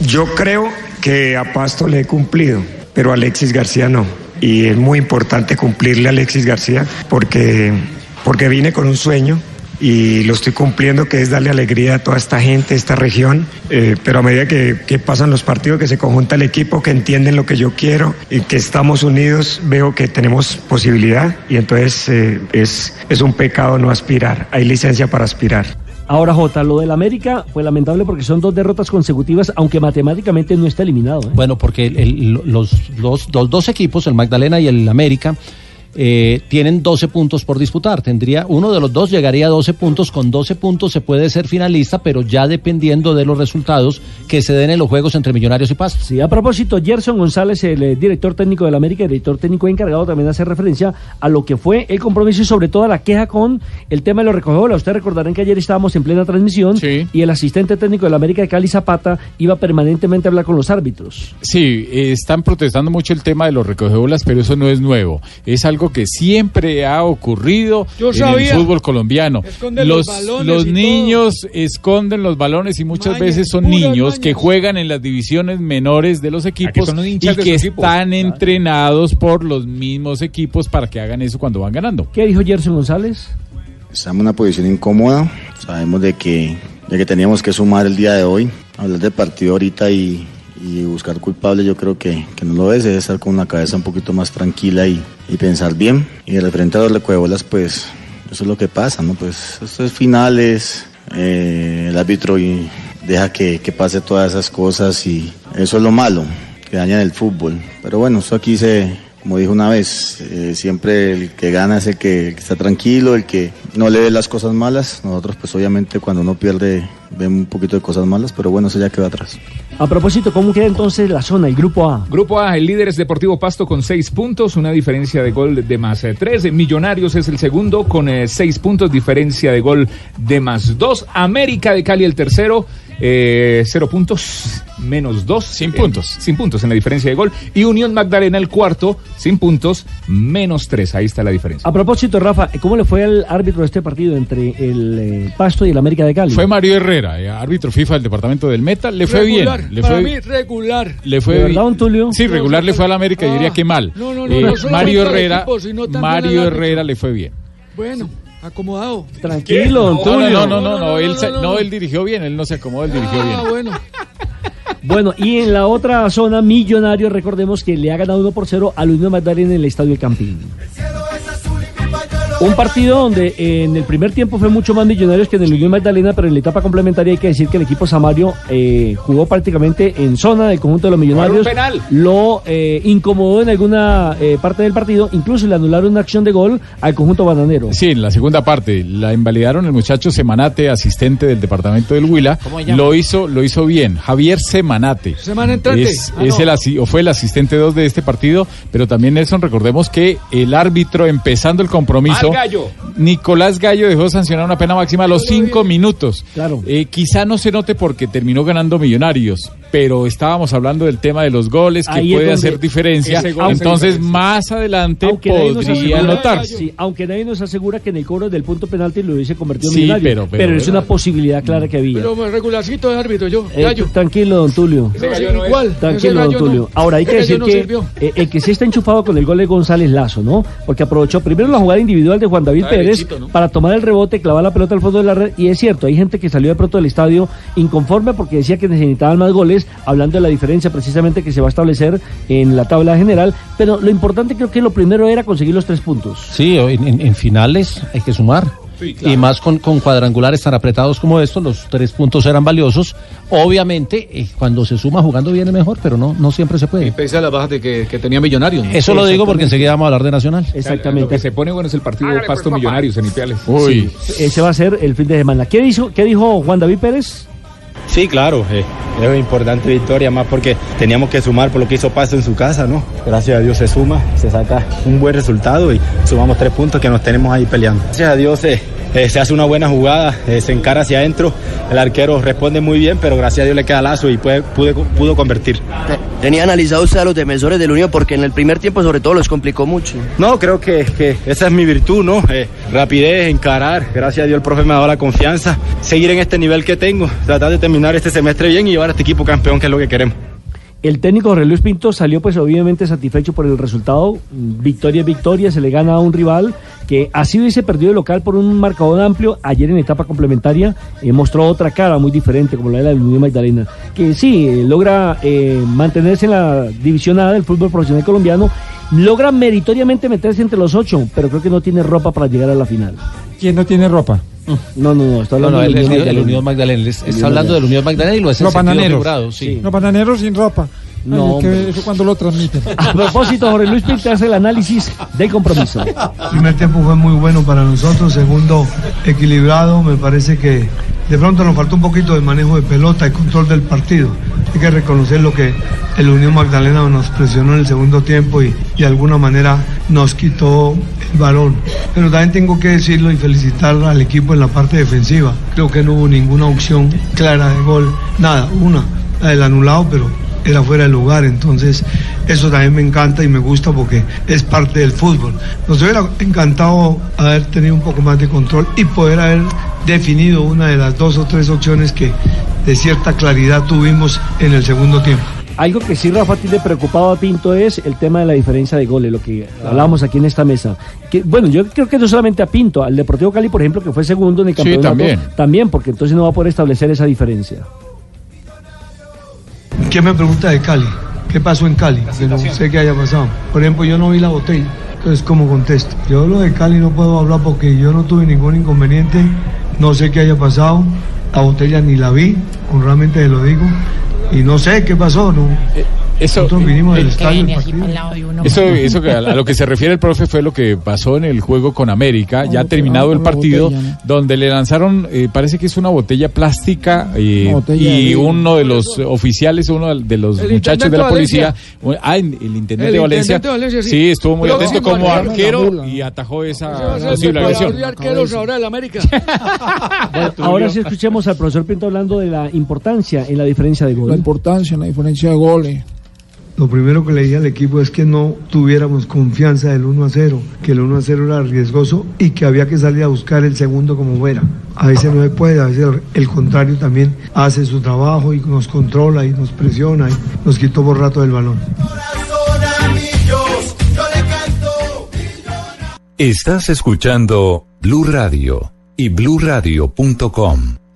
Speaker 33: Yo creo que a Pasto le he cumplido, pero a Alexis García no. Y es muy importante cumplirle a Alexis García porque, porque vine con un sueño y lo estoy cumpliendo, que es darle alegría a toda esta gente, esta región. Eh, pero a medida que, que pasan los partidos, que se conjunta el equipo, que entienden lo que yo quiero y que estamos unidos, veo que tenemos posibilidad y entonces eh, es, es un pecado no aspirar. Hay licencia para aspirar.
Speaker 5: Ahora, Jota, lo del América fue lamentable porque son dos derrotas consecutivas, aunque matemáticamente no está eliminado. ¿eh?
Speaker 9: Bueno, porque el- el- los, los- los dos equipos, el Magdalena y el América, eh, tienen 12 puntos por disputar. Tendría uno de los dos llegaría a 12 puntos. Con 12 puntos se puede ser finalista, pero ya dependiendo de los resultados que se den en los juegos entre Millonarios y Pasto.
Speaker 5: Sí, a propósito, Gerson González, el eh, director técnico del América, el director técnico encargado, también hace referencia a lo que fue el compromiso y sobre todo a la queja con el tema de los recogedoras. Ustedes recordarán que ayer estábamos en plena transmisión y el asistente técnico del América de Cali Zapata iba permanentemente a hablar con los árbitros.
Speaker 6: Sí, eh, están protestando mucho el tema de los recogebolas, pero eso no es nuevo. Es algo que siempre ha ocurrido
Speaker 21: Yo
Speaker 6: en
Speaker 21: sabía.
Speaker 6: el fútbol colombiano.
Speaker 21: Esconden los
Speaker 6: niños esconden los balones y muchas
Speaker 21: Maña,
Speaker 6: veces son niños
Speaker 21: mañas.
Speaker 6: que juegan en las divisiones menores de los equipos
Speaker 7: son los
Speaker 6: y
Speaker 7: de
Speaker 6: que están entrenados por los mismos equipos para que hagan eso cuando van ganando.
Speaker 5: ¿Qué dijo Gerson González?
Speaker 34: Estamos en una posición incómoda. Sabemos de que, de que teníamos que sumar el día de hoy. Hablar del partido ahorita y, y buscar culpables yo creo que, que no lo es. Es estar con la cabeza un poquito más tranquila y, y pensar bien. Y de referente a los recuebolas, pues eso es lo que pasa, ¿no? Pues esto es finales. eh, el árbitro y deja que, que pase todas esas cosas y eso es lo malo, que dañan el fútbol. Pero bueno, esto aquí se, como dijo una vez, eh, siempre el que gana es el que, el que está tranquilo, el que no le ve las cosas malas. Nosotros pues obviamente cuando uno pierde ven un poquito de cosas malas, pero bueno, eso ya quedó atrás.
Speaker 5: A propósito, ¿cómo queda entonces la zona, el grupo A?
Speaker 7: Grupo A, el líder es Deportivo Pasto con seis puntos, una diferencia de gol de más eh, tres. Millonarios es el segundo con eh, seis puntos, diferencia de gol de más dos. América de Cali el tercero, eh, cero puntos, menos dos. Sin puntos. sin puntos en la diferencia de gol. Y Unión Magdalena el cuarto, sin puntos, menos tres. Ahí está la diferencia.
Speaker 5: A propósito, Rafa, ¿cómo le fue al árbitro de este partido entre el eh, Pasto y el América de Cali?
Speaker 6: Fue Mario Herrera, eh, árbitro FIFA del departamento del Meta. Le fue
Speaker 11: Regular,
Speaker 6: bien. Le
Speaker 11: para
Speaker 6: fue,
Speaker 11: mí regular.
Speaker 6: le fue
Speaker 5: ¿De
Speaker 6: bien.
Speaker 5: don Tulio?
Speaker 6: Sí, regular le fue al América, yo diría que mal.
Speaker 11: no, no, no,
Speaker 6: Eh,
Speaker 11: no
Speaker 6: Mario Herrera,
Speaker 11: equipo,
Speaker 6: Mario. Herrera le fue bien.
Speaker 11: Bueno, acomodado.
Speaker 5: Tranquilo, don
Speaker 6: No,
Speaker 5: Tulio.
Speaker 6: no, no, no, no, él, se- no, él dirigió bien, él no se acomodó, él dirigió bien.
Speaker 11: Ah, bueno.
Speaker 5: Bueno, y en la otra zona, Millonario, recordemos que le ha ganado 1 por 0 al Unión Magdalena en el Estadio El Campín. Un partido donde en el primer tiempo fue mucho más Millonarios que en el Unión Magdalena, pero en la etapa complementaria hay que decir que el equipo Samario eh, jugó prácticamente en zona del conjunto de los Millonarios.
Speaker 7: Penal.
Speaker 5: Lo eh, incomodó en alguna eh, parte del partido, incluso le anularon una acción de gol al conjunto bananero.
Speaker 6: Sí, en la segunda parte la invalidaron el muchacho Semanate, asistente del departamento del Huila. Lo hizo, lo hizo bien. Javier Semanate.
Speaker 11: Semana entrante.
Speaker 6: Es,
Speaker 11: Ah,
Speaker 6: es
Speaker 11: no.
Speaker 6: el o fue el asistente 2 de este partido, pero también Nelson, recordemos que el árbitro empezando el compromiso,
Speaker 7: Al gallo.
Speaker 6: Nicolás Gallo dejó sancionar una pena máxima a los cinco minutos.
Speaker 5: Claro.
Speaker 6: Eh, quizá no se note porque terminó ganando Millonarios, pero estábamos hablando del tema de los goles que
Speaker 5: Ahí
Speaker 6: puede hacer diferencia. Entonces,
Speaker 7: diferencia.
Speaker 6: más adelante
Speaker 5: Aunque
Speaker 6: podría
Speaker 5: asegura-
Speaker 6: notarse.
Speaker 5: Sí, aunque nadie nos asegura que en el cobro del punto penalti lo hubiese convertido en
Speaker 6: Sí,
Speaker 5: millonario.
Speaker 6: pero- pero-
Speaker 5: es una posibilidad clara que había.
Speaker 11: Pero regularcito de árbitro, yo.
Speaker 5: Eh,
Speaker 11: gallo.
Speaker 5: tranquilo, don Tulio.
Speaker 11: Sí, igual.
Speaker 5: Tranquilo, don
Speaker 11: no.
Speaker 5: Tulio. Ahora hay que decir
Speaker 11: no
Speaker 5: que
Speaker 11: sirvió.
Speaker 5: eh, el que sí está enchufado con el gol de González Lazo, ¿no? Porque aprovechó primero la jugada individual de Juan David
Speaker 28: Está
Speaker 5: Pérez
Speaker 28: derechito, ¿no?
Speaker 5: para tomar el rebote, clavar la pelota al fondo de la red. Y es cierto, hay gente que salió de pronto del estadio inconforme porque decía que necesitaban más goles, hablando de la diferencia precisamente que se va a establecer en la tabla general. Pero lo importante creo que lo primero era conseguir los tres puntos.
Speaker 9: Sí, en, en- en finales hay que sumar. Y más con, con cuadrangulares tan apretados como estos, los tres puntos eran valiosos. Obviamente, eh, cuando se suma jugando viene mejor, pero no, no siempre se
Speaker 28: Y
Speaker 9: puede.
Speaker 28: pese a las bajas de que, que tenía Millonarios. ¿no?
Speaker 9: Eso lo digo porque enseguida vamos a hablar de Nacional.
Speaker 7: Lo que
Speaker 5: Exactamente.
Speaker 7: se pone bueno es el partido Pasto Millonarios en Ipiales.
Speaker 6: Uy,
Speaker 5: Ese va a ser el fin de semana. ¿Qué dijo, qué dijo Juan David Pérez?
Speaker 35: Sí, claro, eh, es importante victoria, más porque teníamos que sumar por lo que hizo Pasto en su casa, ¿no? Gracias a Dios se suma, se saca un buen resultado y sumamos tres puntos que nos tenemos ahí peleando. Gracias a Dios eh, eh, se hace una buena jugada, eh, se encara hacia adentro, el arquero responde muy bien, pero gracias a Dios le queda lazo y puede, pude- pudo convertir.
Speaker 36: ¿Tenía analizado usted a los defensores del Unión? Porque en el primer tiempo sobre todo los complicó mucho.
Speaker 35: No, creo que, que esa es mi virtud, ¿no? Eh, rapidez, encarar. Gracias a Dios el profe me ha dado la confianza. Seguir en este nivel que tengo, tratar de terminar este semestre bien y llevar a este equipo campeón, que es lo que queremos.
Speaker 5: El técnico Jorge Pinto salió pues obviamente satisfecho por el resultado. Victoria es victoria, se le gana a un rival que así hubiese perdido el local por un marcador amplio. Ayer en etapa complementaria eh, mostró otra cara muy diferente como la de la Unión Magdalena. Que sí, eh, logra eh, mantenerse en la división A del fútbol profesional colombiano. Logra meritoriamente meterse entre los ocho, pero creo que no tiene ropa para llegar a la final.
Speaker 21: ¿Quién no tiene ropa?
Speaker 5: No, no, no, está hablando
Speaker 9: no,
Speaker 5: de
Speaker 9: el,
Speaker 5: la
Speaker 9: el-
Speaker 5: Unión
Speaker 9: el
Speaker 5: Magdalena.
Speaker 9: Unión Magdalena. Él es-
Speaker 5: Unión
Speaker 9: está hablando del Unión Magdalena y lo hace
Speaker 21: Los bananeros.
Speaker 9: figurado, sí.
Speaker 21: Los bananeros sin ropa. Ay,
Speaker 5: No,
Speaker 21: es que
Speaker 5: hombre.
Speaker 21: eso cuando lo transmiten.
Speaker 5: A propósito, Jorge Luis Pinto hace el análisis del compromiso.
Speaker 37: El primer tiempo fue muy bueno para nosotros, segundo equilibrado, me parece que de pronto nos faltó un poquito de manejo de pelota y control del partido. Hay que reconocer lo que el Unión Magdalena nos presionó en el segundo tiempo y, de alguna manera nos quitó el balón. Pero también tengo que decirlo y felicitar al equipo en la parte defensiva. Creo que no hubo ninguna opción clara de gol, nada, una, la del anulado, pero era fuera de lugar, entonces eso también me encanta y me gusta porque es parte del fútbol. Nos hubiera encantado haber tenido un poco más de control y poder haber definido una de las dos o tres opciones que de cierta claridad tuvimos en el segundo tiempo.
Speaker 5: Algo que sí, Rafa, tiene preocupado a Pinto es el tema de la diferencia de goles, lo que hablábamos aquí en esta mesa. Que, bueno, yo creo que no solamente a Pinto, al Deportivo Cali, por ejemplo, que fue segundo en el
Speaker 6: Sí,
Speaker 5: campeonato.
Speaker 6: también.
Speaker 5: También, porque entonces no va a poder establecer esa diferencia.
Speaker 37: ¿Qué me pregunta de Cali? ¿Qué pasó en Cali? Que no sé qué haya pasado. Por ejemplo, yo no vi la botella. Entonces, ¿cómo contesto? Yo lo de Cali no puedo hablar porque yo no tuve ningún inconveniente. No sé qué haya pasado. La botella ni la vi, honradamente lo digo. Y no sé qué pasó. No.
Speaker 6: Eso,
Speaker 37: Nosotros vinimos del
Speaker 6: eh,
Speaker 37: estadio.
Speaker 6: eh,
Speaker 37: el partido.
Speaker 6: Eso, eso que a, a lo que se refiere el profe fue lo que pasó en el juego con América, ya terminado el partido,
Speaker 21: botella, ¿no?
Speaker 6: donde le lanzaron, eh, parece que es una botella plástica eh,
Speaker 21: Una botella de
Speaker 6: y uno de los oficiales, uno de los
Speaker 21: El
Speaker 6: muchachos de la policía, ah, el, intendente
Speaker 21: El
Speaker 6: de Valencia,
Speaker 21: intendente de Valencia, sí.
Speaker 6: sí, estuvo muy
Speaker 21: Pero
Speaker 6: atento
Speaker 21: ¿cómo
Speaker 6: como arquero y atajó esa posible agresión.
Speaker 21: ahora del América.
Speaker 5: Bueno, ahora sí escuchemos al profesor Pinto hablando de la importancia en la diferencia de gol.
Speaker 21: La importancia, la diferencia de goles.
Speaker 37: Lo primero que le dije al equipo es que no tuviéramos confianza del 1 a 0, que el 1 a 0 era riesgoso y que había que salir a buscar el segundo como fuera. A veces no se puede, a veces el contrario también hace su trabajo y nos controla y nos presiona y nos quitó por rato del balón.
Speaker 38: Estás escuchando Blue Radio y bluradio.com.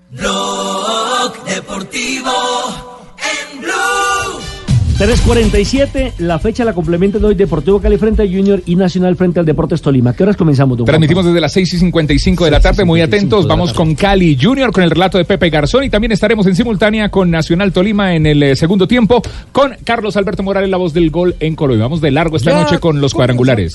Speaker 5: 3.47, la fecha la complementan hoy Deportivo Cali frente a Junior y Nacional frente al Deportes Tolima. ¿Qué horas comenzamos, don
Speaker 7: Transmitimos desde las 6 y 55 de la tarde, muy atentos. Vamos con Cali Junior con el relato de Pepe Garzón y también estaremos en simultánea con Nacional Tolima en el eh, segundo tiempo con Carlos Alberto Morales, la voz del gol en Colombia. Vamos de largo esta
Speaker 5: Ya
Speaker 7: noche con los cuadrangulares.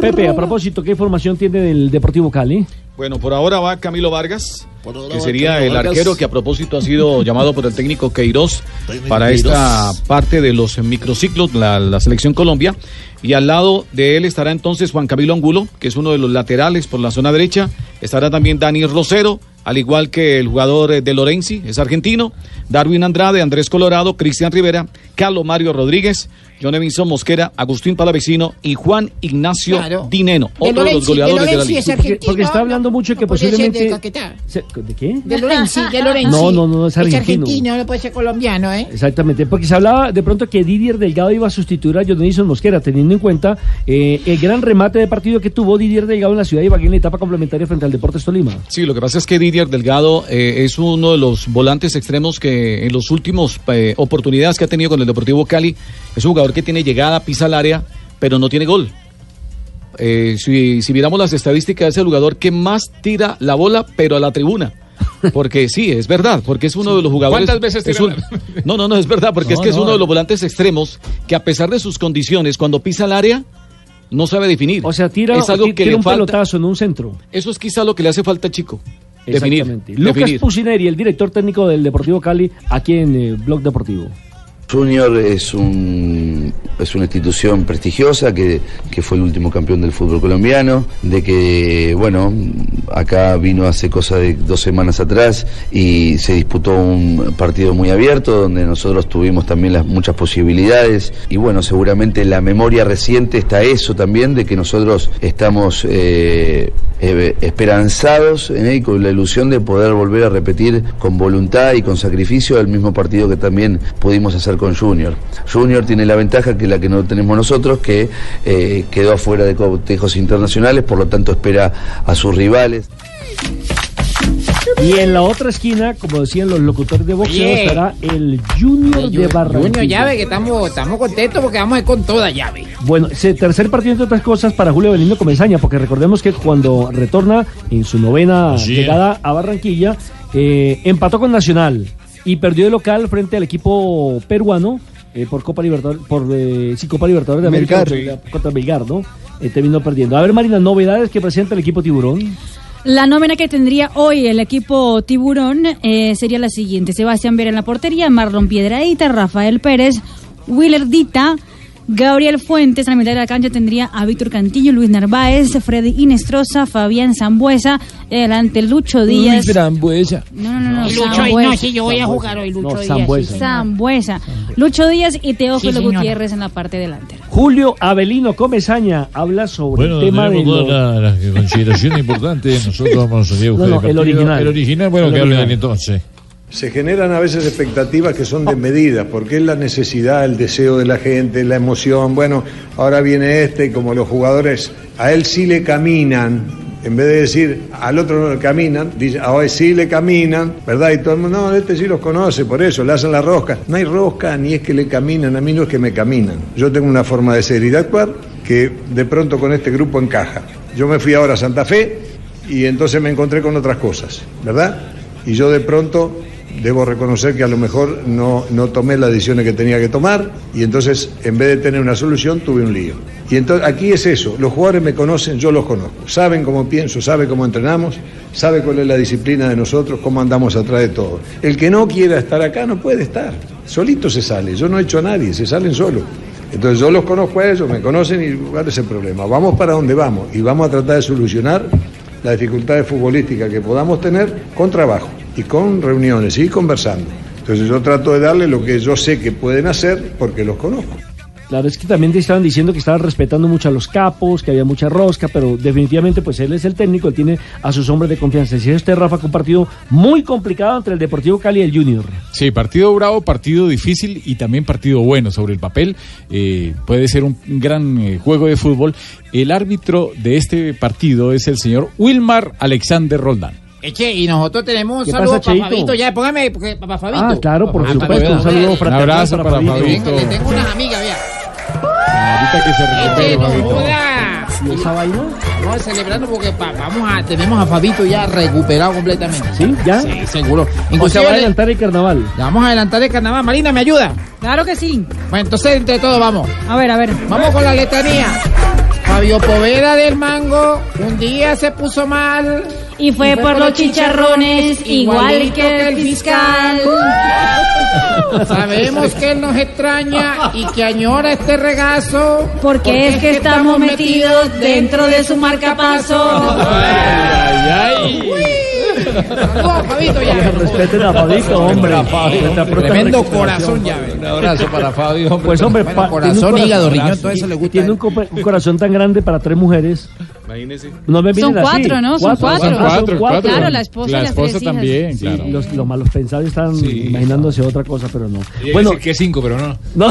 Speaker 5: Pepe, a propósito, ¿qué información tiene del Deportivo Cali?
Speaker 28: Bueno, por ahora va Camilo Vargas, que sería el arquero que a propósito ha sido llamado por el técnico Queiroz para esta parte de los microciclos, la, la selección Colombia. Y al lado de él estará entonces Juan Camilo Angulo, que es uno de los laterales por la zona derecha. Estará también Dani Rosero, al igual que el jugador eh, de Lorenzi, es argentino. Darwin Andrade, Andrés Colorado, Cristian Rivera, Carlos Mario Rodríguez, John Evinson Mosquera, Agustín Palavecino y Juan Ignacio
Speaker 12: Claro.
Speaker 28: Dineno,
Speaker 12: De
Speaker 28: otro de los
Speaker 12: Lorenzi, de
Speaker 28: goleadores de, la
Speaker 12: Lorenzi
Speaker 28: liga.
Speaker 12: es argentino.
Speaker 5: Porque está hablando mucho de que
Speaker 12: No ser
Speaker 5: posiblemente...
Speaker 12: de Caquetá.
Speaker 5: Se- ¿De qué?
Speaker 12: De Lorenzi, de Lorenzi.
Speaker 5: No, no, no, es argentino.
Speaker 12: no puede ser colombiano, ¿eh?
Speaker 5: Exactamente, porque se hablaba de pronto que Didier Delgado iba a sustituir a Jonathan Mosquera, teniendo en cuenta eh, el gran remate de partido que tuvo Didier Delgado en la ciudad de Ibagué en la etapa complementaria frente al Deportes Tolima.
Speaker 28: Sí, lo que pasa es que Didier Delgado eh, es uno de los volantes extremos que en los últimos eh, oportunidades que ha tenido con el Deportivo Cali es un jugador que tiene llegada, pisa al área, pero no tiene gol. Eh, si, si miramos las estadísticas, es el jugador que más tira la bola, pero a la tribuna. Porque sí, es verdad, porque es uno de los jugadores.
Speaker 7: ¿Cuántas veces
Speaker 28: es un- No, no, no, es verdad, porque es
Speaker 7: No,
Speaker 28: que es
Speaker 7: no.
Speaker 28: uno de los volantes extremos que a pesar de sus condiciones, cuando pisa el área, no sabe definir.
Speaker 5: O sea, tira,
Speaker 28: es algo que
Speaker 5: tira
Speaker 28: le
Speaker 5: un
Speaker 28: falta.
Speaker 5: pelotazo en un centro.
Speaker 28: Eso es quizá lo que le hace falta al chico. Definir.
Speaker 5: Lucas
Speaker 28: definir.
Speaker 5: Pusineri, el director técnico del Deportivo Cali, aquí en eh, Blog Deportivo.
Speaker 39: Junior es, un, es una institución prestigiosa que, que fue el último campeón del fútbol colombiano, de que, bueno, acá vino hace cosa de dos semanas atrás y se disputó un partido muy abierto donde nosotros tuvimos también las muchas posibilidades y bueno, seguramente en la memoria reciente está eso también de que nosotros estamos eh, eh, esperanzados ¿eh? con la ilusión de poder volver a repetir con voluntad y con sacrificio el mismo partido que también pudimos hacer con Junior. Junior tiene la ventaja que la que no tenemos nosotros, que eh, quedó afuera de cotejos internacionales, por lo tanto espera a sus rivales.
Speaker 5: Y en la otra esquina, como decían los locutores de boxeo,
Speaker 12: Oye.
Speaker 5: estará el Junior de Barranquilla.
Speaker 12: Junior, llave, que estamos, estamos contentos porque vamos a ir con toda llave.
Speaker 5: Bueno, ese tercer partido, entre otras cosas, para Julio Belino Comesaña, porque recordemos que cuando retorna en su novena llegada a Barranquilla, eh, empató con Nacional y perdió de local frente al equipo peruano eh, por Copa Libertadores, por eh, sí, Copa Libertadores de América
Speaker 21: Melgar.
Speaker 5: contra, contra Melgar, ¿no? Eh, terminó perdiendo. A ver, Marina, novedades que presenta el equipo Tiburón.
Speaker 4: La nómina que tendría hoy el equipo Tiburón eh, sería la siguiente. Sebastián Vera en la portería, Marlon Piedradita, Rafael Pérez, Willer Dita, Gabriel Fuentes. En la mitad de la cancha tendría a Víctor Cantillo, Luis Narváez, Freddy Inestrosa, Fabián Zambuesa, adelante Lucho Díaz.
Speaker 21: Uy, frambuesa.
Speaker 4: No, no, no, no.
Speaker 12: Lucho,
Speaker 4: Zambuesa.
Speaker 12: no, sí, yo voy a jugar hoy, Lucho
Speaker 5: No,
Speaker 12: Díaz.
Speaker 5: Zambuesa.
Speaker 4: Zambuesa. Lucho Díaz y Teófilo
Speaker 12: Sí.
Speaker 4: Gutiérrez en la parte delantera.
Speaker 5: Julio Avelino Comesaña habla sobre
Speaker 40: Bueno,
Speaker 5: el tema de
Speaker 40: las las consideraciones importantes. Nosotros vamos a a
Speaker 5: No, no, el
Speaker 40: partido.
Speaker 5: original.
Speaker 40: El original, bueno,
Speaker 5: El
Speaker 40: que hablen entonces.
Speaker 41: Se generan a veces expectativas que son desmedidas, porque es la necesidad, el deseo de la gente, la emoción. Bueno, ahora viene este, y como los jugadores a él sí le caminan, en vez de decir al otro no le caminan, dice a hoy sí le caminan, ¿verdad? Y todo el mundo, no, este sí los conoce, por eso, le hacen la rosca. No hay rosca ni es que le caminan, a mí no es que me caminan. Yo tengo una forma de ser y de actuar que de pronto con este grupo encaja. Yo me fui ahora a Santa Fe y entonces me encontré con otras cosas, ¿verdad? Y yo de pronto Debo reconocer que a lo mejor no, no tomé las decisiones que tenía que tomar y entonces en vez de tener una solución tuve un lío. Y entonces aquí es eso, los jugadores me conocen, yo los conozco, saben cómo pienso, saben cómo entrenamos, saben cuál es la disciplina de nosotros, cómo andamos atrás de todo. El que no quiera estar acá no puede estar, solito se sale, yo no he hecho a nadie, se salen solos. Entonces yo los conozco a ellos, me conocen y cuál es el problema. Vamos para donde vamos y vamos a tratar de solucionar las dificultades futbolísticas que podamos tener con trabajo y con reuniones y conversando. Entonces yo trato de darle lo que yo sé que pueden hacer porque los conozco.
Speaker 5: Claro, es que también te estaban diciendo que estaban respetando mucho a los capos, que había mucha rosca, pero definitivamente pues él es el técnico, él tiene a sus hombres de confianza. Decía usted, Rafa, que un partido muy complicado entre el Deportivo Cali y el Junior.
Speaker 6: Sí, partido bravo, partido difícil y también partido bueno sobre el papel. Eh, puede ser un gran eh, juego de fútbol. El árbitro de este partido es el señor Wilmar Alexander Roldán.
Speaker 12: Eche, y nosotros tenemos un
Speaker 6: ¿Qué
Speaker 12: saludo
Speaker 6: pasa,
Speaker 12: para
Speaker 6: Cheito?
Speaker 12: Fabito. Ya, póngame, porque, para Fabito.
Speaker 5: Ah, claro, por
Speaker 12: Ah,
Speaker 5: supuesto, un saludo
Speaker 12: Fabito.
Speaker 5: fraternal
Speaker 6: abrazo
Speaker 5: para
Speaker 6: para
Speaker 5: Fabito.
Speaker 12: Venga, le tengo unas amigas, vea.
Speaker 6: Ahorita que se
Speaker 12: Eche,
Speaker 6: recupere,
Speaker 12: no
Speaker 6: Fabito.
Speaker 12: joda.
Speaker 5: ¿Y esa vaina?
Speaker 12: Vamos celebrando porque pa- vamos a, tenemos a Fabito ya recuperado completamente.
Speaker 5: ¿Sí? ¿Ya?
Speaker 12: Sí, seguro.
Speaker 5: O sea, va a adelantar el carnaval.
Speaker 12: vamos a adelantar el carnaval. Marina, ¿me ayuda?
Speaker 4: Claro que sí.
Speaker 12: Bueno, entonces entre todos vamos.
Speaker 4: A ver, a ver.
Speaker 12: Vamos con la letanía. Fabio Poveda del Mango, un día se puso mal.
Speaker 4: Y fue por los chicharrones, igual que el fiscal.
Speaker 12: Sabemos que él nos extraña y que añora este regazo.
Speaker 4: Porque es que estamos metidos dentro de su marcapaso.
Speaker 12: No, Fabito, ya.
Speaker 5: Respeten a Fabito, hombre.
Speaker 12: Tremendo corazón ya.
Speaker 9: Un abrazo para Fabio. hombre.
Speaker 5: Pues hombre,
Speaker 12: corazón, hígado, riñón, todo eso le gusta
Speaker 5: Tiene un corazón tan grande para tres mujeres.
Speaker 28: Imagínese.
Speaker 5: No me
Speaker 4: Son
Speaker 5: así.
Speaker 4: cuatro, ¿no? Son cuatro.
Speaker 6: Son cuatro, cuatro.
Speaker 4: Claro, la esposa y
Speaker 6: La
Speaker 4: las
Speaker 6: esposa
Speaker 4: tres hijas.
Speaker 6: también,
Speaker 5: Sí,
Speaker 6: claro.
Speaker 5: los, los malos pensados están imaginándose otra cosa, pero no.
Speaker 7: Bueno,
Speaker 5: Bueno,
Speaker 7: que cinco, pero no.
Speaker 5: no.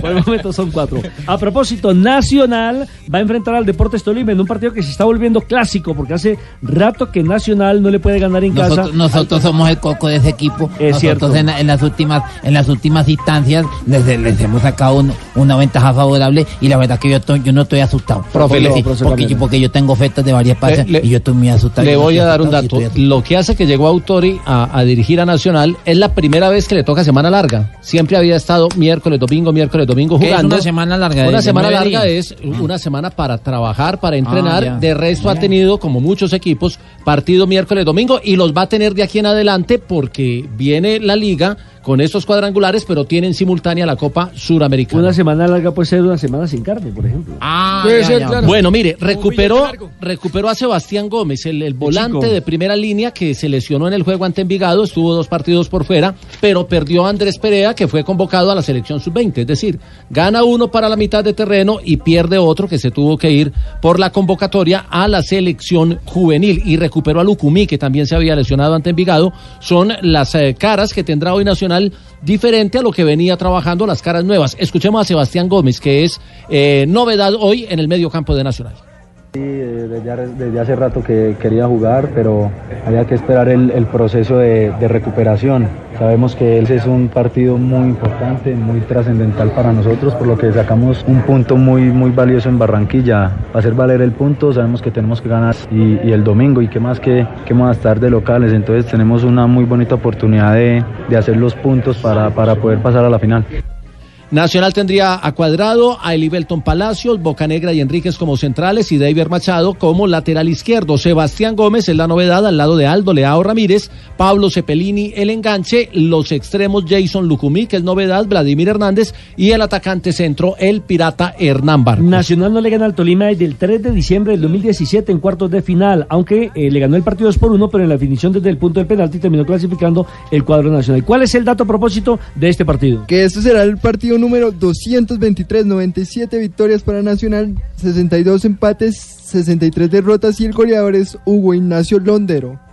Speaker 5: por el momento son cuatro. A propósito, Nacional va a enfrentar al Deportes Tolima en un partido que se está volviendo clásico, porque hace rato que Nacional no le puede ganar en casa.
Speaker 12: Nosotros, somos el coco de ese equipo.
Speaker 5: Es
Speaker 12: nosotros
Speaker 5: cierto.
Speaker 12: En, en las últimas en las últimas instancias les, les hemos sacado un- una ventaja favorable y la verdad que yo, estoy- yo no estoy asustado.
Speaker 9: Profe,
Speaker 12: porque, yo tengo ofertas de varias partes y yo estoy muy asustado.
Speaker 9: Le voy a dar un dato. Lo que hace que llegó Autori a, a dirigir a Nacional es la primera vez que le toca semana larga. Siempre había estado miércoles, domingo, miércoles, domingo
Speaker 12: ¿Qué es
Speaker 9: jugando.
Speaker 12: una semana larga?
Speaker 9: Una
Speaker 12: ¿De
Speaker 9: semana larga
Speaker 12: días?
Speaker 9: es una semana para trabajar, para entrenar.
Speaker 12: ya.
Speaker 9: de resto ha tenido, como muchos equipos, partido miércoles, domingo y los va a tener de aquí en adelante porque viene la liga con estos cuadrangulares, pero tienen simultánea la Copa Suramericana.
Speaker 5: Una semana larga puede ser una semana sin carne, por ejemplo.
Speaker 12: Ah,
Speaker 11: Puede
Speaker 12: ya,
Speaker 11: ser,
Speaker 12: ya.
Speaker 11: claro.
Speaker 9: Bueno, mire, recuperó, recuperó a Sebastián Gómez, el, el volante de primera línea que se lesionó en el juego ante Envigado, estuvo dos partidos por fuera, pero perdió a Andrés Perea, que fue convocado a la selección sub-20. Es decir, gana uno para la mitad de terreno y pierde otro que se tuvo que ir por la convocatoria a la selección juvenil. Y recuperó a Lucumí, que también se había lesionado ante Envigado. Son las eh, caras que tendrá hoy Nacional diferente a lo que venía trabajando, las caras nuevas. Escuchemos a Sebastián Gómez, que es eh, novedad hoy en el medio campo de Nacional.
Speaker 42: Sí, desde, ha- desde hace rato que quería jugar, pero había que esperar el, proceso de, recuperación. Sabemos que ese es un partido muy importante, muy trascendental para nosotros, por lo que sacamos un punto muy, muy valioso en Barranquilla. Para hacer valer el punto, sabemos que tenemos que ganar y, el domingo, y qué más que, que vamos a estar de locales. Entonces tenemos una muy bonita oportunidad de, hacer los puntos para poder pasar a la final.
Speaker 9: Nacional tendría a Cuadrado, a Elibelton Palacios, Bocanegra y Enríquez como centrales y David Machado como lateral izquierdo. Sebastián Gómez es la novedad al lado de Aldo Leao Ramírez, Pablo Cepelini el enganche, los extremos Jason Lucumí que es novedad, Vladimir Hernández y el atacante centro el pirata Hernán Barcos.
Speaker 5: Nacional no le gana al Tolima desde el 3 de diciembre del 2017 en cuartos de final, aunque eh, le ganó el partido 2 por 1, pero en la definición desde el punto del penalti terminó clasificando el cuadro nacional. ¿Cuál es el dato a propósito de este partido?
Speaker 43: Que este será el partido número 223, 97 victorias para Nacional, 62 empates, 63 derrotas y el goleador es Hugo Ignacio Londero.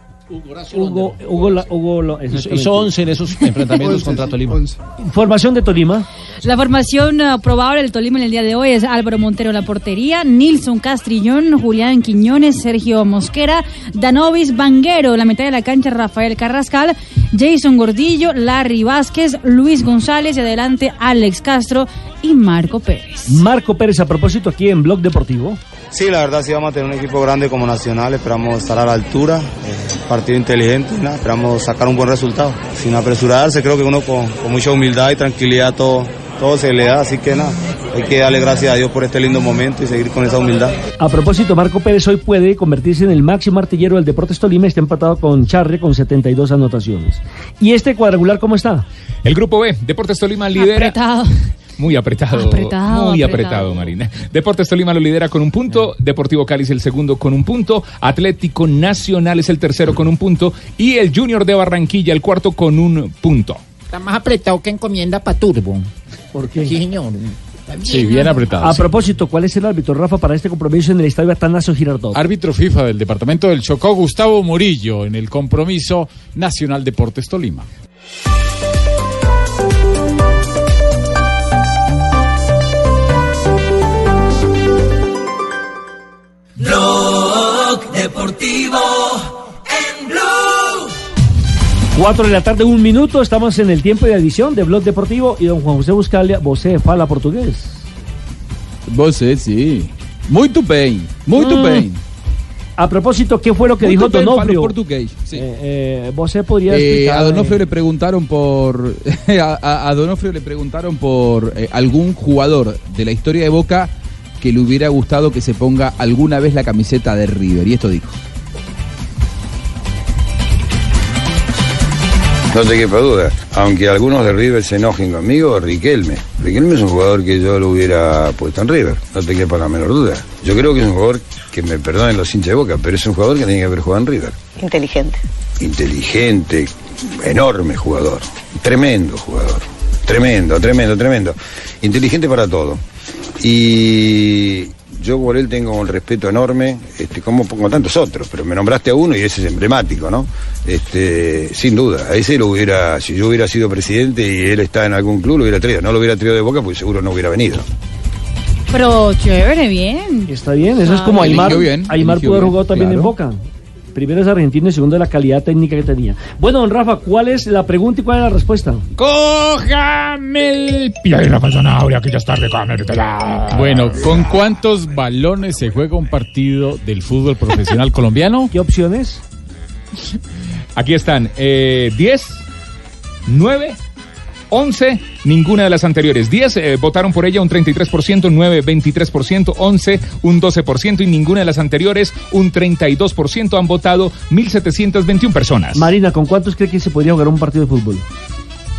Speaker 5: Hugo, Hugo, la- Hugo lo-
Speaker 9: Hizo,
Speaker 5: exactamente.
Speaker 9: hizo 11 en esos enfrentamientos contra
Speaker 43: sí,
Speaker 9: Tolima.
Speaker 5: Formación de Tolima.
Speaker 4: La formación eh, probable del Tolima en el día de hoy es Álvaro Montero en la portería, Nilson Castrillón, Julián Quiñones, Sergio Mosquera, Danovis Vanguero en la mitad de la cancha, Rafael Carrascal, Jason Gordillo, Larry Vázquez, Luis González y adelante Alex Castro y Marco Pérez.
Speaker 5: Marco Pérez, a propósito, aquí en Blog Deportivo.
Speaker 44: Sí, la verdad sí vamos a tener un equipo grande como Nacional, esperamos estar a la altura, eh, partido inteligente, nada, esperamos sacar un buen resultado. Sin apresurarse, creo que uno con, con mucha humildad y tranquilidad todo, todo se le da, así que nada, hay que darle gracias a Dios por este lindo momento y seguir con esa humildad.
Speaker 5: A propósito, Marco Pérez hoy puede convertirse en el máximo artillero del Deportes Tolima. Está empatado con Charre con 72 anotaciones. ¿Y este cuadrangular cómo está?
Speaker 7: El grupo B, Deportes Tolima lidera.
Speaker 4: Apretado.
Speaker 7: Muy apretado,
Speaker 4: Apretado,
Speaker 7: muy
Speaker 4: apretado.
Speaker 7: apretado, Marina. Deportes Tolima lo lidera con un punto, Deportivo Cali es el segundo con un punto, Atlético Nacional es el tercero con un punto y el Junior de Barranquilla el cuarto con un punto.
Speaker 12: Está más apretado que encomienda para Turbo.
Speaker 5: ¿Por qué?
Speaker 12: Sí, señor.
Speaker 6: Sí, bien apretado.
Speaker 5: A
Speaker 6: sí.
Speaker 5: propósito, ¿cuál es el árbitro, Rafa, para este compromiso en el estadio Atanasio Girardot?
Speaker 6: Árbitro FIFA del departamento del Chocó, Gustavo Murillo, en el compromiso Nacional Deportes Tolima.
Speaker 5: 4 de la tarde, un minuto. Estamos en el tiempo de edición de Blog Deportivo y don Juan José Buscalia, você fala portugués.
Speaker 45: Você, sim. Muito bem, muito
Speaker 5: Mm.
Speaker 45: bem.
Speaker 5: A propósito, ¿qué fue lo que
Speaker 45: Muito
Speaker 5: dijo Donofrio?
Speaker 45: português. Sim.
Speaker 5: Eh, eh, você podría
Speaker 45: Eh,
Speaker 5: explicar.
Speaker 45: a Donofrio le preguntaron por a, a- a Donofrio le preguntaron por eh, algún jugador de la historia de Boca que le hubiera gustado que se ponga alguna vez la camiseta de River y esto dijo.
Speaker 46: No te quepa duda, aunque algunos de River se enojen conmigo, Riquelme. Riquelme es un jugador que yo lo hubiera puesto en River, no te quepa la menor duda. Yo creo que es un jugador que me perdonen los hinchas de boca, pero es un jugador que tiene que haber jugado en River.
Speaker 47: Inteligente.
Speaker 46: Inteligente, enorme jugador, tremendo jugador, tremendo, tremendo, tremendo. Inteligente para todo. Y yo por él tengo un respeto enorme, este, como como tantos otros, pero me nombraste a uno y ese es emblemático, ¿no? Este, sin duda, a ese lo hubiera, si yo hubiera sido presidente y él está en algún club, lo hubiera traído. No lo hubiera traído de boca porque seguro no hubiera venido.
Speaker 4: Pero chévere, bien.
Speaker 5: Está bien, eso es como Aymar.
Speaker 45: bien,
Speaker 5: Aymar pudo jugado también en. Boca. Primero es argentino y segundo la calidad técnica que tenía. Bueno, don Rafa, ¿cuál es la pregunta y cuál es la respuesta?
Speaker 7: Cójame el pie de la zanahoria que ya está recamértela.
Speaker 6: Bueno, ¿con cuántos balones se juega un partido del fútbol profesional colombiano?
Speaker 5: ¿Qué opciones?
Speaker 7: Aquí están eh, 10, 9, 11, ninguna de las anteriores. 10 eh, votaron por ella un 33%, 9 23%, 11 un 12% y ninguna de las anteriores un 32%. Han votado 1.721 personas.
Speaker 5: Marina, ¿con cuántos cree que se podría jugar un partido de fútbol?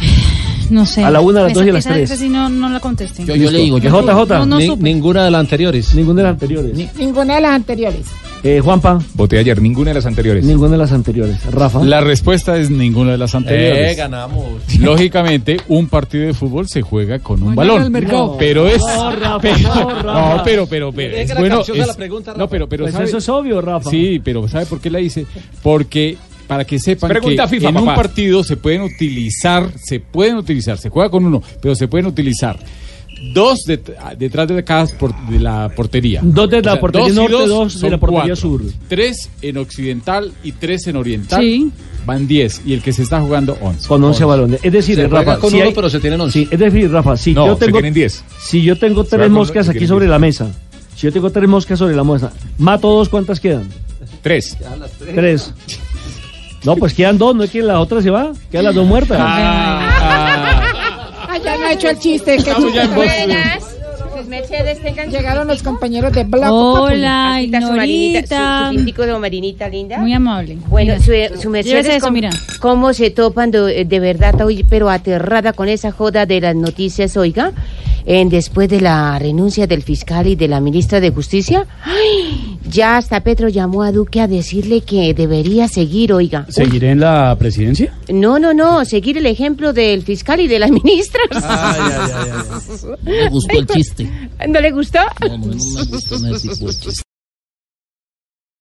Speaker 4: No sé.
Speaker 5: A la una, a las dos y a las tres.
Speaker 4: esa sí no, no la contesté.
Speaker 9: Yo, yo le digo, yo
Speaker 5: JJ.
Speaker 4: No, no
Speaker 9: Ni- ninguna de las anteriores.
Speaker 5: Ninguna de las anteriores.
Speaker 12: Ninguna de las anteriores.
Speaker 5: Eh, Juanpa,
Speaker 7: Voté ayer, ninguna de las anteriores.
Speaker 5: ninguna de las anteriores. Rafa.
Speaker 6: La respuesta es ninguna de las anteriores.
Speaker 9: Eh, ganamos.
Speaker 6: Lógicamente, un partido de fútbol se juega con un
Speaker 12: Mañana
Speaker 6: balón. No, pero es.
Speaker 5: No, Rafa,
Speaker 6: pero,
Speaker 5: no, Rafa.
Speaker 6: no, pero, pero, pero. Es bueno, es-
Speaker 9: la pregunta,
Speaker 6: no,
Speaker 9: Rafa.
Speaker 6: pero, pero.
Speaker 5: Pues
Speaker 6: ¿sabe?
Speaker 5: eso es obvio, Rafa.
Speaker 6: Sí, pero ¿sabe por qué la hice? Porque para que sepan
Speaker 7: Pregunta
Speaker 6: que
Speaker 7: FIFA,
Speaker 6: en un partido se pueden utilizar, se pueden utilizar, se juega con uno, pero se pueden utilizar dos det- detrás de cada por- de la portería.
Speaker 5: Dos de la portería
Speaker 6: dos y
Speaker 5: norte, dos de
Speaker 6: son
Speaker 5: la portería
Speaker 6: cuatro.
Speaker 5: sur.
Speaker 6: Tres en occidental y tres en oriental.
Speaker 4: Sí.
Speaker 6: Van 10 y el que se está jugando 11.
Speaker 5: Con 11 balones. Es decir,
Speaker 9: Se juega
Speaker 5: Rafa,
Speaker 9: con
Speaker 5: si
Speaker 9: uno,
Speaker 5: hay-
Speaker 9: pero se tienen 11.
Speaker 5: Sí, es decir, Rafa, si
Speaker 7: No,
Speaker 5: yo tengo
Speaker 7: 10.
Speaker 5: si yo tengo tres moscas aquí sobre
Speaker 7: 10.
Speaker 5: la mesa, si yo tengo tres moscas sobre la mesa, mato dos, ¿cuántas quedan?
Speaker 7: Tres.
Speaker 5: Tres. No, pues quedan dos, no es que la otra se va, quedan las dos muertas.
Speaker 12: Ah, ya no ha hecho el chiste. Que
Speaker 6: Estamos ya
Speaker 48: mercedes tengan su-
Speaker 12: Llegaron los compañeros de Blanco
Speaker 4: Hola,
Speaker 48: Aquí está su marinita, su, su tintico de marinita linda.
Speaker 4: Muy amable.
Speaker 48: Bueno,
Speaker 4: Mira.
Speaker 48: su, su merced
Speaker 4: Llévese
Speaker 48: es
Speaker 4: eso,
Speaker 48: como-
Speaker 4: mira.
Speaker 48: cómo se topan de, de verdad hoy, pero aterrada con esa joda de las noticias, oiga, en después de la renuncia del fiscal y de la ministra de Justicia. ¡Ay! ya hasta Petro llamó a Duque a decirle que debería seguir, oiga. Uy,
Speaker 45: ¿Seguiré en la presidencia?
Speaker 48: no, no, no, seguir el ejemplo del fiscal y de las ministras.
Speaker 12: Me gustó el chiste.
Speaker 48: ¿No le gustó?
Speaker 12: No, no, no me gustó, no me gustó el chiste.